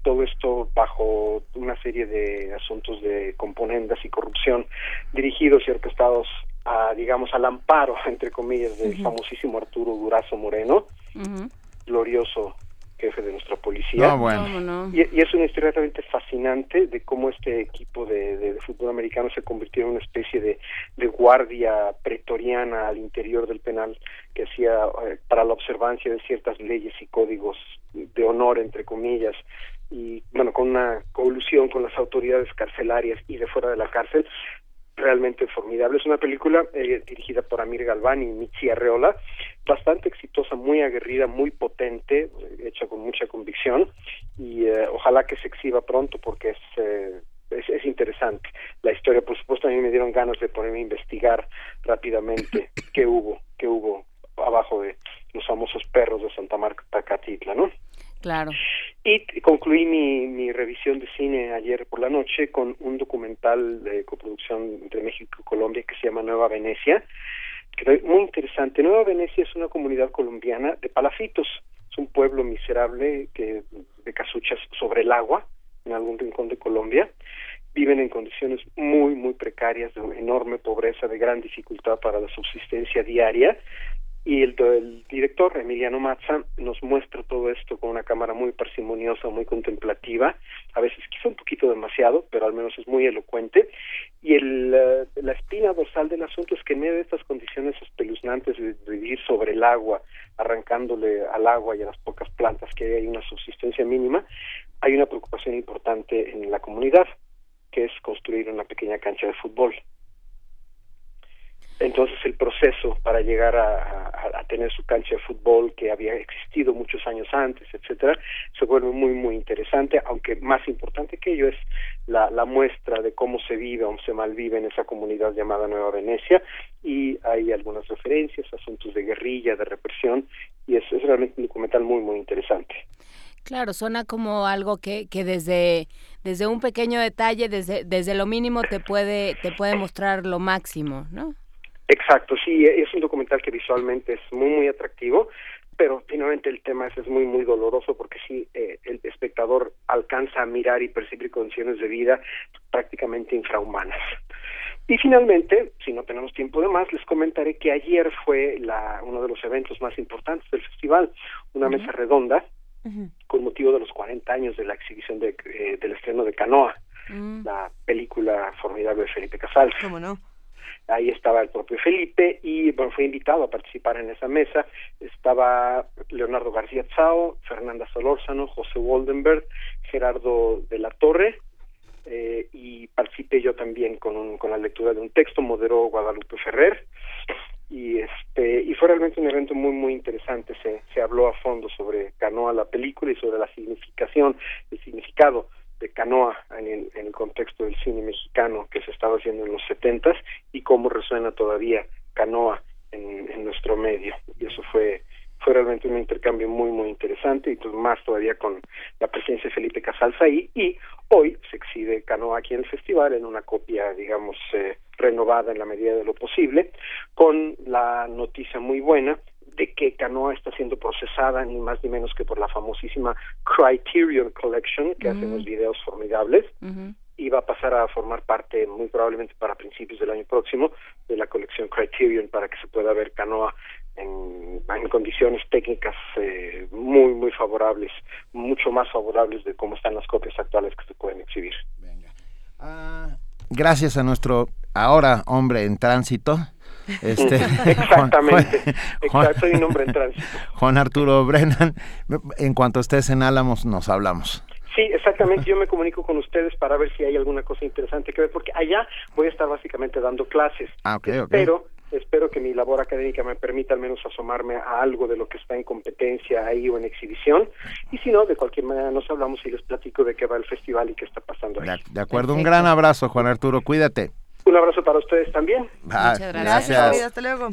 Todo esto bajo una serie de asuntos de componendas y corrupción dirigidos y orquestados a, digamos, al amparo, entre comillas, del famosísimo Arturo Durazo Moreno, glorioso jefe de nuestra policía. No, bueno. Y, y es una historia realmente fascinante de cómo este equipo de, de- de fútbol americano se convirtió en una especie de, de guardia pretoriana al interior del penal que hacía eh, para la observancia de ciertas leyes y códigos de honor, entre comillas, y bueno, con una colusión con las autoridades carcelarias y de fuera de la cárcel, realmente formidable. Es una película eh, dirigida por Amir Galván y Michi Arreola, bastante exitosa, muy aguerrida, muy potente, eh, hecha con mucha convicción y eh, ojalá que se exhiba pronto porque es, eh, es es interesante. La historia, por supuesto, a mí me dieron ganas de ponerme a investigar rápidamente qué hubo, qué hubo abajo de los famosos perros de Santa Marta Catitla, ¿no? Claro. Y concluí mi, mi revisión de cine ayer por la noche con un documental de coproducción entre México y Colombia que se llama Nueva Venecia, que es muy interesante. Nueva Venecia es una comunidad colombiana de palafitos. Es un pueblo miserable que de casuchas sobre el agua en algún rincón de Colombia. Viven en condiciones muy, muy precarias, de enorme pobreza, de gran dificultad para la subsistencia diaria y el, director Emiliano Mazza nos muestra todo esto con una cámara muy parsimoniosa, muy contemplativa, a veces quizá un poquito demasiado, pero al menos es muy elocuente. Y el, eh, la espina dorsal del asunto es que en medio de estas condiciones espeluznantes de, vivir sobre el agua, arrancándole al agua y a las pocas plantas que hay una subsistencia mínima, hay una preocupación importante en la comunidad, que es construir una pequeña cancha de fútbol. Entonces el proceso para llegar a, tener su cancha de fútbol que había existido muchos años antes, etcétera, se vuelve muy muy interesante, aunque más importante que ello es la, la muestra de cómo se vive o se malvive en esa comunidad llamada Nueva Venecia y hay algunas referencias, asuntos de guerrilla, de represión y es, es realmente un documental muy muy interesante. Claro, suena como algo que, que desde, desde un pequeño detalle, desde, desde lo mínimo te puede, te puede mostrar lo máximo, ¿no? Exacto, sí, es un documental que visualmente es muy, muy atractivo, pero finalmente el tema es, es muy, muy doloroso porque sí, eh, el espectador alcanza a mirar y percibir condiciones de vida prácticamente infrahumanas. Y finalmente, si no tenemos tiempo de más, les comentaré que ayer fue la, uno de los eventos más importantes del festival, una mesa redonda con motivo de los 40 años de la exhibición de, eh, del estreno de Canoa, la película formidable de Felipe Casals. ¿Cómo no? Ahí estaba el propio Felipe y bueno, fue invitado a participar en esa mesa. Estaba Leonardo García Tsao, Fernanda Solórzano, José Waldenberg, Gerardo de la Torre eh, y participé yo también con, un- con la lectura de un texto, moderó Guadalupe Ferrer y este y fue realmente un evento muy muy interesante se, se habló a fondo sobre Canoa la película y sobre la significación el significado de Canoa en en el contexto del cine mexicano que se estaba haciendo en los setentas y cómo resuena todavía Canoa en, nuestro medio. Cambio muy, muy interesante y pues más todavía con la presencia de Felipe Casals ahí. Y hoy se exhibe Canoa aquí en el festival en una copia, digamos, eh, renovada en la medida de lo posible, con la noticia muy buena de que Canoa está siendo procesada ni más ni menos que por la famosísima Criterion Collection, que hace Mm. unos videos formidables, y va a pasar a formar parte, muy probablemente para principios del año próximo, de la colección Criterion para que se pueda ver Canoa en, en condiciones técnicas eh, muy, muy favorables, mucho más favorables de cómo están las copias actuales que se pueden exhibir. Gracias a nuestro ahora hombre en tránsito. Este, Exactamente. Juan- Exacto, soy un hombre en tránsito. Juan Arturo Brennan, en cuanto estés en Álamos nos hablamos. Sí, exactamente. Yo me comunico con ustedes para ver si hay alguna cosa interesante que ver, porque allá voy a estar básicamente dando clases. Ah, ok, ok. Pero espero que mi labor académica me permita al menos asomarme a algo de lo que está en competencia ahí o en exhibición. Y si no, de cualquier manera nos hablamos y les platico de qué va el festival y qué está pasando ahí. De, de acuerdo, un gran abrazo, Juan Arturo, cuídate. Un abrazo para ustedes también. Ah, Gracias, David, hasta luego.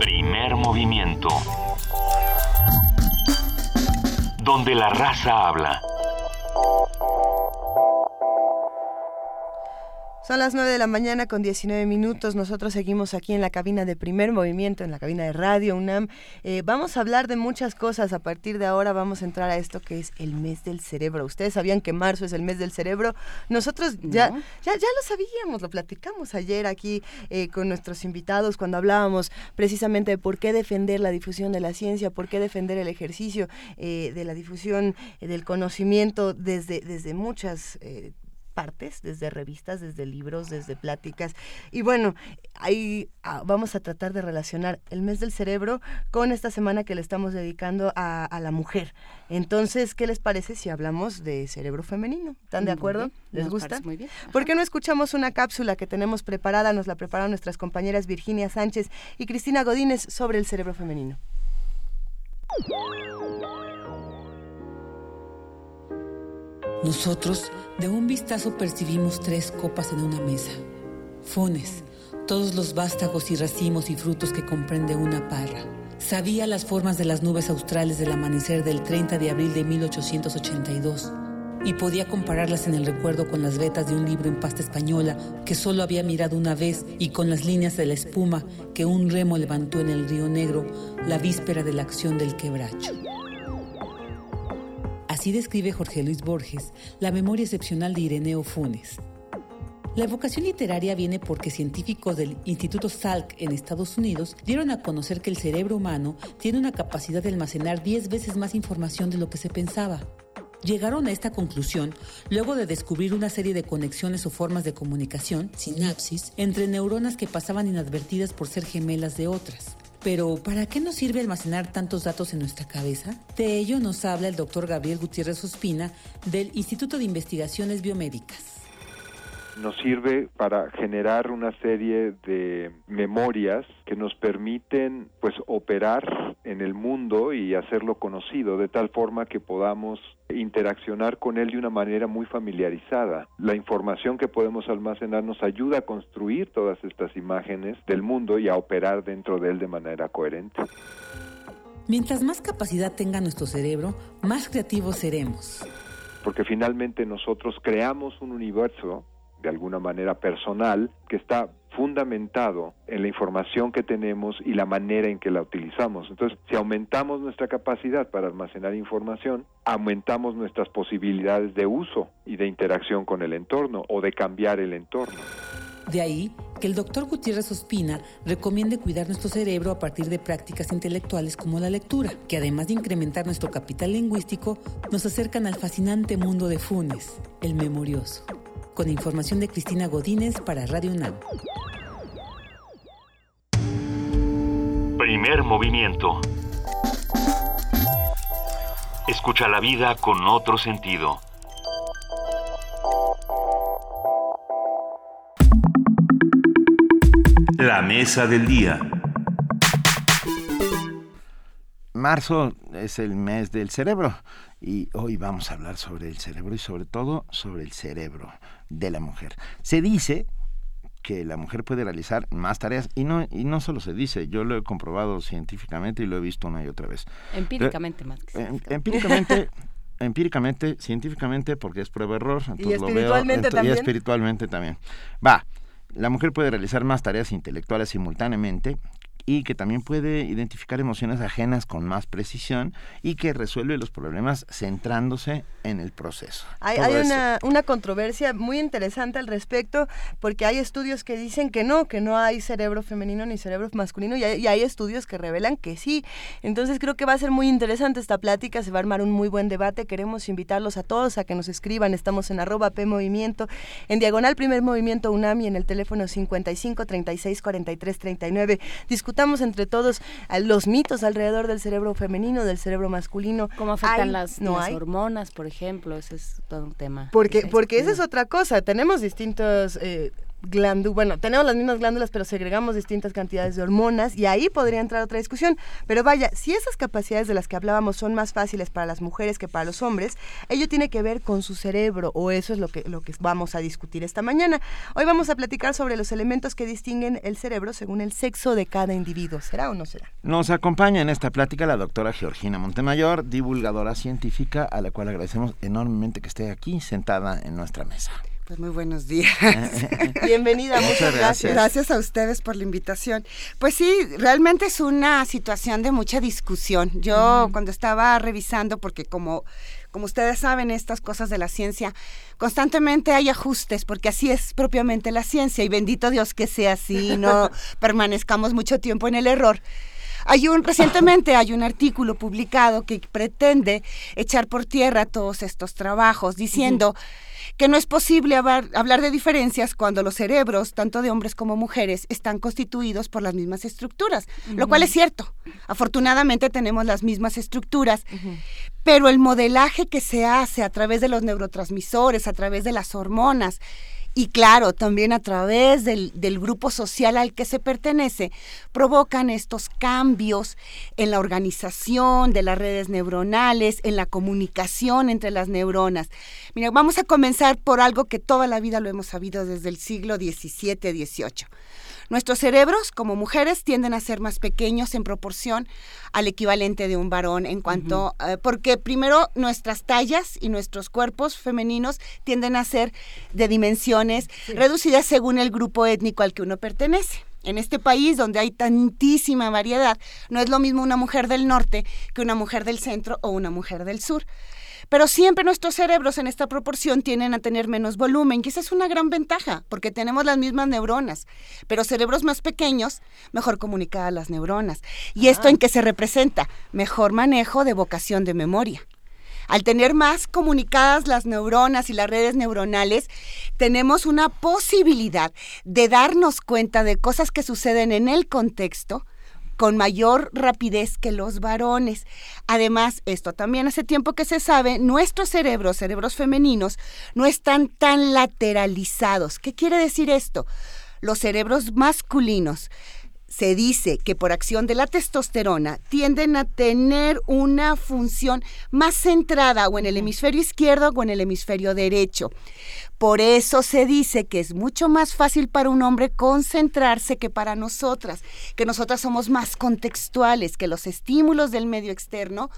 Primer movimiento. Donde la raza habla. Son las 9 de la mañana con 19 minutos. Nosotros seguimos aquí en la cabina de primer movimiento, en la cabina de Radio UNAM. Eh, vamos a hablar de muchas cosas. A partir de ahora vamos a entrar a esto que es el mes del cerebro. Ustedes sabían que marzo es el mes del cerebro. Nosotros ya, ya, ya lo sabíamos, lo platicamos ayer aquí eh, con nuestros invitados cuando hablábamos precisamente de por qué defender la difusión de la ciencia, por qué defender el ejercicio eh, de la difusión del conocimiento desde, desde muchas... partes, desde revistas, desde libros, desde pláticas. Y bueno, ahí ah, vamos a tratar de relacionar el mes del cerebro con esta semana que le estamos dedicando a, a la mujer. Entonces, ¿qué les parece si hablamos de cerebro femenino? ¿Están de acuerdo? ¿Les nos gusta? muy bien. ¿Por qué no escuchamos una cápsula que tenemos preparada? Nos la prepararon nuestras compañeras Virginia Sánchez y Cristina Godínez sobre el cerebro femenino. Nosotros, de un vistazo, percibimos tres copas en una mesa. Fones, todos los vástagos y racimos y frutos que comprende una parra. Sabía las formas de las nubes australes del amanecer del 30 de abril de 1882 y podía compararlas en el recuerdo con las vetas de un libro en pasta española que solo había mirado una vez y con las líneas de la espuma que un remo levantó en el río Negro la víspera de la acción del quebracho. Así describe Jorge Luis Borges la memoria excepcional de Ireneo Funes. La evocación literaria viene porque científicos del Instituto Salk en Estados Unidos dieron a conocer que el cerebro humano tiene una capacidad de almacenar 10 veces más información de lo que se pensaba. Llegaron a esta conclusión luego de descubrir una serie de conexiones o formas de comunicación, sinapsis, entre neuronas que pasaban inadvertidas por ser gemelas de otras. Pero, ¿para qué nos sirve almacenar tantos datos en nuestra cabeza? De ello nos habla el doctor Gabriel Gutiérrez Ospina del Instituto de Investigaciones Biomédicas. Nos sirve para generar una serie de memorias que nos permiten pues operar en el mundo y hacerlo conocido de tal forma que podamos interaccionar con él de una manera muy familiarizada. La información que podemos almacenar nos ayuda a construir todas estas imágenes del mundo y a operar dentro de él de manera coherente. Mientras más capacidad tenga nuestro cerebro, más creativos seremos. porque finalmente nosotros creamos un universo de alguna manera personal que está fundamentado en la información que tenemos y la manera en que la utilizamos. Entonces, si aumentamos nuestra capacidad para almacenar información, aumentamos nuestras posibilidades de uso y de interacción con el entorno o de cambiar el entorno. De ahí que el doctor Gutiérrez Ospina recomiende cuidar nuestro cerebro a partir de prácticas intelectuales como la lectura, que además de incrementar nuestro capital lingüístico, nos acercan al fascinante mundo de Funes, el memorioso. Con información de Cristina Godínez para Radio UNAM. Primer movimiento. Escucha la vida con otro sentido. La mesa del día. Marzo es el mes del cerebro y hoy vamos a hablar sobre el cerebro y sobre todo sobre el cerebro de la mujer. Se dice que la mujer puede realizar más tareas y no y no solo se dice, yo lo he comprobado científicamente y lo he visto una y otra vez. Empíricamente más. Em, empíricamente empíricamente, científicamente, porque es prueba error, entonces ¿Y espiritualmente lo veo también? y espiritualmente también. Va, la mujer puede realizar más tareas intelectuales simultáneamente y que también puede identificar emociones ajenas con más precisión y que resuelve los problemas centrándose en el proceso. Hay, una, una controversia muy interesante al respecto porque hay estudios que dicen que no, que no hay cerebro femenino ni cerebro masculino y hay, y hay estudios que revelan que sí. Entonces creo que va a ser muy interesante esta plática, se va a armar un muy buen debate. Queremos invitarlos a todos a que nos escriban. Estamos en arroba P Movimiento, en diagonal Primer Movimiento UNAM y en el teléfono 55 36 43 39. Discutamos entre todos los mitos alrededor del cerebro femenino, del cerebro masculino. ¿Cómo afectan Hay- las, no las hay? hormonas, por ejemplo? Ese es todo un tema. Porque, porque esa es otra cosa. Tenemos distintos eh, bueno, tenemos las mismas glándulas, pero segregamos distintas cantidades de hormonas y ahí podría entrar otra discusión. Pero vaya, si esas capacidades de las que hablábamos son más fáciles para las mujeres que para los hombres, ello tiene que ver con su cerebro o eso es lo que, lo que vamos a discutir esta mañana. Hoy vamos a platicar sobre los elementos que distinguen el cerebro según el sexo de cada individuo. ¿Será o no será? Nos acompaña en esta plática la doctora Georgina Montemayor, divulgadora científica, a la cual agradecemos enormemente que esté aquí sentada en nuestra mesa. Pues muy buenos días. Bienvenida, muchas, Muchas gracias. Gracias a ustedes por la invitación. Pues sí, realmente es una situación de mucha discusión. Yo cuando estaba revisando, porque como, como ustedes saben, estas cosas de la ciencia, constantemente hay ajustes, porque así es propiamente la ciencia, y bendito Dios que sea así, no permanezcamos mucho tiempo en el error. Hay un, recientemente hay un artículo publicado que pretende echar por tierra todos estos trabajos, diciendo que no es posible hablar, hablar de diferencias cuando los cerebros, tanto de hombres como mujeres, están constituidos por las mismas estructuras, lo cual es cierto. Afortunadamente tenemos las mismas estructuras, pero el modelaje que se hace a través de los neurotransmisores, a través de las hormonas, y claro, también a través del, grupo social al que se pertenece, provocan estos cambios en la organización de las redes neuronales, en la comunicación entre las neuronas. Mira, vamos a comenzar por algo que toda la vida lo hemos sabido desde el siglo XVII, XVIII. Nuestros cerebros, como mujeres, tienden a ser más pequeños en proporción al equivalente de un varón en cuanto, uh -huh. eh, porque primero nuestras tallas y nuestros cuerpos femeninos tienden a ser de dimensiones sí. reducidas según el grupo étnico al que uno pertenece. En este país donde hay tantísima variedad, no es lo mismo una mujer del norte que una mujer del centro o una mujer del sur pero siempre nuestros cerebros en esta proporción tienden a tener menos volumen, y esa es una gran ventaja, porque tenemos las mismas neuronas, pero cerebros más pequeños, mejor comunicadas las neuronas. ¿Y ah. esto en qué se representa? Mejor manejo de vocación de memoria. Al tener más comunicadas las neuronas y las redes neuronales, tenemos una posibilidad de darnos cuenta de cosas que suceden en el contexto, con mayor rapidez que los varones. Además, esto también hace tiempo que se sabe, nuestros cerebros, cerebros femeninos, no están tan lateralizados. ¿Qué quiere decir esto? Los cerebros masculinos se dice que por acción de la testosterona tienden a tener una función más centrada o en el hemisferio izquierdo o en el hemisferio derecho. Por eso se dice que es mucho más fácil para un hombre concentrarse que para nosotras, que nosotras somos más contextuales, que los estímulos del medio externo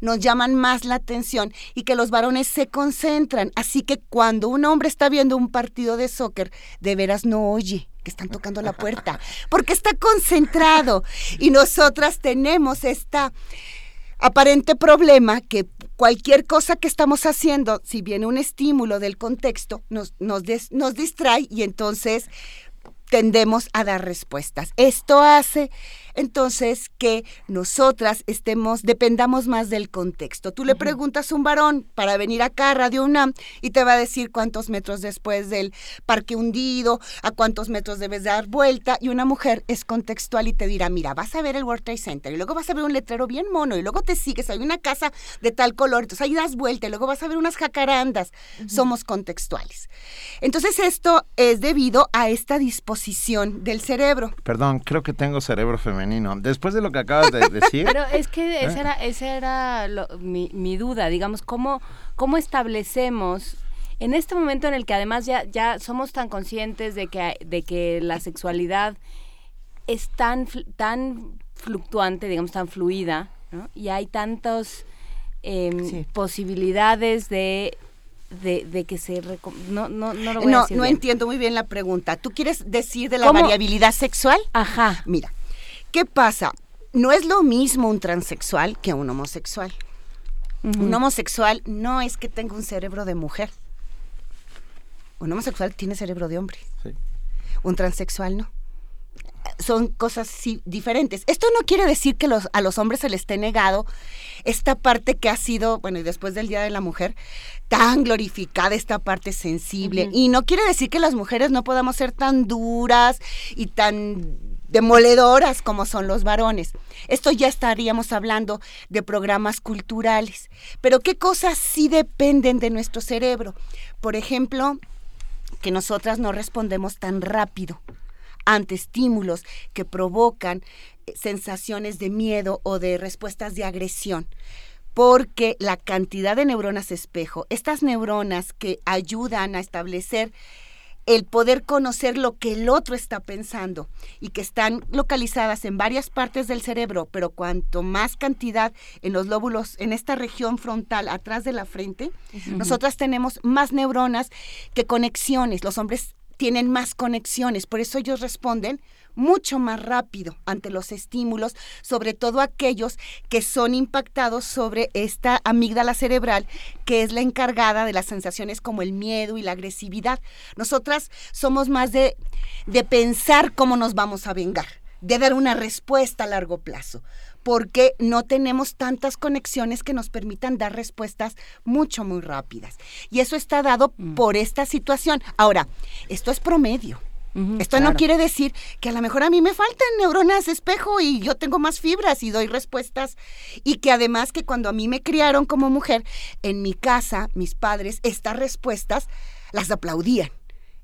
nos llaman más la atención y que los varones se concentran. Así que cuando un hombre está viendo un partido de soccer, de veras no oye que están tocando la puerta, porque está concentrado. Y nosotras tenemos esta aparente problema que cualquier cosa que estamos haciendo, si viene un estímulo del contexto, nos, nos, des, nos distrae y entonces tendemos a dar respuestas. Esto hace entonces que nosotras estemos, dependamos más del contexto. Tú le preguntas a un varón para venir acá a Radio UNAM y te va a decir cuántos metros después del parque hundido, a cuántos metros debes dar vuelta, y una mujer es contextual y te dirá, mira, vas a ver el World Trade Center, y luego vas a ver un letrero bien mono, y luego te sigues, hay una casa de tal color, entonces ahí das vuelta, y luego vas a ver unas jacarandas. Uh -huh. Somos contextuales. Entonces esto es debido a esta disposición del cerebro. Perdón, creo que tengo cerebro femenino. Después de lo que acabas de decir. Pero es que esa era, esa era lo, mi, mi, duda, digamos, ¿cómo, cómo establecemos en este momento en el que además ya, ya somos tan conscientes de que, de que la sexualidad es tan, tan fluctuante, digamos, tan fluida, ¿no? y hay tantas em, posibilidades de de, que se no no no lo voy no, a decir no entiendo muy bien la pregunta. Tú quieres decir de la variabilidad sexual ajá. Mira qué pasa no es lo mismo un transexual que un homosexual. Un homosexual no es que tenga un cerebro de mujer. Un homosexual tiene cerebro de hombre. Un transexual no. Son cosas diferentes. Esto no quiere decir que los, a los hombres se les esté negado esta parte que ha sido, bueno, y después del Día de la Mujer, tan glorificada, esta parte sensible. Y no quiere decir que las mujeres no podamos ser tan duras y tan demoledoras como son los varones. Esto ya estaríamos hablando de programas culturales. Pero ¿qué cosas sí dependen de nuestro cerebro? Por ejemplo, que nosotras no respondemos tan rápido ante estímulos que provocan eh, sensaciones de miedo o de respuestas de agresión porque la cantidad de neuronas espejo, estas neuronas que ayudan a establecer el poder conocer lo que el otro está pensando y que están localizadas en varias partes del cerebro, pero cuanto más cantidad en los lóbulos, en esta región frontal, atrás de la frente, nosotras tenemos más neuronas que conexiones. Los hombres tienen más conexiones, por eso ellos responden mucho más rápido ante los estímulos, sobre todo aquellos que son impactados sobre esta amígdala cerebral, que es la encargada de las sensaciones como el miedo y la agresividad. Nosotras somos más de, de pensar cómo nos vamos a vengar, de dar una respuesta a largo plazo porque no tenemos tantas conexiones que nos permitan dar respuestas mucho, muy rápidas. Y eso está dado mm. por esta situación. Ahora, esto es promedio. Esto no quiere decir que a lo mejor a mí me faltan neuronas espejo y yo tengo más fibras y doy respuestas y que además que cuando a mí me criaron como mujer, en mi casa, mis padres, estas respuestas las aplaudían.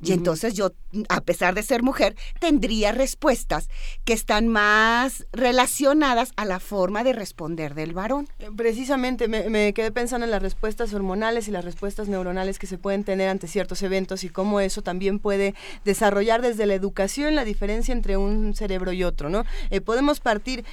Y entonces yo, a pesar de ser mujer, tendría respuestas que están más relacionadas a la forma de responder del varón. Eh, precisamente, me, quedé pensando en las respuestas hormonales y las respuestas neuronales que se pueden tener ante ciertos eventos y cómo eso también puede desarrollar desde la educación la diferencia entre un cerebro y otro, ¿no? Eh, podemos partir,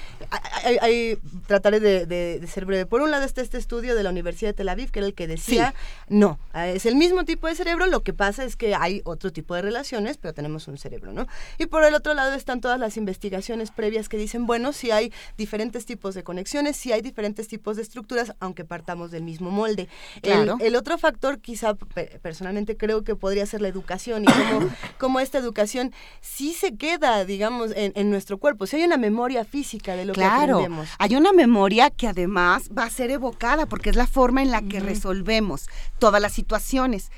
trataré de, ser breve. Por un lado está este estudio de la Universidad de Tel Aviv, que era el que decía, no, es el mismo tipo de cerebro, lo que pasa es que hay otro tipo de relaciones, pero tenemos un cerebro, ¿no? Y por el otro lado están todas las investigaciones previas que dicen, bueno, si hay diferentes tipos de conexiones, si hay diferentes tipos de estructuras, aunque partamos del mismo molde. El, otro factor, quizá personalmente creo que podría ser la educación y cómo, cómo esta educación sí se queda, digamos, en, nuestro cuerpo. Si hay una memoria física de lo que aprendemos. Hay una memoria que además va a ser evocada porque es la forma en la que resolvemos todas las situaciones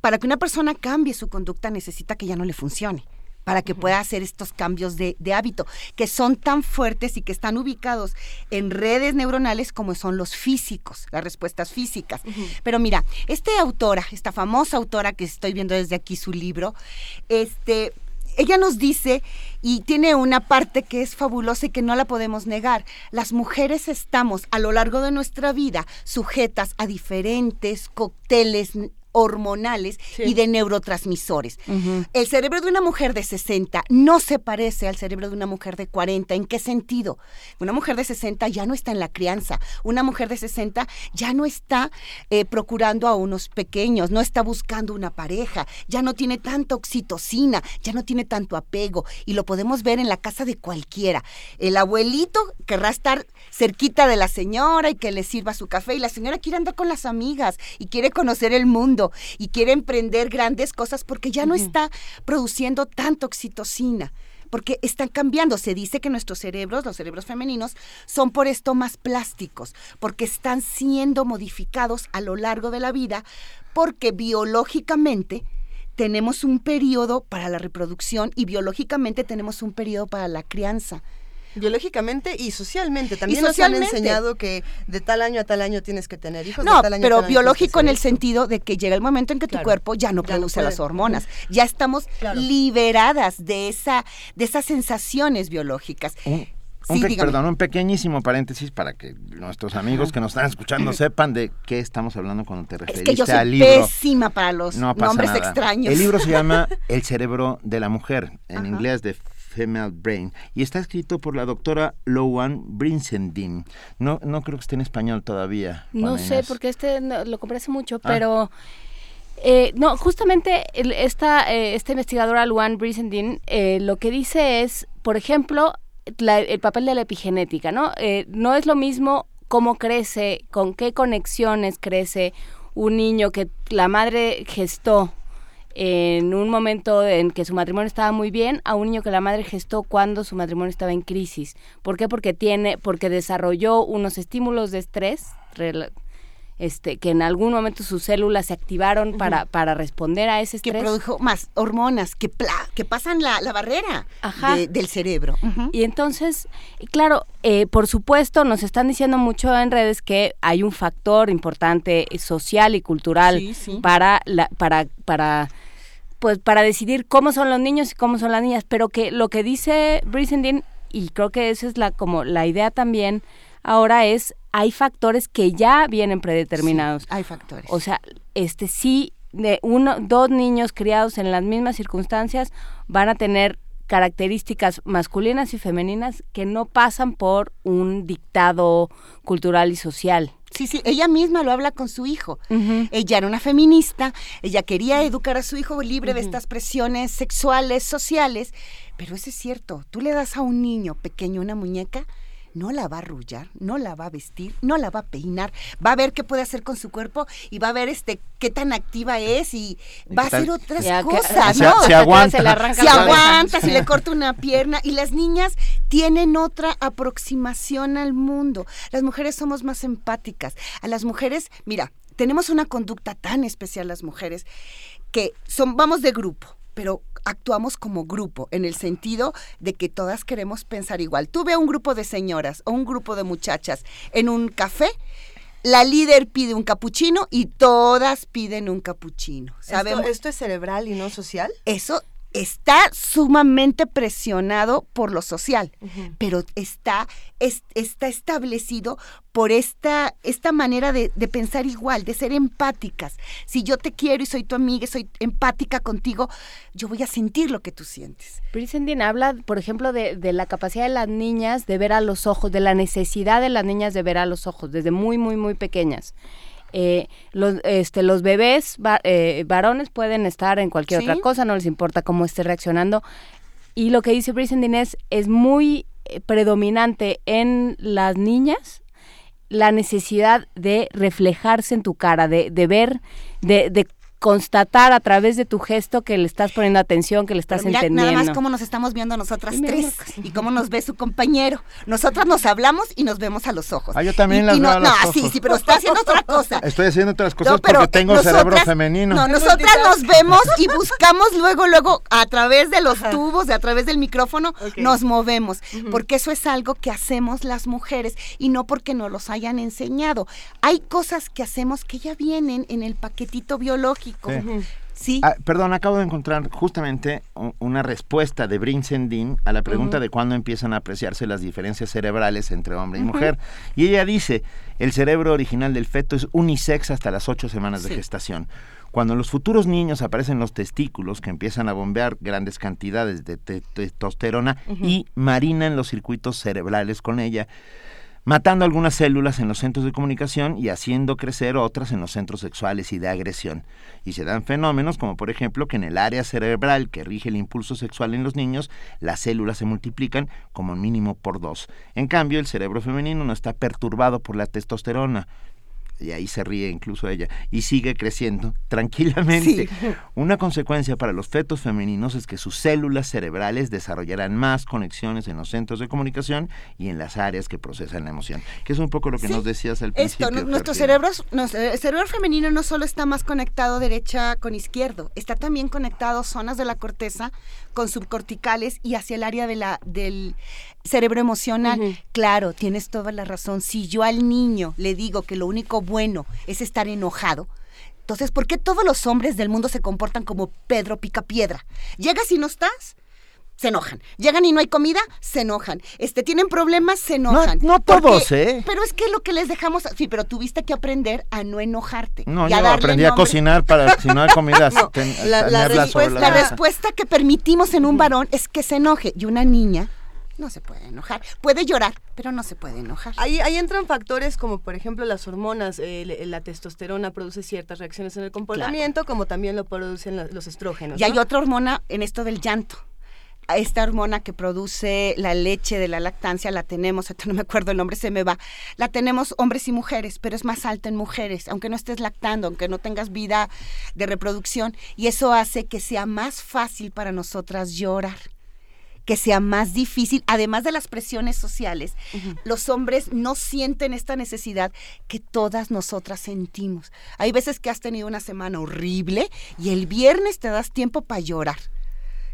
para que una persona cambie su conducta necesita que ya no le funcione para que pueda hacer estos cambios de, hábito, que son tan fuertes y que están ubicados en redes neuronales como son los físicos, las respuestas físicas. Pero mira, esta autora, esta famosa autora que estoy viendo desde aquí su libro, este, ella nos dice, y tiene una parte que es fabulosa y que no la podemos negar, las mujeres estamos a lo largo de nuestra vida sujetas a diferentes cócteles hormonales y de neurotransmisores. El cerebro de una mujer de 60 no se parece al cerebro de una mujer de 40. ¿En qué sentido? Una mujer de 60 ya no está en la crianza. Una mujer de 60 ya no está eh, procurando a unos pequeños, no está buscando una pareja, ya no tiene tanta oxitocina, ya no tiene tanto apego. Y lo podemos ver en la casa de cualquiera. El abuelito querrá estar cerquita de la señora y que le sirva su café y la señora quiere andar con las amigas y quiere conocer el mundo y quiere emprender grandes cosas porque ya no está produciendo tanta oxitocina porque están cambiando. Se dice que nuestros cerebros, los cerebros femeninos, son por esto más plásticos, porque están siendo modificados a lo largo de la vida, porque biológicamente tenemos un periodo para la reproducción y biológicamente tenemos un periodo para la crianza. Biológicamente y socialmente. También nos han enseñado que de tal año a tal año tienes que tener hijos. No, de tal año pero a tal biológico en el sentido de que llega el momento en que tu cuerpo ya no produce las hormonas. Ya estamos liberadas de, esa, de esas sensaciones biológicas. Un perdón, un pequeñísimo paréntesis para que nuestros amigos que nos están escuchando sepan de qué estamos hablando cuando te referiste es que yo soy al libro. pésima para los nombres extraños. El libro se llama El cerebro de la mujer, en inglés de Female Brain, y está escrito por la doctora Lowan Brinsendin. No, no creo que esté en español todavía. No sé, porque este lo compré hace mucho, ah. pero... Eh, no, justamente esta, eh, esta investigadora Luan Brisendin eh, lo que dice es, por ejemplo, el papel de la epigenética, ¿no? no es lo mismo cómo crece, con qué conexiones crece un niño que la madre gestó en un momento en que su matrimonio estaba muy bien a un niño que la madre gestó cuando su matrimonio estaba en crisis. ¿Por qué? Porque tiene, porque desarrolló unos estímulos de estrés este, que en algún momento sus células se activaron para, para responder a ese estrés. Que produjo más hormonas que, que pasan la, barrera del cerebro. Y entonces, claro, eh, por supuesto, nos están diciendo mucho en redes que hay un factor importante social y cultural para la, para, para pues para decidir cómo son los niños y cómo son las niñas, pero que lo que dice Brisendin, y creo que esa es la como la idea también ahora es hay factores que ya vienen predeterminados. hay factores. O sea, este sí de uno dos niños criados en las mismas circunstancias van a tener características masculinas y femeninas que no pasan por un dictado cultural y social. Sí, sí, ella misma lo habla con su hijo. Ella era una feminista, ella quería educar a su hijo libre de estas presiones sexuales, sociales, pero eso es cierto, tú le das a un niño pequeño una muñeca no la va a arrullar, no la va a vestir, no la va a peinar, va a ver qué puede hacer con su cuerpo y va a ver este qué tan activa es y va a hacer otras cosas, ¿no? Se, aguanta, se, aguanta, si le corta una pierna y las niñas tienen otra aproximación al mundo. Las mujeres somos más empáticas. A las mujeres, mira, tenemos una conducta tan especial las mujeres que son vamos de grupo, pero actuamos como grupo, en el sentido de que todas queremos pensar igual. Tú ve a un grupo de señoras o un grupo de muchachas en un café, la líder pide un capuchino y todas piden un capuchino. ¿Sabemos? ¿Esto, ¿Esto es cerebral y no social? Eso está sumamente presionado por lo social, pero está, está establecido por esta, esta manera de, pensar igual, de ser empáticas. Si yo te quiero y soy tu amiga y soy empática contigo, yo voy a sentir lo que tú sientes. Brisendin habla, por ejemplo, de, de la capacidad de las niñas de ver a los ojos, de la necesidad de las niñas de ver a los ojos, desde muy, muy, muy pequeñas. Eh, los, este, los bebés eh, varones pueden estar en cualquier otra cosa, no les importa cómo esté reaccionando. Y lo que dice Brisendin es, es muy eh, predominante en las niñas la necesidad de reflejarse en tu cara, de, de ver, de, de constatar a través de tu gesto que le estás poniendo atención, que le estás entendiendo. Nada más cómo nos estamos viendo nosotras tres y cómo nos ve su compañero. Nosotras nos hablamos y nos vemos a los ojos. Ah, yo también las veo a los no, sí, sí, pero está haciendo otra cosa. Estoy haciendo otras cosas porque tengo cerebro femenino. No, nosotras nos vemos y buscamos luego, luego a través de los tubos, de a través del micrófono, nos movemos, porque eso es algo que hacemos las mujeres y no porque nos los hayan enseñado. Hay cosas que hacemos que ya vienen en el paquetito biológico Sí. Ah, perdón, acabo de encontrar justamente una respuesta de Brinsendin a la pregunta de cuándo empiezan a apreciarse las diferencias cerebrales entre hombre y mujer. Y ella dice, el cerebro original del feto es unisex hasta las ocho semanas de gestación. Cuando en los futuros niños aparecen los testículos que empiezan a bombear grandes cantidades de testosterona y marinan los circuitos cerebrales con ella, matando algunas células en los centros de comunicación y haciendo crecer otras en los centros sexuales y de agresión. Y se dan fenómenos como por ejemplo que en el área cerebral que rige el impulso sexual en los niños, las células se multiplican como mínimo por dos. En cambio, el cerebro femenino no está perturbado por la testosterona, y ahí se ríe incluso ella, y sigue creciendo tranquilamente. Una consecuencia para los fetos femeninos es que sus células cerebrales desarrollarán más conexiones en los centros de comunicación y en las áreas que procesan la emoción, que es un poco lo que nos decías al principio. Esto, nuestro cerebro, el cerebro femenino no solo está más conectado derecha con izquierdo, está también conectado zonas de la corteza con subcorticales y hacia el área de la, del cerebro emocional. Claro, tienes toda la razón. Si yo al niño le digo que lo único bueno es estar enojado, entonces, ¿por qué todos los hombres del mundo se comportan como Pedro Picapiedra? Llegas y no estás. se enojan. Llegan y no hay comida, se enojan. Este, tienen problemas, se enojan. No, no todos, ¿eh? Pero es que lo que les dejamos, sí, pero tuviste que aprender a no enojarte. No, y a yo aprendí a cocinar para si no hay comida. No, ten- la, respuesta, la respuesta que permitimos en un varón es que se enoje. Y una niña no se puede enojar. Puede llorar, pero no se puede enojar. Ahí, ahí entran factores como, por ejemplo, las hormonas. eh, la testosterona produce ciertas reacciones en el comportamiento, como también lo producen la- los estrógenos. Y hay otra hormona en esto del llanto. Esta hormona que produce la leche de la lactancia la tenemos, no me acuerdo el nombre, se me va. La tenemos hombres y mujeres, pero es más alta en mujeres, aunque no estés lactando, aunque no tengas vida de reproducción. Y eso hace que sea más fácil para nosotras llorar que sea más difícil, además de las presiones sociales, los hombres no sienten esta necesidad que todas nosotras sentimos. Hay veces que has tenido una semana horrible y el viernes te das tiempo para llorar.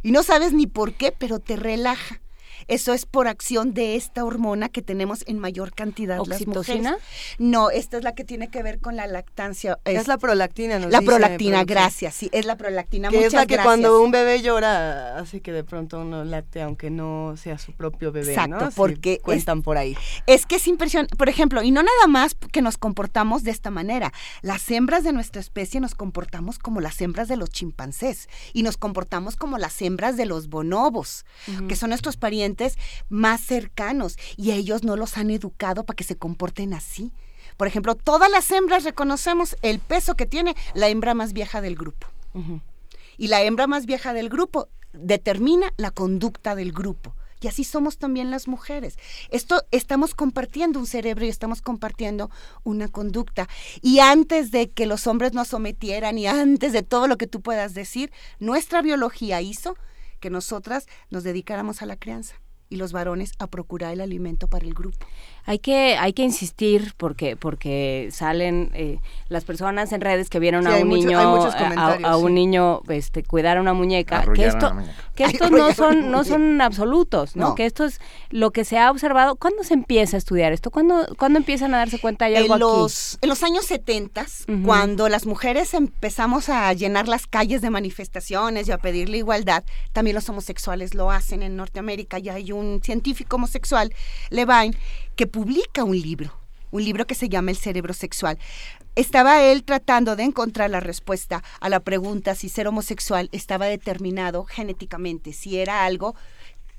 Y no sabes ni por qué, pero te relaja. Eso es por acción de esta hormona que tenemos en mayor cantidad las ¿Oxitocina? mujeres. No, esta es la que tiene que ver con la lactancia. Es la prolactina, nos La dice prolactina, gracias, sí, es la prolactina. Que es la que gracias. cuando un bebé llora hace que de pronto uno late aunque no sea su propio bebé, Exacto, ¿no? Porque cuentan es- por ahí. Es que es impresionante, por ejemplo, y no nada más que nos comportamos de esta manera. Las hembras de nuestra especie nos comportamos como las hembras de los chimpancés y nos comportamos como las hembras de los bonobos, que son nuestros parientes más cercanos y ellos no los han educado para que se comporten así. Por ejemplo, todas las hembras reconocemos el peso que tiene la hembra más vieja del grupo. Y la hembra más vieja del grupo determina la conducta del grupo. Y así somos también las mujeres. Esto estamos compartiendo un cerebro y estamos compartiendo una conducta. Y antes de que los hombres nos sometieran y antes de todo lo que tú puedas decir, nuestra biología hizo que nosotras nos dedicáramos a la crianza y los varones a procurar el alimento para el grupo. Hay que, hay que insistir porque, porque salen eh, las personas en redes que vieron Sí, a hay un mucho- niño, hay muchos a- comentarios, a, un sí. niño este, cuidar a una muñeca, que esto, muñeca. que estos no son, no son absolutos, ¿no? No. Que esto es lo que se ha observado. ¿Cuándo se empieza a estudiar esto? ¿Cuándo, ¿cuándo empiezan a darse cuenta hay algo en aquí? los, en los años 70, Ujú. cuando las mujeres empezamos a llenar las calles de manifestaciones y a pedirle igualdad, también los homosexuales lo hacen en Norteamérica. Ya hay un científico homosexual, Levine, que publica un libro, un libro que se llama El cerebro sexual. Estaba él tratando de encontrar la respuesta a la pregunta si ser homosexual estaba determinado genéticamente, si era algo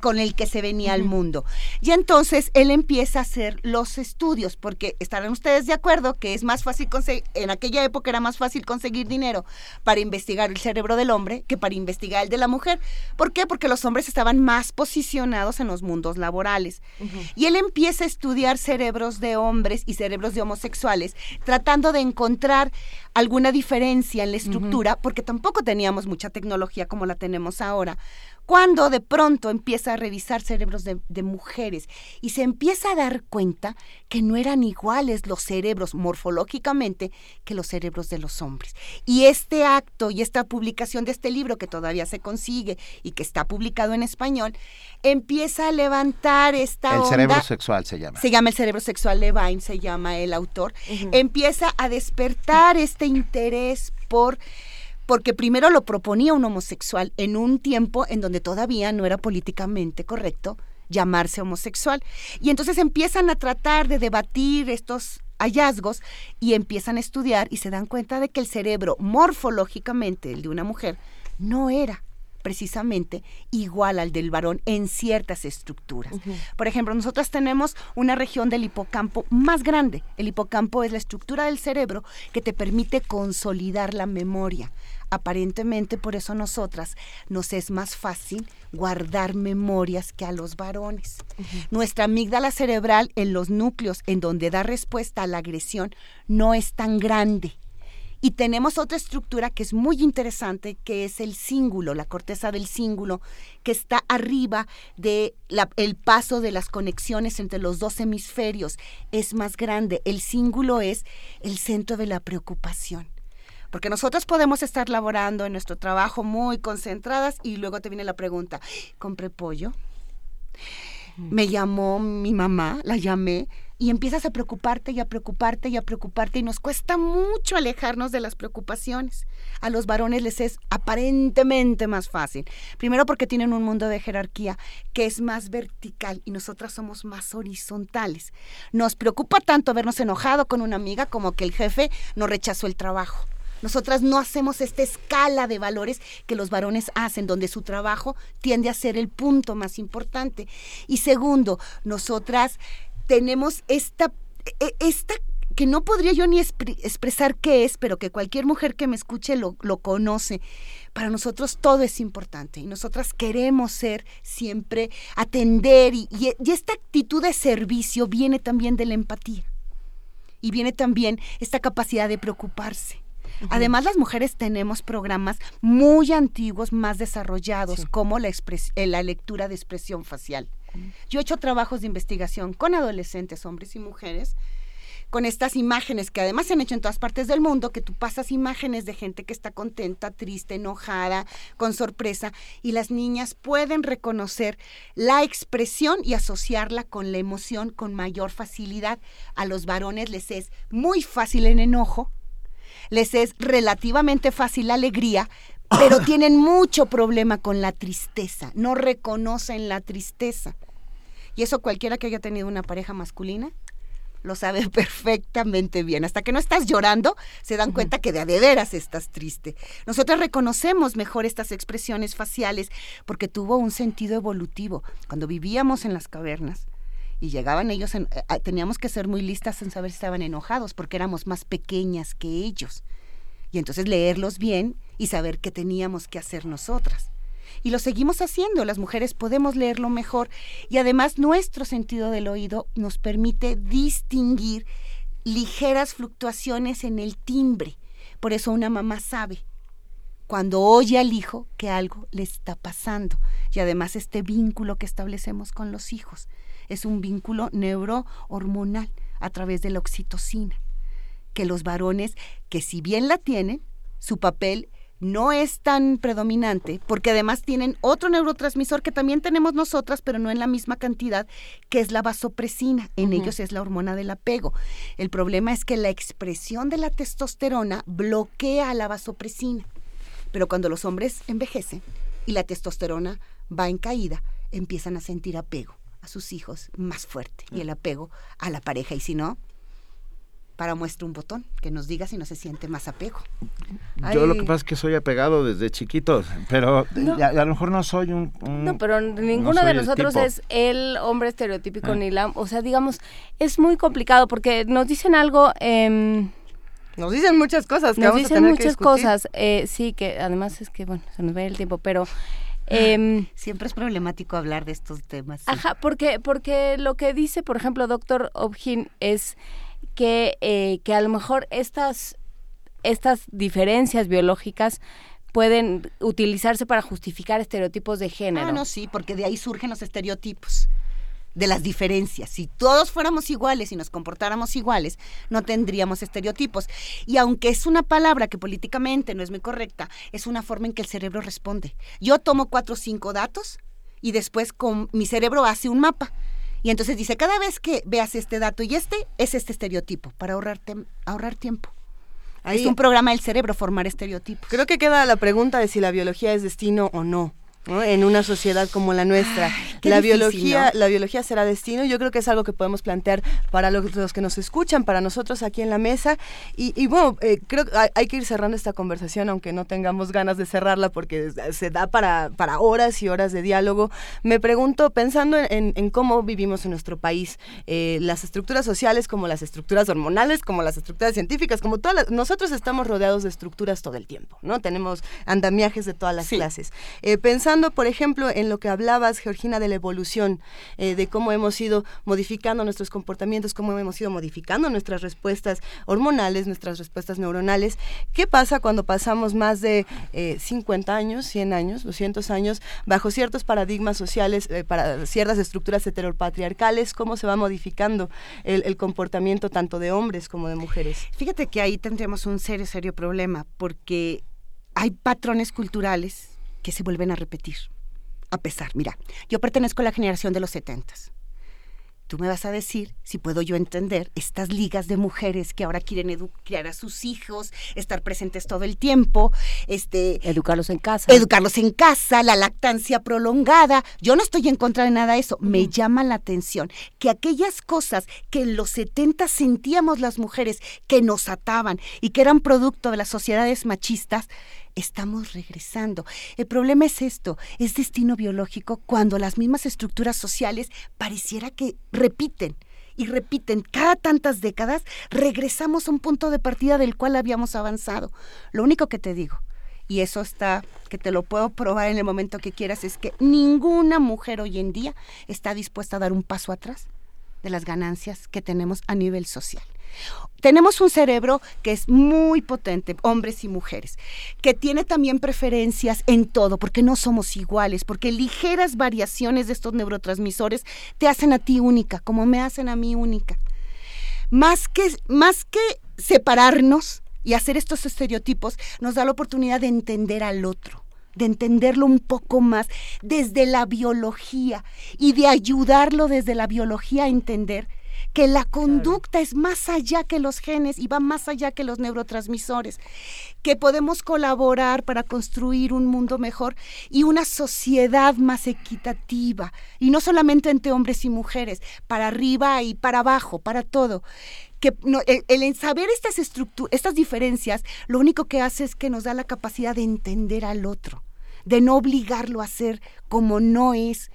con el que se venía al mundo. Y entonces él empieza a hacer los estudios, porque estarán ustedes de acuerdo que es más fácil conseguir, en aquella época era más fácil conseguir dinero para investigar el cerebro del hombre que para investigar el de la mujer. ¿Por qué? Porque los hombres estaban más posicionados en los mundos laborales. Y él empieza a estudiar cerebros de hombres y cerebros de homosexuales, tratando de encontrar alguna diferencia en la estructura, porque tampoco teníamos mucha tecnología como la tenemos ahora. Cuando de pronto empieza a revisar cerebros de, de mujeres y se empieza a dar cuenta que no eran iguales los cerebros morfológicamente que los cerebros de los hombres. Y este acto y esta publicación de este libro que todavía se consigue y que está publicado en español, empieza a levantar esta El onda. cerebro sexual se llama. Se llama el cerebro sexual, Levine se llama el autor. Empieza a despertar este interés por porque primero lo proponía un homosexual en un tiempo en donde todavía no era políticamente correcto llamarse homosexual. Y entonces empiezan a tratar de debatir estos hallazgos y empiezan a estudiar y se dan cuenta de que el cerebro morfológicamente, el de una mujer, no era precisamente igual al del varón en ciertas estructuras. Por ejemplo, nosotros tenemos una región del hipocampo más grande. El hipocampo es la estructura del cerebro que te permite consolidar la memoria. Aparentemente por eso nosotras nos es más fácil guardar memorias que a los varones. Nuestra amígdala cerebral en los núcleos en donde da respuesta a la agresión no es tan grande. Y tenemos otra estructura que es muy interesante, que es el cíngulo, la corteza del cíngulo, que está arriba del el paso de las conexiones entre los dos hemisferios. Es más grande. El cíngulo es el centro de la preocupación. Porque nosotros podemos estar laborando en nuestro trabajo muy concentradas y luego te viene la pregunta, ¿compré pollo? Me llamó mi mamá, la llamé y empiezas a preocuparte y a preocuparte y a preocuparte y nos cuesta mucho alejarnos de las preocupaciones. A los varones les es aparentemente más fácil. Primero porque tienen un mundo de jerarquía que es más vertical y nosotras somos más horizontales. Nos preocupa tanto habernos enojado con una amiga como que el jefe nos rechazó el trabajo. Nosotras no hacemos esta escala de valores que los varones hacen, donde su trabajo tiende a ser el punto más importante. Y segundo, nosotras tenemos esta, e, que no podría yo ni expresar qué es, pero que cualquier mujer que me escuche lo, conoce. Para nosotros todo es importante y nosotras queremos ser siempre, atender y esta actitud de servicio viene también de la empatía y viene también esta capacidad de preocuparse. Además, las mujeres tenemos programas muy antiguos, más desarrollados, como la, eh, la lectura de expresión facial. Yo he hecho trabajos de investigación con adolescentes, hombres y mujeres, con estas imágenes que además se han hecho en todas partes del mundo, que tú pasas imágenes de gente que está contenta, triste, enojada, con sorpresa, y las niñas pueden reconocer la expresión y asociarla con la emoción con mayor facilidad. A los varones les es muy fácil en enojo, les es relativamente fácil la alegría, pero tienen mucho problema con la tristeza, no reconocen la tristeza. Y eso cualquiera que haya tenido una pareja masculina lo sabe perfectamente bien. Hasta que no estás llorando, se dan cuenta que de a de veras estás triste. Nosotros reconocemos mejor estas expresiones faciales porque tuvo un sentido evolutivo. Cuando vivíamos en las cavernas, y llegaban ellos, en, eh, teníamos que ser muy listas en saber si estaban enojados porque éramos más pequeñas que ellos. Y entonces leerlos bien y saber qué teníamos que hacer nosotras. Y lo seguimos haciendo, las mujeres podemos leerlo mejor y además nuestro sentido del oído nos permite distinguir ligeras fluctuaciones en el timbre. Por eso una mamá sabe cuando oye al hijo que algo le está pasando. Y además este vínculo que establecemos con los hijos es un vínculo neurohormonal a través de la oxitocina, que los varones, que si bien la tienen, su papel no es tan predominante, porque además tienen otro neurotransmisor que también tenemos nosotras, pero no en la misma cantidad, que es la vasopresina. En ellos es la hormona del apego. El problema es que la expresión de la testosterona bloquea la vasopresina. Pero cuando los hombres envejecen y la testosterona va en caída, empiezan a sentir apego a sus hijos más fuerte y el apego a la pareja. Y si no, para muestra un botón que nos diga si no se siente más apego. Yo lo que pasa es que soy apegado desde chiquito, pero a, lo mejor no soy un... no, pero ninguno de nosotros es el hombre estereotípico ah. ni la... O sea, digamos, es muy complicado porque nos dicen algo... Eh, nos dicen muchas cosas. Que nos dicen muchas cosas. Eh, sí, que además es que, bueno, se nos ve el tiempo, pero Em, Siempre es problemático hablar de estos temas. Ajá, porque, porque lo que dice, por ejemplo, doctor Obgin es que, eh, que a lo mejor estas, estas diferencias biológicas pueden utilizarse para justificar estereotipos de género. Ah, no, sí, porque de ahí surgen los estereotipos de las diferencias. Si todos fuéramos iguales y nos comportáramos iguales, no tendríamos estereotipos. Y aunque es una palabra que políticamente no es muy correcta, es una forma en que el cerebro responde. Yo tomo cuatro o cinco datos y después con mi cerebro hace un mapa. Y entonces dice, cada vez que veas este dato y este, es este estereotipo, para ahorrarte, ahorrar tiempo. es un programa del cerebro formar estereotipos. Creo que queda la pregunta de si la biología es destino o no en una sociedad como la nuestra. la biología, la biología será destino. Yo creo que es algo que podemos plantear para los, que nos escuchan, para nosotros aquí en la mesa. Y, bueno, eh, creo que hay, que ir cerrando esta conversación, aunque no tengamos ganas de cerrarla, porque se da para, para horas y horas de diálogo. Me pregunto, pensando en, cómo vivimos en nuestro país, eh, las estructuras sociales, como las estructuras hormonales, como las estructuras científicas, como todas nosotros estamos rodeados de estructuras todo el tiempo, ¿no? Tenemos andamiajes de todas las clases. Eh, pensando por ejemplo, en lo que hablabas, Georgina, de la evolución, eh, de cómo hemos ido modificando nuestros comportamientos, cómo hemos ido modificando nuestras respuestas hormonales, nuestras respuestas neuronales. ¿Qué pasa cuando pasamos más de 50 eh, años, 100 años, 200 años, bajo ciertos paradigmas sociales, eh, para ciertas estructuras heteropatriarcales? ¿Cómo se va modificando el, el comportamiento tanto de hombres como de mujeres? Fíjate que ahí tendríamos un serio, serio problema, porque hay patrones culturales que se vuelven a repetir. A pesar, mira, yo pertenezco a la generación de los setentas. tú me vas a decir si puedo yo entender estas ligas de mujeres que ahora quieren educar a sus hijos, estar presentes todo el tiempo, este educarlos en casa. Educarlos en casa, la lactancia prolongada. Yo no estoy en contra de nada de eso, me llama la atención que aquellas cosas que en los 70 sentíamos las mujeres que nos ataban y que eran producto de las sociedades machistas, estamos regresando. El problema es esto, es destino biológico cuando las mismas estructuras sociales pareciera que repiten y repiten cada tantas décadas, regresamos a un punto de partida del cual habíamos avanzado. Lo único que te digo, y eso está, que te lo puedo probar en el momento que quieras, es que ninguna mujer hoy en día está dispuesta a dar un paso atrás de las ganancias que tenemos a nivel social. Tenemos un cerebro que es muy potente, hombres y mujeres, que tiene también preferencias en todo, porque no somos iguales, porque ligeras variaciones de estos neurotransmisores te hacen a ti única, como me hacen a mí única. Más que, más que separarnos y hacer estos estereotipos, nos da la oportunidad de entender al otro de entenderlo un poco más desde la biología y de ayudarlo desde la biología a entender que la conducta es más allá que los genes y va más allá que los neurotransmisores, que podemos colaborar para construir un mundo mejor y una sociedad más equitativa, y no solamente entre hombres y mujeres, para arriba y para abajo, para todo. Que el, saber estas, estas diferencias, lo único que hace es que nos da la capacidad de entender al otro, de no obligarlo a ser como no es,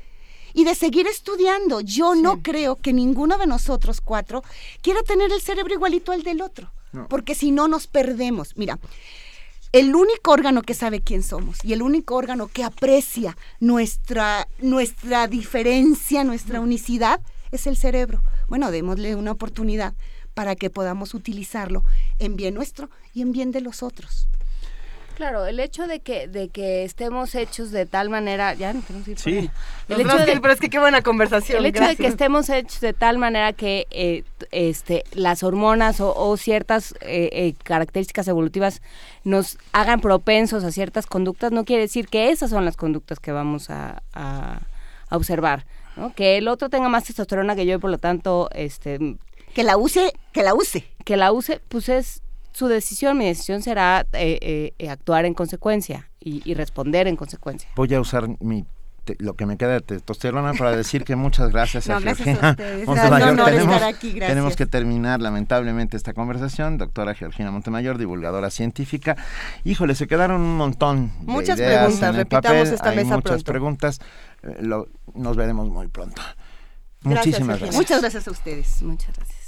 y de seguir estudiando. Yo no creo que ninguno de nosotros cuatro quiera tener el cerebro igualito al del otro, porque si no nos perdemos. Mira, el único órgano que sabe quién somos y el único órgano que aprecia nuestra, nuestra diferencia, nuestra unicidad, es el cerebro. Bueno, démosle una oportunidad para que podamos utilizarlo en bien nuestro y en bien de los otros. Claro, el hecho de que de que estemos hechos de tal manera, ya no tenemos que ir Sí. El hecho de, pero es que qué buena conversación. El hecho de que estemos hechos de tal manera que eh, este las hormonas o, ciertas eh, eh, características evolutivas nos hagan propensos a ciertas conductas no quiere decir que esas son las conductas que vamos a, a, observar, ¿no? Que el otro tenga más testosterona que yo y por lo tanto este que la use, que la use, que la use, pues es su decisión, mi decisión será eh, eh, actuar en consecuencia y, responder en consecuencia. Voy a usar mi lo que me queda de testosterona para decir que muchas gracias a Georgina Montemayor. tenemos, tenemos que terminar lamentablemente esta conversación. Doctora Georgina Montemayor, divulgadora científica. Híjole, se quedaron un montón de muchas preguntas. repitamos esta mesa muchas preguntas. Eh, nos veremos muy pronto. Muchísimas gracias. Muchas gracias a ustedes. Muchas gracias.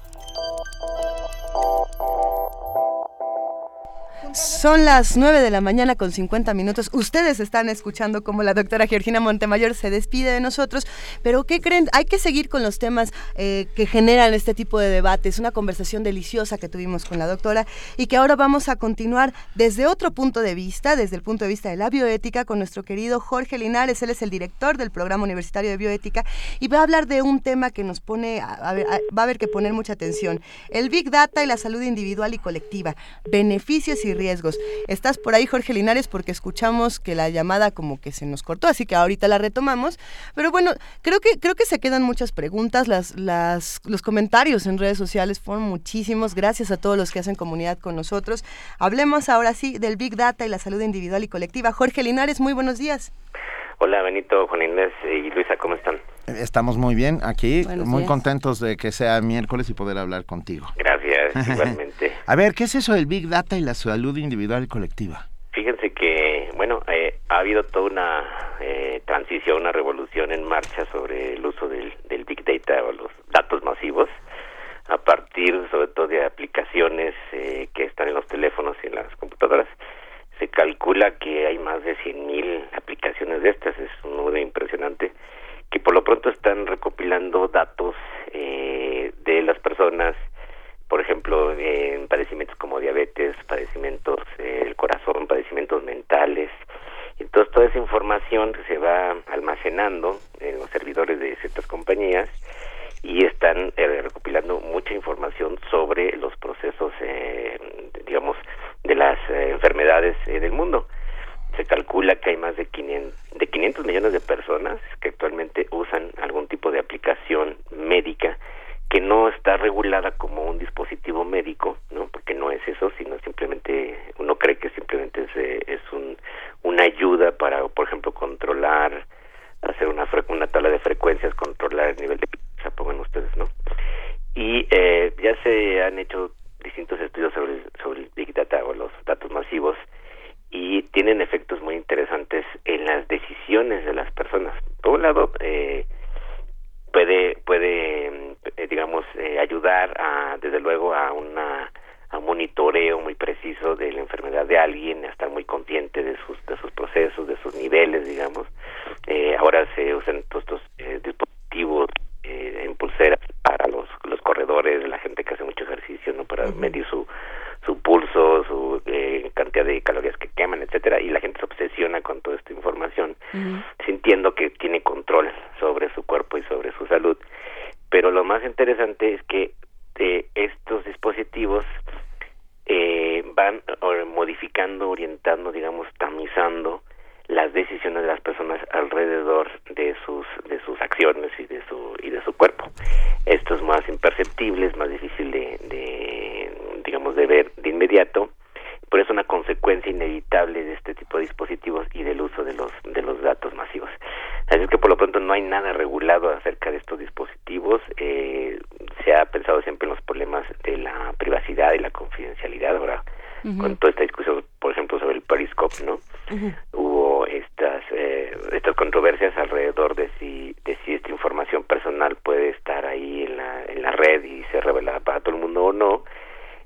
Son las 9 de la mañana con 50 minutos. Ustedes están escuchando como la doctora Georgina Montemayor se despide de nosotros, pero ¿qué creen? Hay que seguir con los temas eh, que generan este tipo de debates. Una conversación deliciosa que tuvimos con la doctora y que ahora vamos a continuar desde otro punto de vista, desde el punto de vista de la bioética, con nuestro querido Jorge Linares. Él es el director del Programa Universitario de Bioética y va a hablar de un tema que nos pone, a ver, va a haber que poner mucha atención. El Big Data y la salud individual y colectiva, beneficios y riesgos. Estás por ahí, Jorge Linares, porque escuchamos que la llamada como que se nos cortó, así que ahorita la retomamos. Pero bueno, creo que, creo que se quedan muchas preguntas. Las, las, los comentarios en redes sociales fueron muchísimos. Gracias a todos los que hacen comunidad con nosotros. Hablemos ahora sí del Big Data y la salud individual y colectiva. Jorge Linares, muy buenos días. Hola Benito, Juan Inés y Luisa, ¿cómo están? Estamos muy bien aquí, muy contentos de que sea miércoles y poder hablar contigo. Gracias, igualmente. A ver, ¿qué es eso del Big Data y la salud individual y colectiva? Fíjense que, bueno, eh, ha habido toda una eh, transición, una revolución en marcha sobre el uso del, del Big Data o los datos masivos a partir sobre todo de aplicaciones eh, que están en los teléfonos y en las computadoras se calcula que hay más de 100.000 aplicaciones de estas, es un número impresionante, que por lo pronto están recopilando datos eh, de las personas, por ejemplo, en padecimientos como diabetes, padecimientos del corazón, padecimientos mentales. Entonces, toda esa información se va almacenando en los servidores de ciertas compañías y están eh, recopilando mucha información sobre los procesos, eh, digamos, de las eh, enfermedades eh, del mundo. Se calcula que hay más de 500, de 500 millones de personas que actualmente usan algún tipo de aplicación médica que no está regulada como un dispositivo médico, ¿no? Porque no es eso, sino simplemente uno cree que simplemente es, eh, es un, una ayuda para, por ejemplo, controlar, hacer una una tabla de frecuencias, controlar el nivel de se pongan ustedes, ¿no? Y eh, ya se han hecho distintos estudios sobre, sobre el Big Data o los datos masivos y tienen efectos muy interesantes en las decisiones de las personas. Por un lado, eh, puede puede eh, digamos eh, ayudar a desde luego a una a un monitoreo muy preciso de la enfermedad de alguien, a estar muy consciente de sus de sus procesos, de sus niveles, digamos. Eh, ahora se usan todos estos eh, dispositivos eh, en pulseras para los los corredores, la gente que hace mucho ejercicio, no para medir su su pulso, su eh, cantidad de calorías que queman, etcétera, y la gente se obsesiona con toda esta información, sintiendo que tiene control sobre su cuerpo y sobre su salud. Pero lo más interesante es que eh, estos dispositivos eh, van modificando, orientando, digamos, tamizando las decisiones de las personas alrededor de sus de sus acciones y de su y de su cuerpo. Esto es más imperceptible, es más difícil de, de digamos de ver de inmediato, pero es una consecuencia inevitable de este tipo de dispositivos y del uso de los de los datos masivos. Así es que por lo pronto no hay nada regulado acerca de estos dispositivos. Eh, se ha pensado siempre en los problemas de la privacidad y la confidencialidad. Ahora, con toda esta discusión, por ejemplo, sobre el Periscope, ¿no? Hubo estas eh, estas controversias alrededor de si de si esta información personal puede estar ahí en la en la red y ser revelada para todo el mundo o no.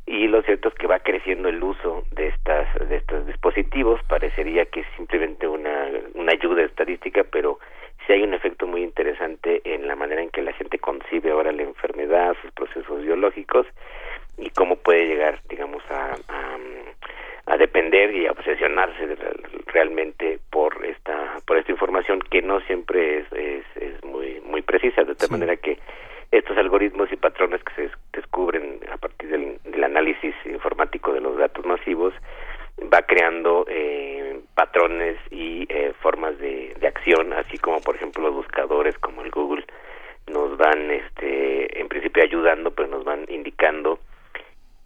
Y lo cierto es que va creciendo el uso de estas de estos dispositivos. Parecería que es simplemente una una ayuda estadística, pero sí hay un efecto muy interesante en la manera en que la gente concibe ahora la enfermedad, sus procesos biológicos y cómo puede llegar, digamos, a, a, a depender y a obsesionarse de- realmente por esta por esta información que no siempre es, es, es muy muy precisa, de tal manera que estos algoritmos y patrones que se des- descubren a partir del, del análisis informático de los datos masivos va creando eh, patrones y eh, formas de, de acción, así como por ejemplo los buscadores como el Google nos van, este, en principio ayudando, pero nos van indicando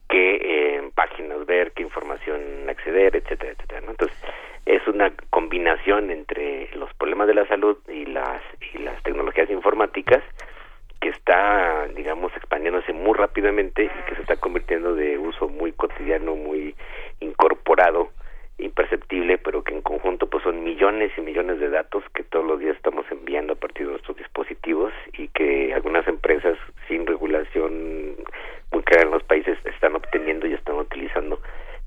qué eh, páginas ver, qué información acceder, etcétera, etcétera. Entonces es una combinación entre los problemas de la salud y las y las tecnologías informáticas que está, digamos, expandiéndose muy rápidamente y que se está convirtiendo de uso muy cotidiano, muy incorporado, imperceptible, pero que en conjunto pues son millones y millones de datos que todos los días estamos enviando a partir de nuestros dispositivos y que algunas empresas sin regulación muy clara en los países están obteniendo y están utilizando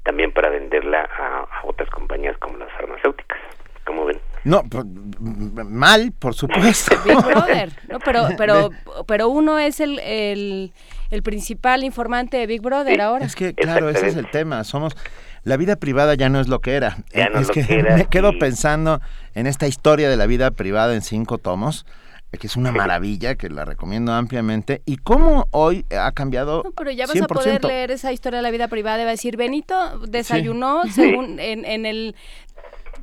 también para venderla a, otras compañías como las farmacéuticas. ¿Cómo ven? No, pues, mal, por supuesto. Big Brother, ¿no? Pero, pero, pero uno es el, el, el principal informante de Big Brother ahora. Es que, claro, ese es el tema. Somos. La vida privada ya no es lo que era. Ya no es es lo que que era me quedo pensando en esta historia de la vida privada en cinco tomos, eh, que es una maravilla, que la recomiendo ampliamente. Y cómo hoy ha cambiado. Pero ya vas 100%. a poder leer esa historia de la vida privada y va a decir, Benito desayunó según en, en el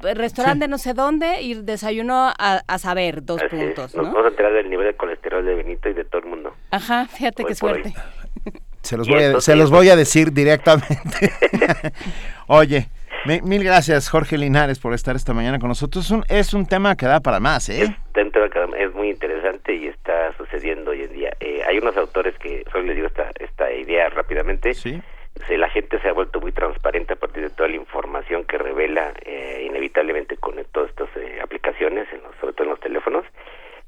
restaurante no sé dónde y desayunó a, a saber, dos Así es. puntos, Nos ¿no? vamos a enterar del nivel de colesterol de Benito y de todo el mundo. Ajá, fíjate Hoy qué suerte. Se los voy a, se los voy a decir directamente. Oye, mi- mil gracias Jorge Linares por estar esta mañana con nosotros. Es un, es un tema que da para más, ¿eh? dentro de es muy interesante y está sucediendo hoy en día. Eh, hay unos autores que, solo les digo esta, esta idea rápidamente, Sí. Se- la gente se ha vuelto muy transparente a partir de toda la información que revela eh, inevitablemente con todas estas eh, aplicaciones, en los- sobre todo en los teléfonos,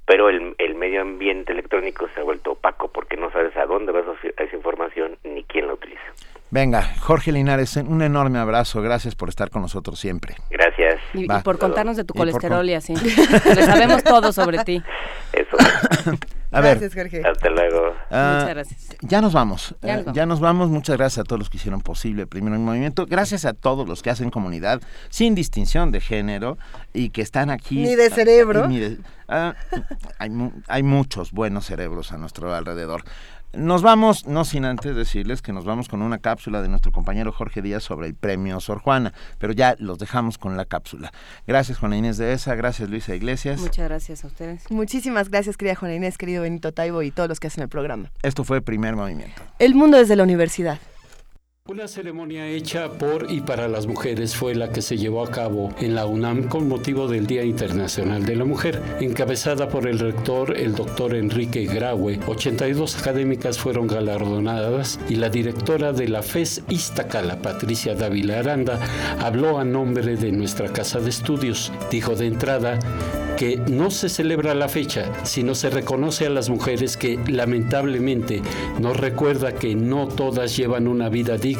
pero el, el medio ambiente electrónico se ha vuelto opaco porque no sabes a dónde va esa, esa información ni quién la utiliza. Venga, Jorge Linares, un enorme abrazo. Gracias por estar con nosotros siempre. Gracias. Y, y por contarnos de tu Y por colesterol con- y así. Lo sabemos todo sobre ti. Eso. A ver. Gracias, Jorge. Hasta luego. Ah, Muchas gracias. Ya nos vamos. Ya eh, nos vamos. ya nos vamos. Muchas gracias a todos los que hicieron posible Primero en Movimiento. Gracias a todos los que hacen comunidad sin distinción de género y que están aquí. Ni de cerebro. Ni de- ah, hay, mu- hay muchos buenos cerebros a nuestro alrededor. Nos vamos, no sin antes decirles que nos vamos con una cápsula de nuestro compañero Jorge Díaz sobre el premio Sor Juana, pero ya los dejamos con la cápsula. Gracias Juana Inés de esa, gracias Luisa Iglesias. Muchas gracias a ustedes. Muchísimas gracias querida Juana Inés, querido Benito Taibo y todos los que hacen el programa. Esto fue Primer Movimiento. El mundo desde la universidad. Una ceremonia hecha por y para las mujeres fue la que se llevó a cabo en la UNAM con motivo del Día Internacional de la Mujer, encabezada por el rector, el doctor Enrique Graue. 82 académicas fueron galardonadas y la directora de la FES Iztacala, Patricia Dávila Aranda, habló a nombre de nuestra casa de estudios. Dijo de entrada que no se celebra la fecha, sino se reconoce a las mujeres que lamentablemente nos recuerda que no todas llevan una vida digna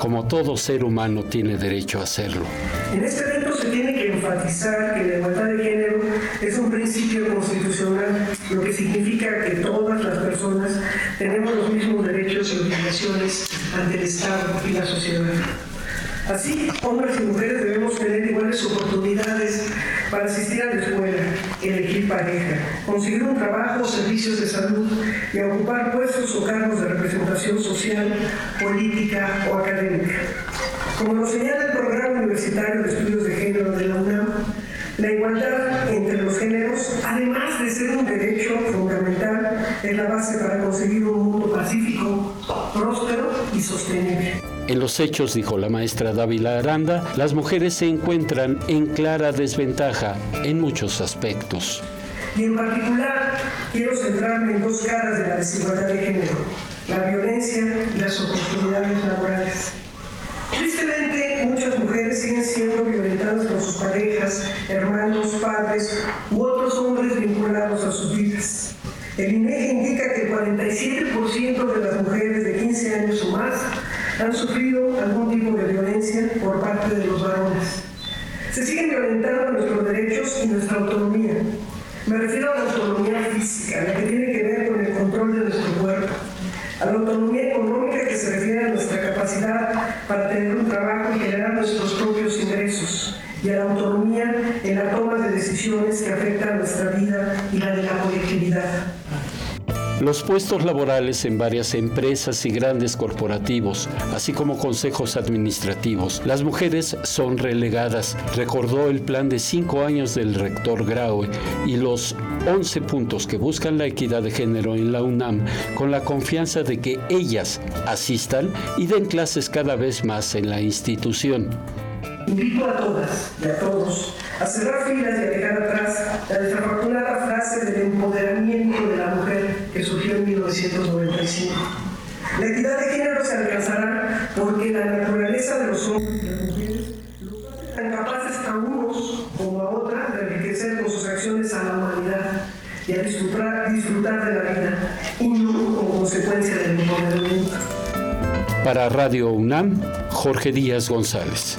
como todo ser humano tiene derecho a hacerlo. En este evento se tiene que enfatizar que la igualdad de género es un principio constitucional, lo que significa que todas las personas tenemos los mismos derechos y obligaciones ante el Estado y la sociedad. Así, hombres y mujeres debemos tener iguales oportunidades para asistir a la escuela, elegir pareja, conseguir un trabajo servicios de salud y ocupar puestos o cargos de representación social, política o académica. Como lo señala el Programa Universitario de Estudios de Género de la UNAM, la igualdad entre los géneros, además de ser un derecho fundamental, es la base para conseguir un mundo pacífico, próspero y sostenible. En los hechos, dijo la maestra Dávila Aranda, las mujeres se encuentran en clara desventaja en muchos aspectos. Y en particular, quiero centrarme en dos caras de la desigualdad de género, la violencia y las oportunidades laborales. Tristemente, muchas mujeres siguen siendo violentadas por sus parejas, hermanos, padres u otros hombres vinculados a sus vidas. El INEGI indica que el 47% de las mujeres de 15 años o más han sufrido algún tipo de violencia por parte de los varones. Se siguen violentando nuestros derechos y nuestra autonomía. Me refiero a la autonomía física, la que tiene que ver con el control de nuestro cuerpo, a la autonomía económica que se refiere a nuestra capacidad para tener un trabajo y generar nuestros propios ingresos, y a la autonomía en la toma de decisiones que afectan nuestra vida y la de la colectividad. Los puestos laborales en varias empresas y grandes corporativos, así como consejos administrativos, las mujeres son relegadas, recordó el plan de cinco años del rector Graue y los 11 puntos que buscan la equidad de género en la UNAM con la confianza de que ellas asistan y den clases cada vez más en la institución. Invito a todas y a todos a cerrar filas y a dejar atrás la desafortunada frase del empoderamiento de la mujer que surgió en 1995. La equidad de género se alcanzará porque la naturaleza de los hombres y las mujeres los hace tan capaces a unos como a otras de enriquecer con sus acciones a la humanidad y a disfrutar, de la vida y no como consecuencia del empoderamiento. Para Radio UNAM, Jorge Díaz González.